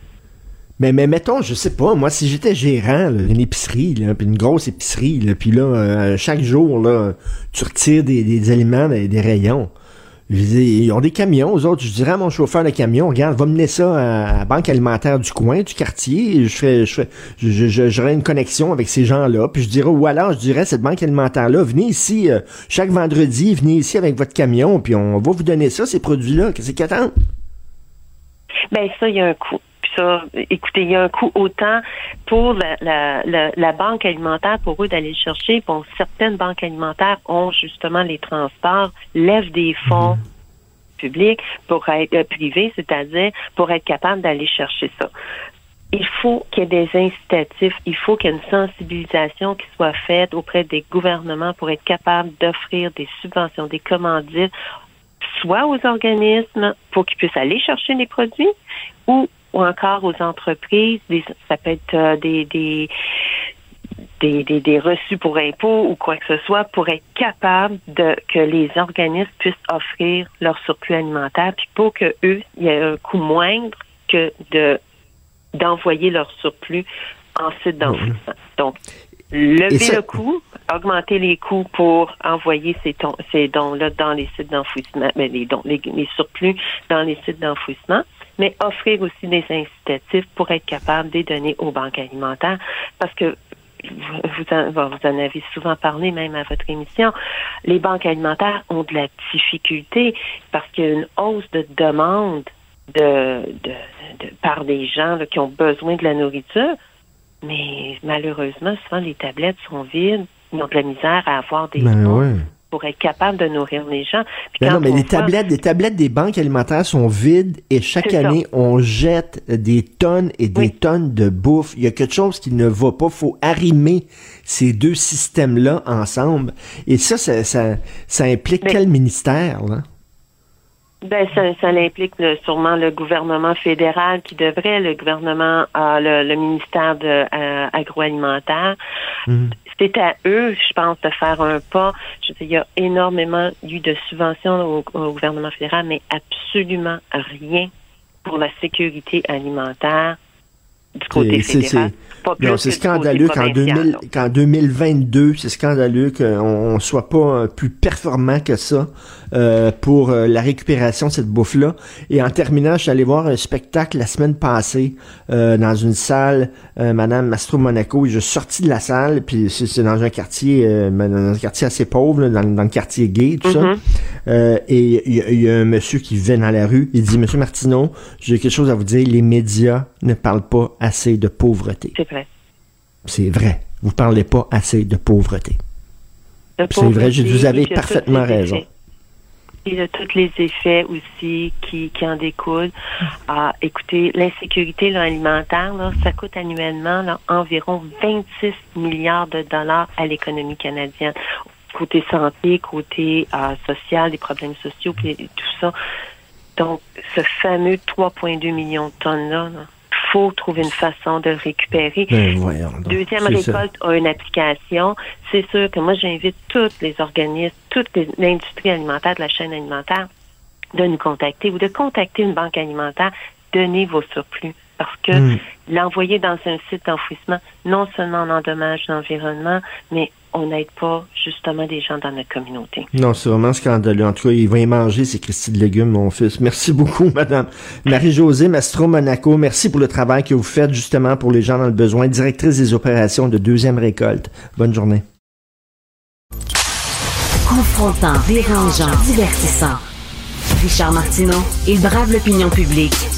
Mais, mais mettons, je sais pas, moi, si j'étais gérant d'une épicerie, là, puis une grosse épicerie, là, puis là, euh, chaque jour, là, tu retires des, des aliments des, rayons. Ils ont des camions, aux autres. Je dirais à mon chauffeur de camion, regarde, va mener ça à la banque alimentaire du coin, du quartier. Je ferais, je ferais, je, une connexion avec ces gens-là. Puis je dirais, ou alors, je dirais, cette banque alimentaire-là, venez ici euh, chaque vendredi, venez ici avec votre camion, puis on va vous donner ça, ces produits-là. Qu'est-ce qu'ils attendent? Ben ça, il y a un coût. Ça, écoutez, il y a un coût autant pour la, la, la, banque alimentaire, pour eux d'aller chercher. Bon, certaines banques alimentaires ont justement les transports, lèvent des fonds mhm. publics pour être euh, privés, c'est-à-dire pour être capable d'aller chercher ça. Il faut qu'il y ait des incitatifs, il faut qu'il y ait une sensibilisation qui soit faite auprès des gouvernements pour être capable d'offrir des subventions, des commandites soit aux organismes pour qu'ils puissent aller chercher les produits ou, ou encore aux entreprises. Des, ça peut être euh, des, des des, des, des, reçus pour impôts ou quoi que ce soit pour être capable de que les organismes puissent offrir leur surplus alimentaire, puis pour que eux, il y ait un coût moindre que de d'envoyer leur surplus en site d'enfouissement. Donc, lever le coût, augmenter les coûts pour envoyer ces, ces dons-là dans les sites d'enfouissement, mais les, dons, les, surplus dans les sites d'enfouissement, mais offrir aussi des incitatifs pour être capable de les donner aux banques alimentaires, parce que vous en, vous en avez souvent parlé même à votre émission, les banques alimentaires ont de la difficulté parce qu'il y a une hausse de demande de, de, de par des gens qui ont besoin de la nourriture. Mais malheureusement, souvent, les tablettes sont vides. Ils ont de la misère à avoir des ben pour être capable de nourrir les gens. Non, mais les tablettes, les tablettes des banques alimentaires sont vides et chaque année, on jette des tonnes et des tonnes de bouffe. Il y a quelque chose qui ne va pas. faut arrimer ces deux systèmes-là ensemble. Et ça, ça, ça, implique quel ministère, là? Ben, ça, ça implique sûrement le gouvernement fédéral qui devrait, le gouvernement, euh, le, ministère de euh, agroalimentaire. Mhm. C'est à eux, je pense, de faire un pas. Je il y a énormément eu de subventions au gouvernement fédéral, mais absolument rien pour la sécurité alimentaire du côté fédéral. C'est scandaleux qu'en 2022, c'est scandaleux qu'on ne soit pas euh, plus performant que ça euh, pour euh, la récupération de cette bouffe-là. Et en terminant, je suis allé voir un spectacle la semaine passée dans une salle, Madame Mastro Monaco, et je suis sorti de la salle, puis c'est dans un quartier ben, dans un quartier assez pauvre, dans, le quartier gay, tout ça. Mm-hmm. et il y, a un monsieur qui vient dans la rue, il dit, Monsieur Martineau, j'ai quelque chose à vous dire, les médias ne parlent pas assez de pauvreté. C'est vrai. C'est vrai. Vous parlez pas assez de pauvreté. C'est vrai, vous avez parfaitement raison. Tous les effets aussi qui, qui en découlent. Ah, écoutez, l'insécurité alimentaire, ça coûte annuellement environ 26 milliards de dollars à l'économie canadienne. Côté santé, côté euh, social, des problèmes sociaux, tout ça. Donc, ce fameux 3,2 millions de tonnes-là, là faut trouver une façon de récupérer. Ben, Deuxième récolte a une application. C'est sûr que moi, j'invite tous les organismes, toute l'industrie alimentaire, de la chaîne alimentaire, de nous contacter ou de contacter une banque alimentaire. Donnez vos surplus. Parce que hmm. l'envoyer dans un site d'enfouissement, non seulement on endommage l'environnement, mais on n'aide pas justement des gens dans notre communauté. Non, c'est vraiment scandaleux. En tout cas, il va y manger ces Christy de légumes, mon fils. Merci beaucoup, (laughs) Madame Marie-Josée Mastro-Monaco. Merci pour le travail que vous faites justement pour les gens dans le besoin. Directrice des opérations de deuxième récolte. Bonne journée. Confrontant, dérangeant, divertissant. Richard Martineau, il brave l'opinion publique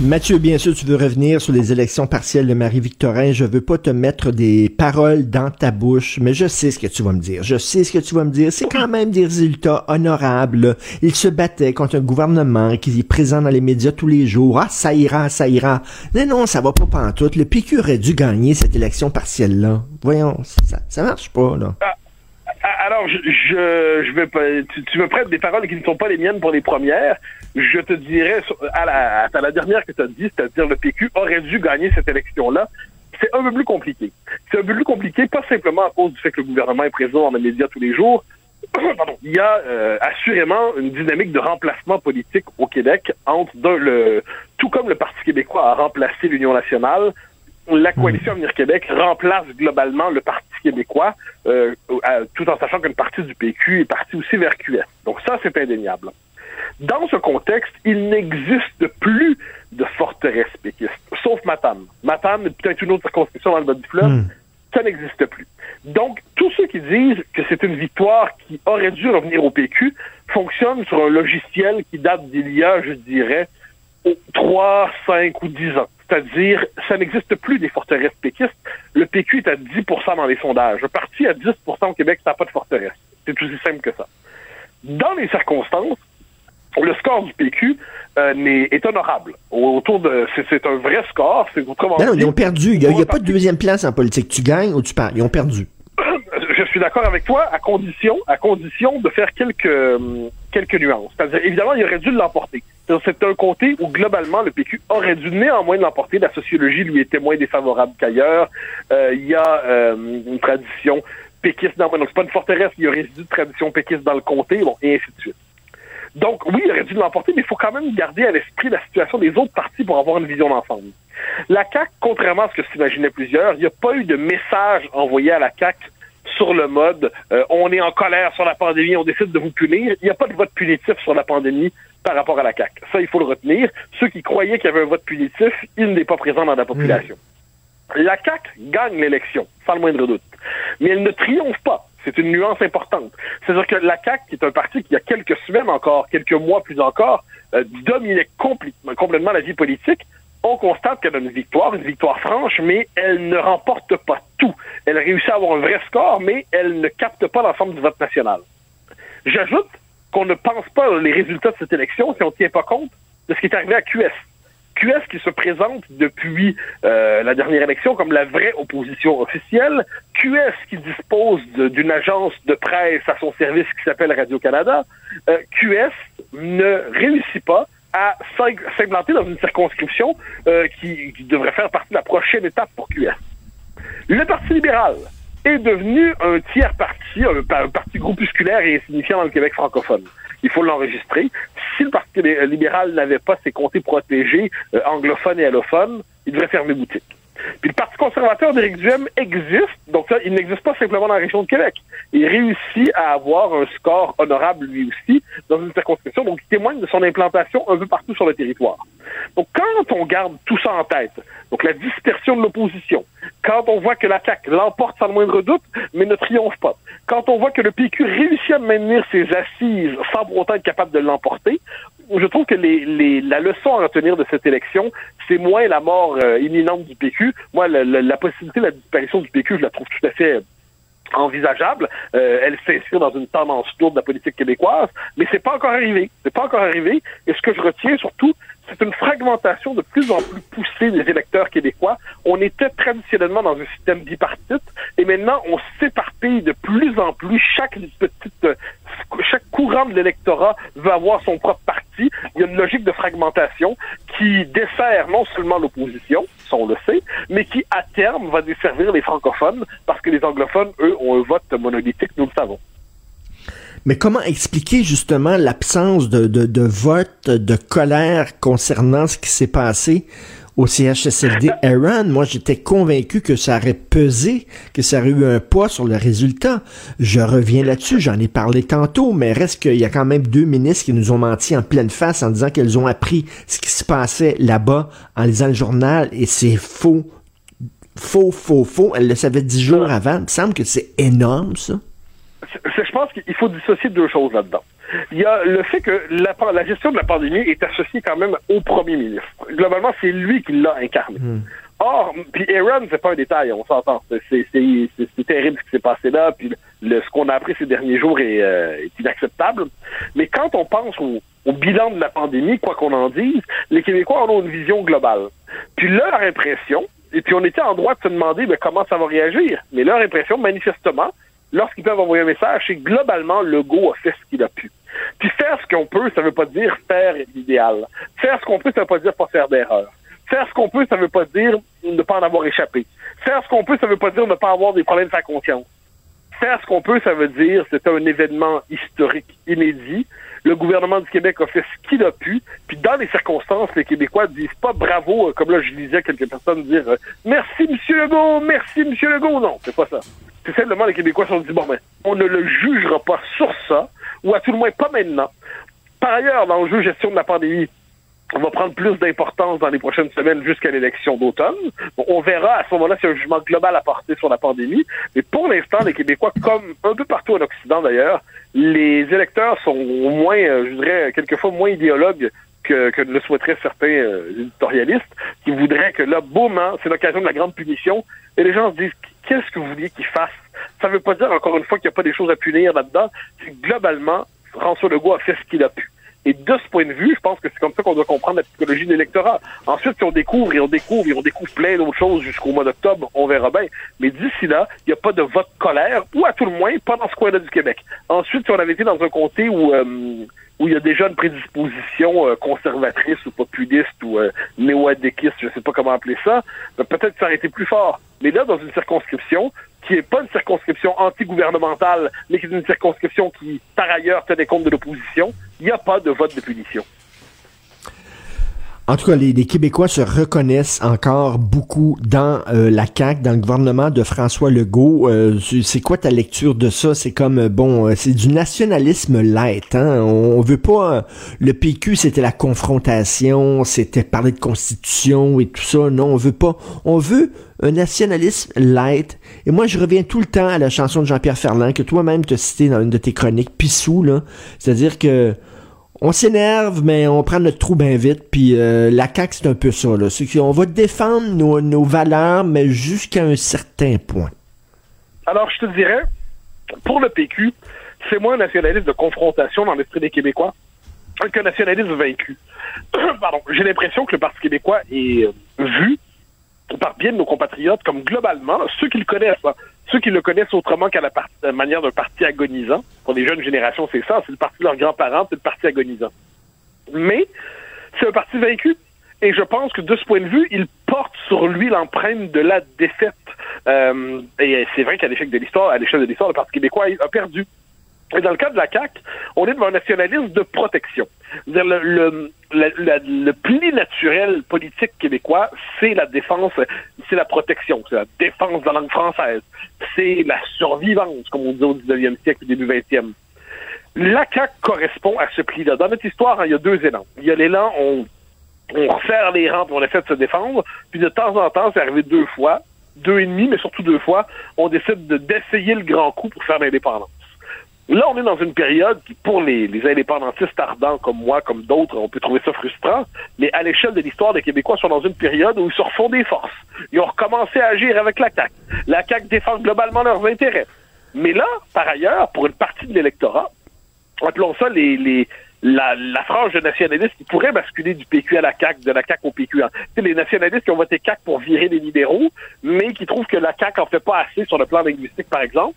Mathieu, bien sûr, tu veux revenir sur les élections partielles de Marie-Victorin. Je veux pas te mettre des paroles dans ta bouche, mais je sais ce que tu vas me dire. Je sais ce que tu vas me dire. C'est quand même des résultats honorables. Il se battait contre un gouvernement qui est présent dans les médias tous les jours. Ah, ça ira, ça ira. Mais non, ça va pas pantoute. Le PQ aurait dû gagner cette élection partielle-là. Voyons, ça, marche pas, là. Ah, ah, alors, je, je, vais pas, tu, me prêtes des paroles qui ne sont pas les miennes pour les premières. Je te dirais, à la, à la dernière que tu as dit, c'est-à-dire le PQ aurait dû gagner cette élection-là, c'est un peu plus compliqué. C'est un peu plus compliqué, pas simplement à cause du fait que le gouvernement est présent dans les médias tous les jours. (clears throat) Pardon. Il y a euh, assurément une dynamique de remplacement politique au Québec entre le, tout comme le Parti québécois a remplacé l'Union nationale, la coalition Avenir Québec remplace globalement le Parti québécois, euh, tout en sachant qu'une partie du PQ est partie aussi vers QS. Donc ça, c'est indéniable. Dans ce contexte, il n'existe plus de forteresse péquiste, sauf. Matane est peut-être une autre circonscription dans le bas du fleuve. Hmm. Ça n'existe plus. Donc, tous ceux qui disent que c'est une victoire qui aurait dû revenir au PQ fonctionnent sur un logiciel qui date d'il y a, je dirais, 3, 5 ou 10 ans. C'est-à-dire, ça n'existe plus des forteresses péquistes. Le PQ est à 10% dans les sondages. Un parti à 10 au Québec, ça n'a pas de forteresse. C'est aussi simple que ça. Dans les circonstances, le score du PQ euh, est, honorable. Autour de, c'est un vrai score. Non, non, ils ont perdu. Il n'y a, pas de deuxième place en politique. Tu gagnes ou tu perds. Ils ont perdu. (coughs) Je suis d'accord avec toi, à condition, à condition de faire quelques euh, quelques nuances. C'est-à-dire, évidemment, il aurait dû l'emporter. C'est un côté où globalement le PQ aurait dû néanmoins l'emporter. La sociologie lui était moins défavorable qu'ailleurs. Euh, il y a une tradition péquiste dans donc c'est pas une forteresse, il y a résidu de tradition péquiste dans le comté, bon, et ainsi de suite. Donc, oui, il aurait dû l'emporter, mais il faut quand même garder à l'esprit la situation des autres partis pour avoir une vision d'ensemble. La CAQ, contrairement à ce que s'imaginaient plusieurs, il n'y a pas eu de message envoyé à la CAQ sur le mode euh, on est en colère sur la pandémie, on décide de vous punir. Il n'y a pas de vote punitif sur la pandémie par rapport à la CAQ. Ça, il faut le retenir. Ceux qui croyaient qu'il y avait un vote punitif, il n'est pas présent dans la population. Mmh. La CAQ gagne l'élection, sans le moindre doute. Mais elle ne triomphe pas. C'est une nuance importante. C'est-à-dire que la CAQ, qui est un parti qui, il y a quelques semaines encore, quelques mois plus encore, euh, dominait complètement la vie politique, on constate qu'elle a une victoire, une victoire franche, mais elle ne remporte pas tout. Elle réussit à avoir un vrai score, mais elle ne capte pas l'ensemble du vote national. J'ajoute qu'on ne pense pas les résultats de cette élection si on ne tient pas compte de ce qui est arrivé à QS. QS qui se présente depuis euh, la dernière élection comme la vraie opposition officielle, QS qui dispose d'une agence de presse à son service qui s'appelle Radio-Canada, euh, QS ne réussit pas à s'implanter dans une circonscription euh, qui, devrait faire partie de la prochaine étape pour QS. Le Parti libéral est devenu un tiers parti, un parti groupusculaire et insignifiant dans le Québec francophone il faut l'enregistrer. Si le Parti libéral n'avait pas ses comtés protégés euh, anglophones et allophones, il devrait fermer boutique. Puis le Parti conservateur d'Éric Duhem existe, donc ça, il n'existe pas simplement dans la région de Québec. Il réussit à avoir un score honorable lui aussi dans une circonscription, donc il témoigne de son implantation un peu partout sur le territoire. Donc quand on garde tout ça en tête, donc la dispersion de l'opposition, quand on voit que la CAQ l'emporte sans le moindre doute, mais ne triomphe pas, quand on voit que le PQ réussit à maintenir ses assises sans pour autant être capable de l'emporter, je trouve que les, la leçon à retenir de cette élection, c'est moins la mort euh, imminente du PQ. Moi, la, possibilité de la disparition du PQ, je la trouve tout à fait envisageable. Euh, elle s'inscrit dans une tendance lourde de la politique québécoise, mais c'est pas encore arrivé. C'est pas encore arrivé. Et ce que je retiens surtout, c'est une fragmentation de plus en plus poussée des électeurs québécois. On était traditionnellement dans un système bipartite et maintenant on s'éparpille de plus en plus. Chaque petite, chaque courant de l'électorat veut avoir son propre parti. Il y a une logique de fragmentation qui dessert non seulement l'opposition, ça on le sait, mais qui à terme va desservir les francophones parce que les anglophones, eux, ont un vote monolithique, nous le savons. Mais comment expliquer justement l'absence de, de, vote, de colère concernant ce qui s'est passé? Au CHSLD Aaron? Moi, j'étais convaincu que ça aurait pesé, que ça aurait eu un poids sur le résultat. Je reviens là-dessus, j'en ai parlé tantôt, mais reste qu'il y a quand même deux ministres qui nous ont menti en pleine face en disant qu'elles ont appris ce qui se passait là-bas en lisant le journal et c'est faux. Faux, faux, faux. Elles le savaient dix jours avant. Il me semble que c'est énorme, ça je pense qu'il faut dissocier deux choses là-dedans. Il y a le fait que la, la, gestion de la pandémie est associée quand même au premier ministre. Globalement, c'est lui qui l'a incarné. Hmm. Or, puis Aaron, c'est pas un détail, on s'entend. C'est terrible ce qui s'est passé là, puis le, ce qu'on a appris ces derniers jours est, euh, est inacceptable. Mais quand on pense au, au bilan de la pandémie, quoi qu'on en dise, les Québécois en ont une vision globale. Puis leur impression, et puis on était en droit de se demander ben, comment ça va réagir, mais leur impression, manifestement, lorsqu'ils peuvent envoyer un message, c'est que globalement, Legault a fait ce qu'il a pu. Puis faire ce qu'on peut, ça veut pas dire faire l'idéal. Faire ce qu'on peut, ça veut pas dire pas faire d'erreur. Faire ce qu'on peut, ça veut pas dire ne pas en avoir échappé. Faire ce qu'on peut, ça veut pas dire ne pas avoir des problèmes de sa conscience. Faire ce qu'on peut, ça veut dire c'est un événement historique inédit. Le gouvernement du Québec a fait ce qu'il a pu. Puis dans les circonstances, les Québécois disent pas bravo, euh, comme là je lisais quelques personnes dire euh, merci Monsieur Legault, merci Monsieur Legault. Non, c'est pas ça. C'est simplement les Québécois sont dit bon ben, on ne le jugera pas sur ça, ou à tout le moins pas maintenant. Par ailleurs, dans le jeu gestion de la pandémie, on va prendre plus d'importance dans les prochaines semaines jusqu'à l'élection d'automne. on verra à ce moment-là si un jugement global à porter sur la pandémie. Mais pour l'instant, les Québécois, comme un peu partout en Occident d'ailleurs, les électeurs sont moins, euh, je dirais, quelquefois moins idéologues que, que le souhaiteraient certains euh, éditorialistes, qui voudraient que là, boum, hein, c'est l'occasion de la grande punition. Et les gens se disent, qu'est-ce que vous vouliez qu'ils fassent? Ça ne veut pas dire, encore une fois, qu'il n'y a pas des choses à punir là-dedans. C'est globalement, François Legault a fait ce qu'il a pu. Et de ce point de vue, je pense que c'est comme ça qu'on doit comprendre la psychologie de l'électorat. Ensuite, si on découvre et on découvre et on découvre plein d'autres choses jusqu'au mois d'octobre, on verra bien. Mais d'ici là, il n'y a pas de vote colère, ou à tout le moins, pas dans ce coin-là du Québec. Ensuite, si on avait été dans un comté où... Euh, où il y a déjà une prédisposition euh, conservatrice ou populiste ou euh, néo-adéquiste, je ne sais pas comment appeler ça, ben, peut-être que ça aurait été plus fort. Mais là, dans une circonscription qui n'est pas une circonscription anti-gouvernementale, mais qui est une circonscription qui, par ailleurs, tenait compte de l'opposition, il n'y a pas de vote de punition. En tout cas, les, Québécois se reconnaissent encore beaucoup dans euh, la CAQ, dans le gouvernement de François Legault. Euh, c'est quoi ta lecture de ça? C'est comme, euh, bon, c'est du nationalisme light. Hein? On, veut pas... le PQ, c'était la confrontation, c'était parler de constitution et tout ça. Non, on veut pas... On veut un nationalisme light. Et moi, je reviens tout le temps à la chanson de Jean-Pierre Ferland, que toi-même te cité dans une de tes chroniques, Pissou, là. C'est-à-dire que on s'énerve, mais on prend notre trou bien vite. Puis euh, la CAQ, c'est un peu ça. Là. on va défendre nos, valeurs, mais jusqu'à un certain point. Alors, je te dirais, pour le PQ, c'est moins un nationalisme de confrontation dans l'esprit des Québécois qu'un nationalisme vaincu. (clears throat) Pardon. J'ai l'impression que le Parti québécois est euh, vu par bien de nos compatriotes comme globalement, ceux qui le connaissent, hein, ceux qui le connaissent autrement qu'à la, manière d'un parti agonisant. Pour les jeunes générations, c'est ça, c'est le parti de leurs grands-parents, c'est le parti agonisant. Mais c'est un parti vaincu. Et je pense que de ce point de vue, il porte sur lui l'empreinte de la défaite. Euh, et c'est vrai qu'à l'échec de l'histoire, à l'échelle de l'histoire, le Parti québécois a perdu. Et dans le cas de la CAQ, on est devant un nationalisme de protection. Le, le, le, le, pli naturel politique québécois, c'est la défense, c'est la protection, c'est la défense de la langue française, c'est la survivance, comme on dit au 19e siècle, début 20e. La CAQ correspond à ce pli-là. Dans notre histoire, hein, il y a deux élans. Il y a l'élan, on, on resserre les rangs, on essaie de se défendre, puis de temps en temps, c'est arrivé deux fois, deux et demi, mais surtout deux fois, on décide d'essayer le grand coup pour faire l'indépendance. Là, on est dans une période qui, pour les, indépendantistes ardents comme moi, comme d'autres, on peut trouver ça frustrant, mais à l'échelle de l'histoire, les Québécois sont dans une période où ils se refont des forces. Ils ont recommencé à agir avec la CAQ. La CAQ défend globalement leurs intérêts. Mais là, par ailleurs, pour une partie de l'électorat, appelons ça les, les, la, la frange de nationalistes qui pourrait basculer du PQ à la CAQ, de la CAQ au PQ. C'est les nationalistes qui ont voté CAQ pour virer les libéraux, mais qui trouvent que la CAQ en fait pas assez sur le plan linguistique, par exemple.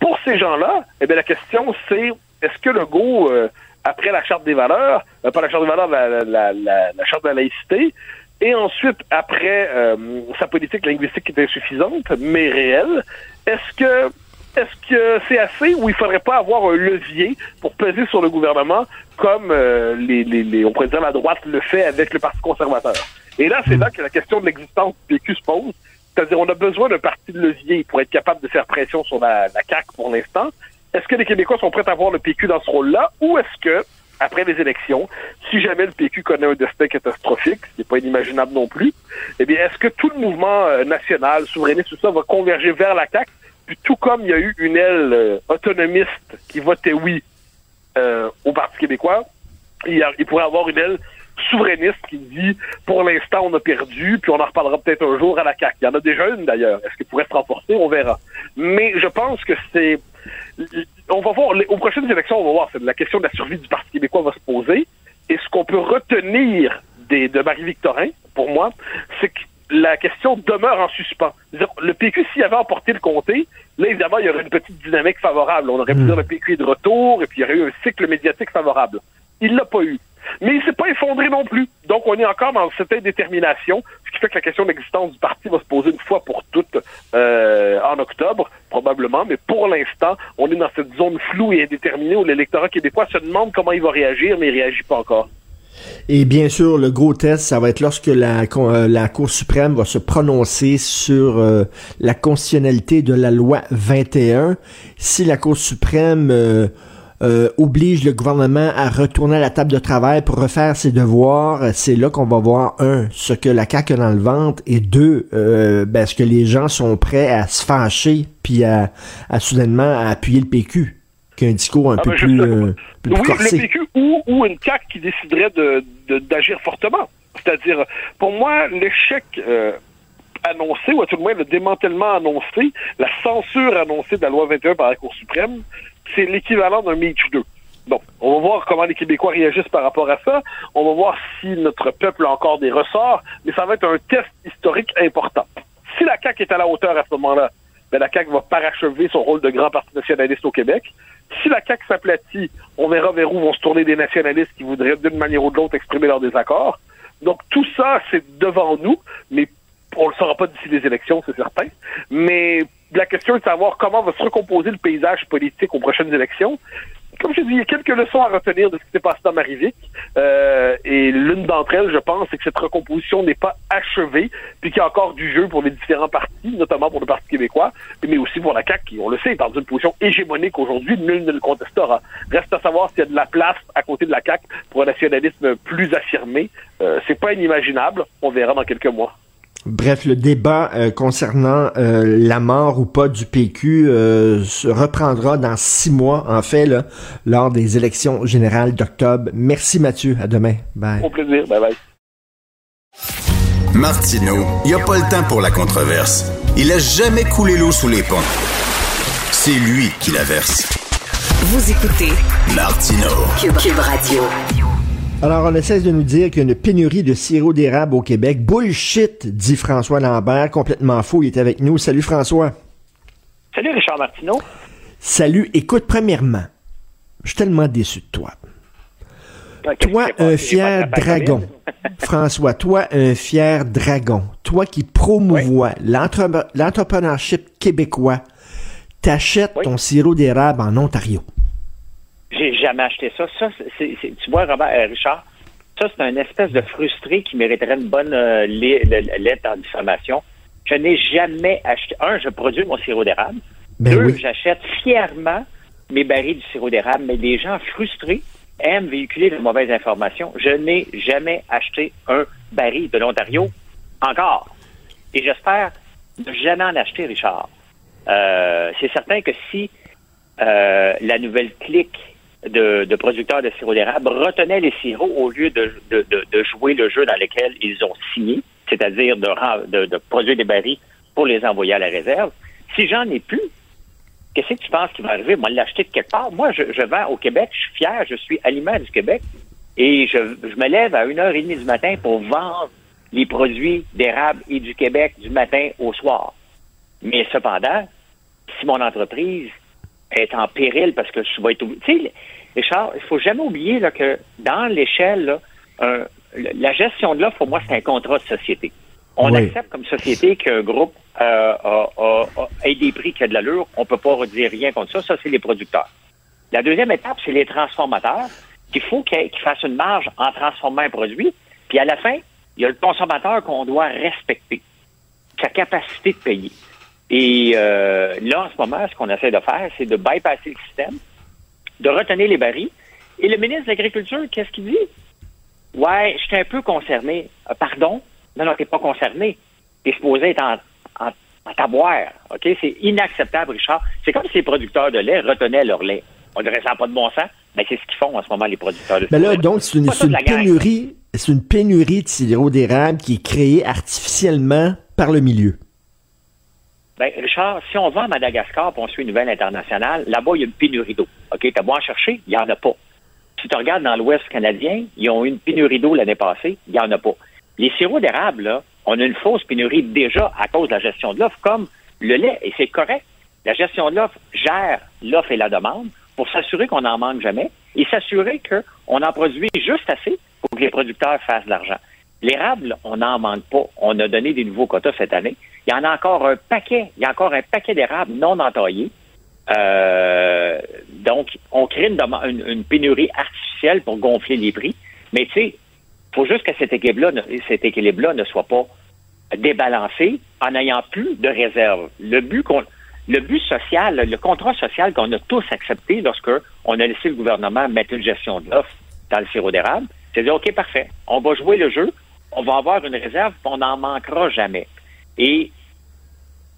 Pour ces gens-là, eh bien, la question, c'est est-ce que le go, euh, après la charte des valeurs, euh, pas la charte des valeurs, la, la, la, charte de la laïcité, et ensuite, après euh, sa politique linguistique qui est insuffisante, mais réelle, est-ce que est-ce que c'est assez ou il faudrait pas avoir un levier pour peser sur le gouvernement comme les, les, les, on pourrait dire la droite le fait avec le Parti conservateur? Et là, c'est là que la question de l'existence du PQ se pose. C'est-à-dire, on a besoin d'un parti de levier pour être capable de faire pression sur la, CAQ pour l'instant. Est-ce que les Québécois sont prêts à voir le PQ dans ce rôle-là? Ou est-ce que, après les élections, si jamais le PQ connaît un destin catastrophique, ce n'est pas inimaginable non plus, eh bien, est-ce que tout le mouvement euh, national, souverainiste, tout ça, va converger vers la CAQ? Puis tout comme il y a eu une aile euh, autonomiste qui votait oui euh, au Parti québécois, il, il pourrait avoir une aile souverainiste qui dit pour l'instant on a perdu, puis on en reparlera peut-être un jour à la CAQ. Il y en a déjà une d'ailleurs. Est-ce qu'il pourrait se renforcer? On verra. Mais je pense que c'est. On va voir, aux prochaines élections, on va voir, la question de la survie du Parti québécois va se poser. Et ce qu'on peut retenir des, de Marie-Victorin, pour moi, c'est que la question demeure en suspens. Le PQ, s'il avait emporté le comté, là, évidemment, il y aurait une petite dynamique favorable. On aurait pu dire le PQ est de retour, et puis il y aurait eu un cycle médiatique favorable. Il l'a pas eu. Mais il s'est pas effondré non plus. Donc, on est encore dans cette indétermination, ce qui fait que la question de l'existence du parti va se poser une fois pour toutes euh, en octobre, probablement. Mais pour l'instant, on est dans cette zone floue et indéterminée où l'électorat québécois se demande comment il va réagir, mais il réagit pas encore. Et bien sûr, le gros test, ça va être lorsque la, euh, Cour suprême va se prononcer sur euh, la constitutionnalité de la loi 21. Si la Cour suprême oblige le gouvernement à retourner à la table de travail pour refaire ses devoirs, c'est là qu'on va voir, un, ce que la CAQ a dans le ventre, et deux, ben, est-ce que les gens sont prêts à se fâcher, puis à, à soudainement à appuyer le PQ un discours un ah, peu ben, plus, euh, Oui, le PQ ou, ou une CAQ qui déciderait d'agir de, fortement. C'est-à-dire, pour moi, l'échec euh, annoncé, ou à tout le moins le démantèlement annoncé, la censure annoncée de la loi 21 par la Cour suprême, c'est l'équivalent d'un Me 2. Bon, on va voir comment les Québécois réagissent par rapport à ça. On va voir si notre peuple a encore des ressorts, mais ça va être un test historique important. Si la CAQ est à la hauteur à ce moment-là, ben la CAQ va parachever son rôle de grand parti nationaliste au Québec. Si la CAQ s'aplatit, on verra vers où vont se tourner des nationalistes qui voudraient d'une manière ou de l'autre exprimer leur désaccord. Donc tout ça, c'est devant nous, mais on le saura pas d'ici les élections, c'est certain. Mais la question est de savoir comment va se recomposer le paysage politique aux prochaines élections comme je dis, il y a quelques leçons à retenir de ce qui s'est passé dans Marivic. Euh, et l'une d'entre elles, je pense, c'est que cette recomposition n'est pas achevée, puis qu'il y a encore du jeu pour les différents partis, notamment pour le Parti québécois, mais aussi pour la CAQ, qui, on le sait, est dans une position hégémonique aujourd'hui, nul ne le contestera. Reste à savoir s'il y a de la place à côté de la CAQ pour un nationalisme plus affirmé. Euh, c'est pas inimaginable. On verra dans quelques mois. Bref, le débat euh, concernant euh, la mort ou pas du PQ euh, se reprendra dans six mois, en fait, là, lors des élections générales d'octobre. Merci Mathieu, à demain. Bye. Au plaisir, bye bye. Martino, il n'y a pas le temps pour la controverse. Il a jamais coulé l'eau sous les ponts. C'est lui qui la verse. Vous écoutez Martino, Cube Radio. Alors, on essaie de nous dire qu'il y a une pénurie de sirop d'érable au Québec. Bullshit, dit François Lambert, complètement faux. Il est avec nous. Salut François. Salut Richard Martineau. Salut. Écoute, premièrement, je suis tellement déçu de toi. toi, un fier dragon. (laughs) François, toi, un fier dragon. Toi qui promouvois l'entrepreneurship québécois, t'achètes ton sirop d'érable en Ontario. J'ai jamais acheté ça. Ça, c'est, tu vois, Robert, euh, Richard, ça, c'est un espèce de frustré qui mériterait une bonne euh, lettre en diffamation. Je n'ai jamais acheté. Un, je produis mon sirop d'érable. Ben Deux, j'achète fièrement mes barils du sirop d'érable, mais les gens frustrés aiment véhiculer de mauvaises informations. Je n'ai jamais acheté un baril de l'Ontario encore. Et j'espère ne jamais en acheter, Richard. Euh, c'est certain que si la nouvelle clique de, producteurs de sirop d'érable retenaient les sirops au lieu de, jouer le jeu dans lequel ils ont signé, c'est-à-dire de, produire des barils pour les envoyer à la réserve. Si j'en ai plus, qu'est-ce que tu penses qui va arriver? Moi, l'acheter de quelque part. Moi, je, je, vends au Québec, je suis fier, je suis aliment du Québec et je, me lève à 1h30 du matin pour vendre les produits d'érable et du Québec du matin au soir. Mais cependant, si mon entreprise est en péril parce que je vais être Tu sais, Richard, il faut jamais oublier là, que dans l'échelle, la gestion de l'offre, pour moi, c'est un contrat de société. On accepte comme société qu'un groupe euh, ait des prix qui a de l'allure. On peut pas redire rien contre ça. Ça, c'est les producteurs. La deuxième étape, c'est les transformateurs, qu'il faut qu'ils fassent une marge en transformant un produit. Puis à la fin, il y a le consommateur qu'on doit respecter, sa capacité de payer. Et euh, là, en ce moment, ce qu'on essaie de faire, c'est de bypasser le système, de retenir les barils. Et le ministre de l'Agriculture, qu'est-ce qu'il dit? Ouais, je suis un peu concerné. Euh, pardon? Non, non, t'es pas concerné. T'es supposé être en, en, en taboire. OK? C'est inacceptable, Richard. C'est comme si les producteurs de lait retenaient leur lait. On dirait ça pas de bon sens. Mais c'est ce qu'ils font en ce moment, les producteurs de lait. Mais là, donc, c'est une, une pénurie, c'est une pénurie de sirop d'érable qui est créée artificiellement par le milieu. Ben, Richard, si on va à Madagascar pour on suit une nouvelle internationale, là-bas, il y a une pénurie d'eau. OK, t'as beau en chercher, il n'y en a pas. Si tu regardes dans l'Ouest canadien, ils ont eu une pénurie d'eau l'année passée, il n'y en a pas. Les sirops d'érable, on a une fausse pénurie déjà à cause de la gestion de l'offre, comme le lait, et c'est correct. La gestion de l'offre gère l'offre et la demande pour s'assurer qu'on n'en manque jamais et s'assurer qu'on en produit juste assez pour que les producteurs fassent de l'argent. L'érable, on n'en manque pas. On a donné des nouveaux quotas cette année. Il y en a encore un paquet. Il y a encore un paquet d'érables non entaillés. Euh, donc, on crée une, pénurie artificielle pour gonfler les prix. Mais tu sais, faut juste que cet équilibre-là, cet équilibre-là ne soit pas débalancé en n'ayant plus de réserve. Le but qu'on, le but social, le contrat social qu'on a tous accepté lorsque on a laissé le gouvernement mettre une gestion de l'offre dans le sirop d'érable, c'est de dire, OK, parfait, on va jouer le jeu, on va avoir une réserve, on n'en manquera jamais. Et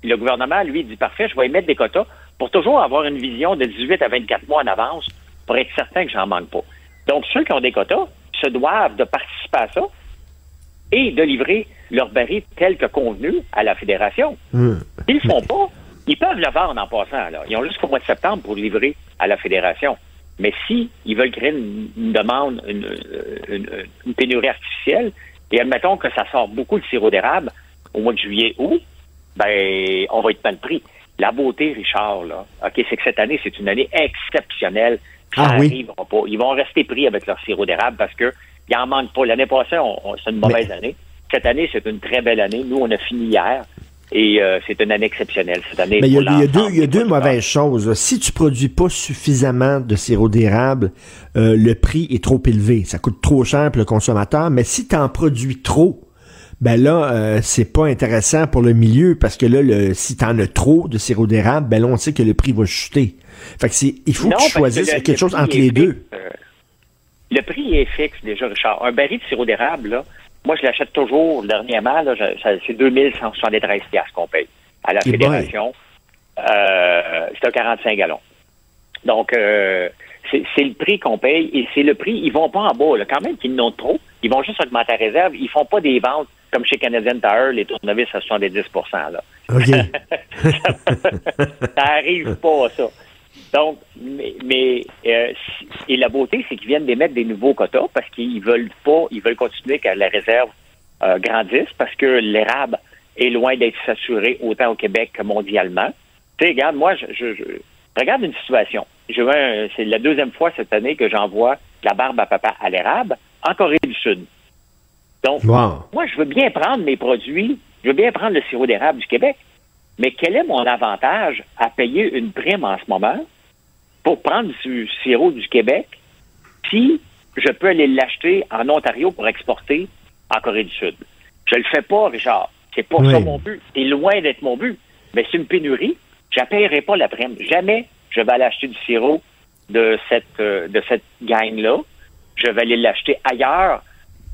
le gouvernement, lui, dit, parfait, je vais émettre des quotas pour toujours avoir une vision de 18 à 24 mois en avance pour être certain que j'en manque pas. Donc, ceux qui ont des quotas se doivent de participer à ça et de livrer leur baril tel que convenu à la fédération. Hmm. Ils ne le font pas. Ils peuvent le vendre en passant. Là. Ils ont jusqu'au mois de septembre pour livrer à la fédération. Mais si ils veulent créer une, demande, une, pénurie artificielle, et admettons que ça sort beaucoup de sirop d'érable au mois de juillet août, ben on va être mal pris. La beauté, Richard, là, OK, c'est que cette année, c'est une année exceptionnelle. Ça ah, n'arrivera pas. Ils vont rester pris avec leur sirop d'érable parce que il en manque pas. L'année passée, c'est une mauvaise année. Cette année, c'est une très belle année. Nous, on a fini hier. Et euh, c'est une année exceptionnelle cette année. Mais il y, a, deux, y a deux mauvaises choses. Si tu produis pas suffisamment de sirop d'érable, euh, le prix est trop élevé. Ça coûte trop cher pour le consommateur. Mais si tu en produis trop, ben là, euh, c'est pas intéressant pour le milieu parce que là, le, si tu en as trop de sirop d'érable, ben là, on sait que le prix va chuter. Fait que c'est, il faut que tu choisisses quelque chose entre les deux. le prix est fixe déjà, Richard. Un baril de sirop d'érable, là, moi, je l'achète toujours dernièrement. Là, c'est 2173 qu'on paye à la fédération. Euh, c'est un 45 gallons. Donc, euh, c'est le prix qu'on paye et c'est le prix. Ils vont pas en bas. Là. Quand même qu'ils n'ont trop, ils vont juste augmenter la réserve. Ils font pas des ventes comme chez Canadian Tire, les tournevis à 70 là. OK. (laughs) ça arrive pas, ça. Donc, mais, euh, et la beauté, c'est qu'ils viennent d'émettre des nouveaux quotas parce qu'ils veulent pas, ils veulent continuer que la réserve euh, grandisse parce que l'érable est loin d'être saturé autant au Québec que mondialement. Tu sais, regarde, moi, je, je, regarde une situation. Je c'est la deuxième fois cette année que j'envoie la barbe à papa à l'érable en Corée du Sud. Donc, moi, je veux bien prendre mes produits, je veux bien prendre le sirop d'érable du Québec, mais quel est mon avantage à payer une prime en ce moment pour prendre du sirop du Québec si je peux aller l'acheter en Ontario pour exporter en Corée du Sud? Je le fais pas, Richard. C'est pas ça mon but. C'est loin d'être mon but. Mais c'est une pénurie. Je ne paierai pas la prime. Jamais je vais aller acheter du sirop de cette, euh, de cette gang-là. Je vais aller l'acheter ailleurs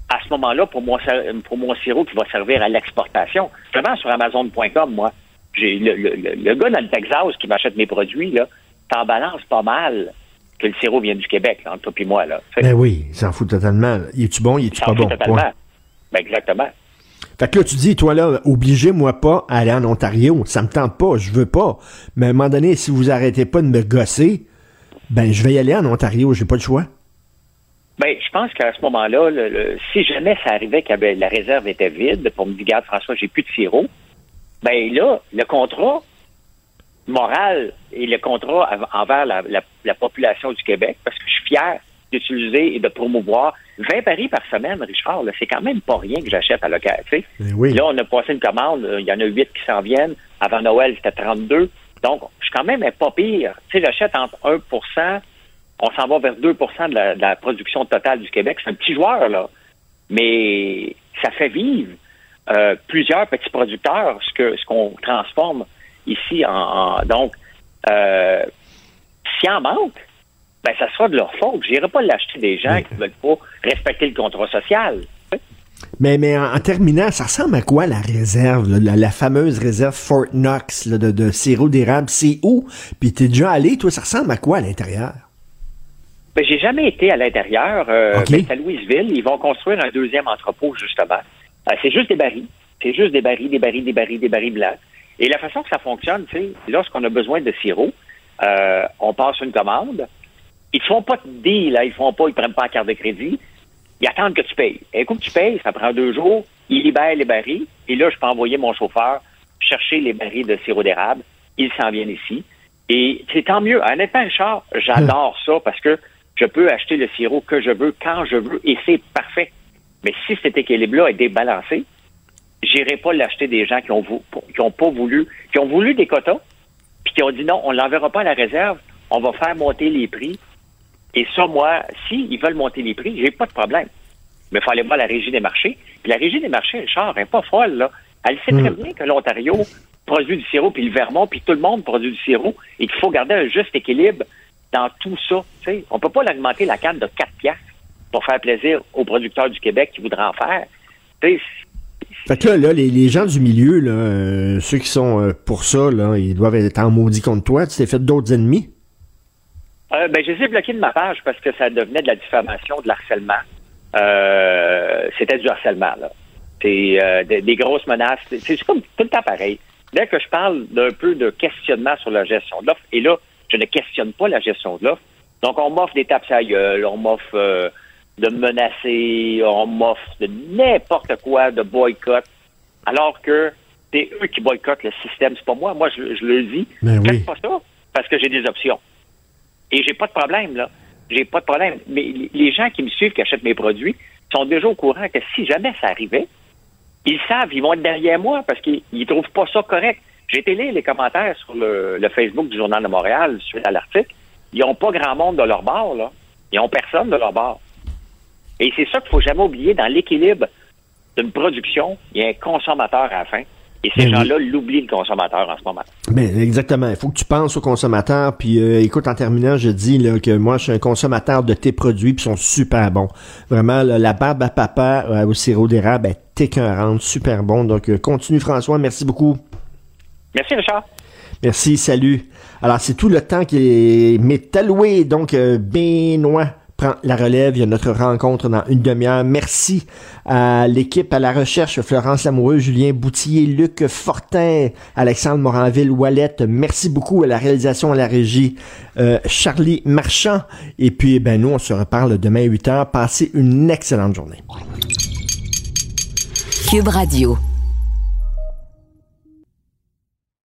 à ce moment-là pour mon, pour mon sirop qui va servir à l'exportation. Je vends sur Amazon.com, moi. J'ai le, le, le, gars dans le Texas qui m'achète mes produits, là, t'en balance pas mal que le sirop vient du Québec, entre toi et moi. Là. Ben oui, il s'en fout totalement. Il est-tu bon, il est-tu pas bon? Totalement. Ben exactement. Fait que là, tu dis, toi là, obligez moi pas à aller en Ontario. Ça me tente pas, je veux pas. Mais à un moment donné, si vous arrêtez pas de me gosser, ben je vais y aller en Ontario, j'ai pas le choix. Ben, je pense qu'à ce moment-là, si jamais ça arrivait que la réserve était vide, pour me dire, regarde, François, j'ai plus de sirop, ben là, le contrat, morale et le contrat envers la, population du Québec, parce que je suis fier d'utiliser et de promouvoir 20 paris par semaine, Richard. C'est quand même pas rien que j'achète à local. Eh oui. Là, on a passé une commande, il y en a 8 qui s'en viennent. Avant Noël, c'était 32. Donc, je suis quand même pas pire. Tu sais, j'achète entre 1 on s'en va vers 2 de la, de la, production totale du Québec. C'est un petit joueur, là. Mais ça fait vivre euh, plusieurs petits producteurs, ce que ce qu'on transforme ici. En, donc, euh, s'il en manque, ben, ça sera de leur faute. Je n'irai pas l'acheter des gens qui ne veulent pas respecter le contrat social. Mais, mais en, terminant, ça ressemble à quoi la réserve, la, fameuse réserve Fort Knox de, de, sirop d'érable? C'est où? Puis t'es déjà allé, toi, ça ressemble à quoi à l'intérieur? Ben, j'ai jamais été à l'intérieur. Euh, à Louisville. Ils vont construire un deuxième entrepôt, justement. Euh, c'est juste des barils. C'est juste des barils, des barils, des barils, des barils blancs. Et la façon que ça fonctionne, c'est lorsqu'on a besoin de sirop, euh, on passe une commande. Ils ne font pas de deal, là. ils font pas, ils prennent pas la carte de crédit. Ils attendent que tu payes. Et coup que tu payes, ça prend deux jours. il libère les barils, et là, je peux envoyer mon chauffeur chercher les barils de sirop d'érable. Ils s'en viennent ici. Et c'est tant mieux. Honnêtement, Richard, j'adore (laughs) ça parce que je peux acheter le sirop que je veux, quand je veux, et c'est parfait. Mais si cet équilibre-là est débalancé, j'irai pas l'acheter des gens qui ont, qui ont pas voulu, qui ont voulu des quotas, puis qui ont dit non, on l'enverra pas à la réserve, on va faire monter les prix. Et ça, moi, s'ils ils veulent monter les prix, j'ai pas de problème. Mais il fallait voir la régie des marchés. Puis la régie des marchés, Richard, elle n'est pas folle, là. Elle sait très hmm. bien que l'Ontario produit du sirop, puis le Vermont, puis tout le monde produit du sirop, et qu'il faut garder un juste équilibre dans tout ça. sais. On peut pas l'augmenter la canne de 4 piastres pour faire plaisir aux producteurs du Québec qui voudraient en faire. fait que là, les, gens du milieu, là, euh, ceux qui sont euh, pour ça, là, ils doivent être en maudit contre toi. Tu t'es fait d'autres ennemis? Euh, ben, je les ai bloqués de ma page parce que ça devenait de la diffamation, de l'harcèlement. C'était du harcèlement, là. C'est des, grosses menaces. C'est comme tout le temps pareil. Dès que je parle d'un peu de questionnement sur la gestion de l'offre, et là, je ne questionne pas la gestion de l'offre. Donc, on m'offre des tapes à gueule, on m'offre euh, de menacer, on m'offre de n'importe quoi, de boycott, alors que c'est eux qui boycottent le système, c'est pas moi. Moi, je, le dis. Ben Faites pas ça parce que j'ai des options. Et j'ai pas de problème, là. J'ai pas de problème. Mais les gens qui me suivent, qui achètent mes produits, sont déjà au courant que si jamais ça arrivait, ils savent, ils vont être derrière moi parce qu'ils ne trouvent pas ça correct. J'ai été lire les commentaires sur le, Facebook du Journal de Montréal suite à l'article. Ils n'ont pas grand monde de leur bord, là. Ils n'ont personne de leur bord. Et c'est ça qu'il faut jamais oublier dans l'équilibre d'une production, il y a un consommateur à la fin. Et ces ben gens-là l'oublient, le consommateur, en ce moment. Ben, exactement. Il faut que tu penses au consommateur. Puis, euh, écoute, en terminant, je dis là, que moi, je suis un consommateur de tes produits, puis sont super bons. Vraiment, la barbe à papa euh, au sirop d'érable est écœurante, super bon. Donc, euh, continue, François. Merci beaucoup. Merci, Richard. Merci, salut. Alors, c'est tout le temps qui est alloué. Donc, Benoît prend la relève. Il y a notre rencontre dans une demi-heure. Merci à l'équipe à la recherche, Florence Lamoureux, Julien Boutier, Luc Fortin, Alexandre Moranville, Wallet. Merci beaucoup à la réalisation, à la régie, euh, Charlie Marchand. Et puis, ben, nous, on se reparle demain à 8 heures. Passez une excellente journée. Cube Radio.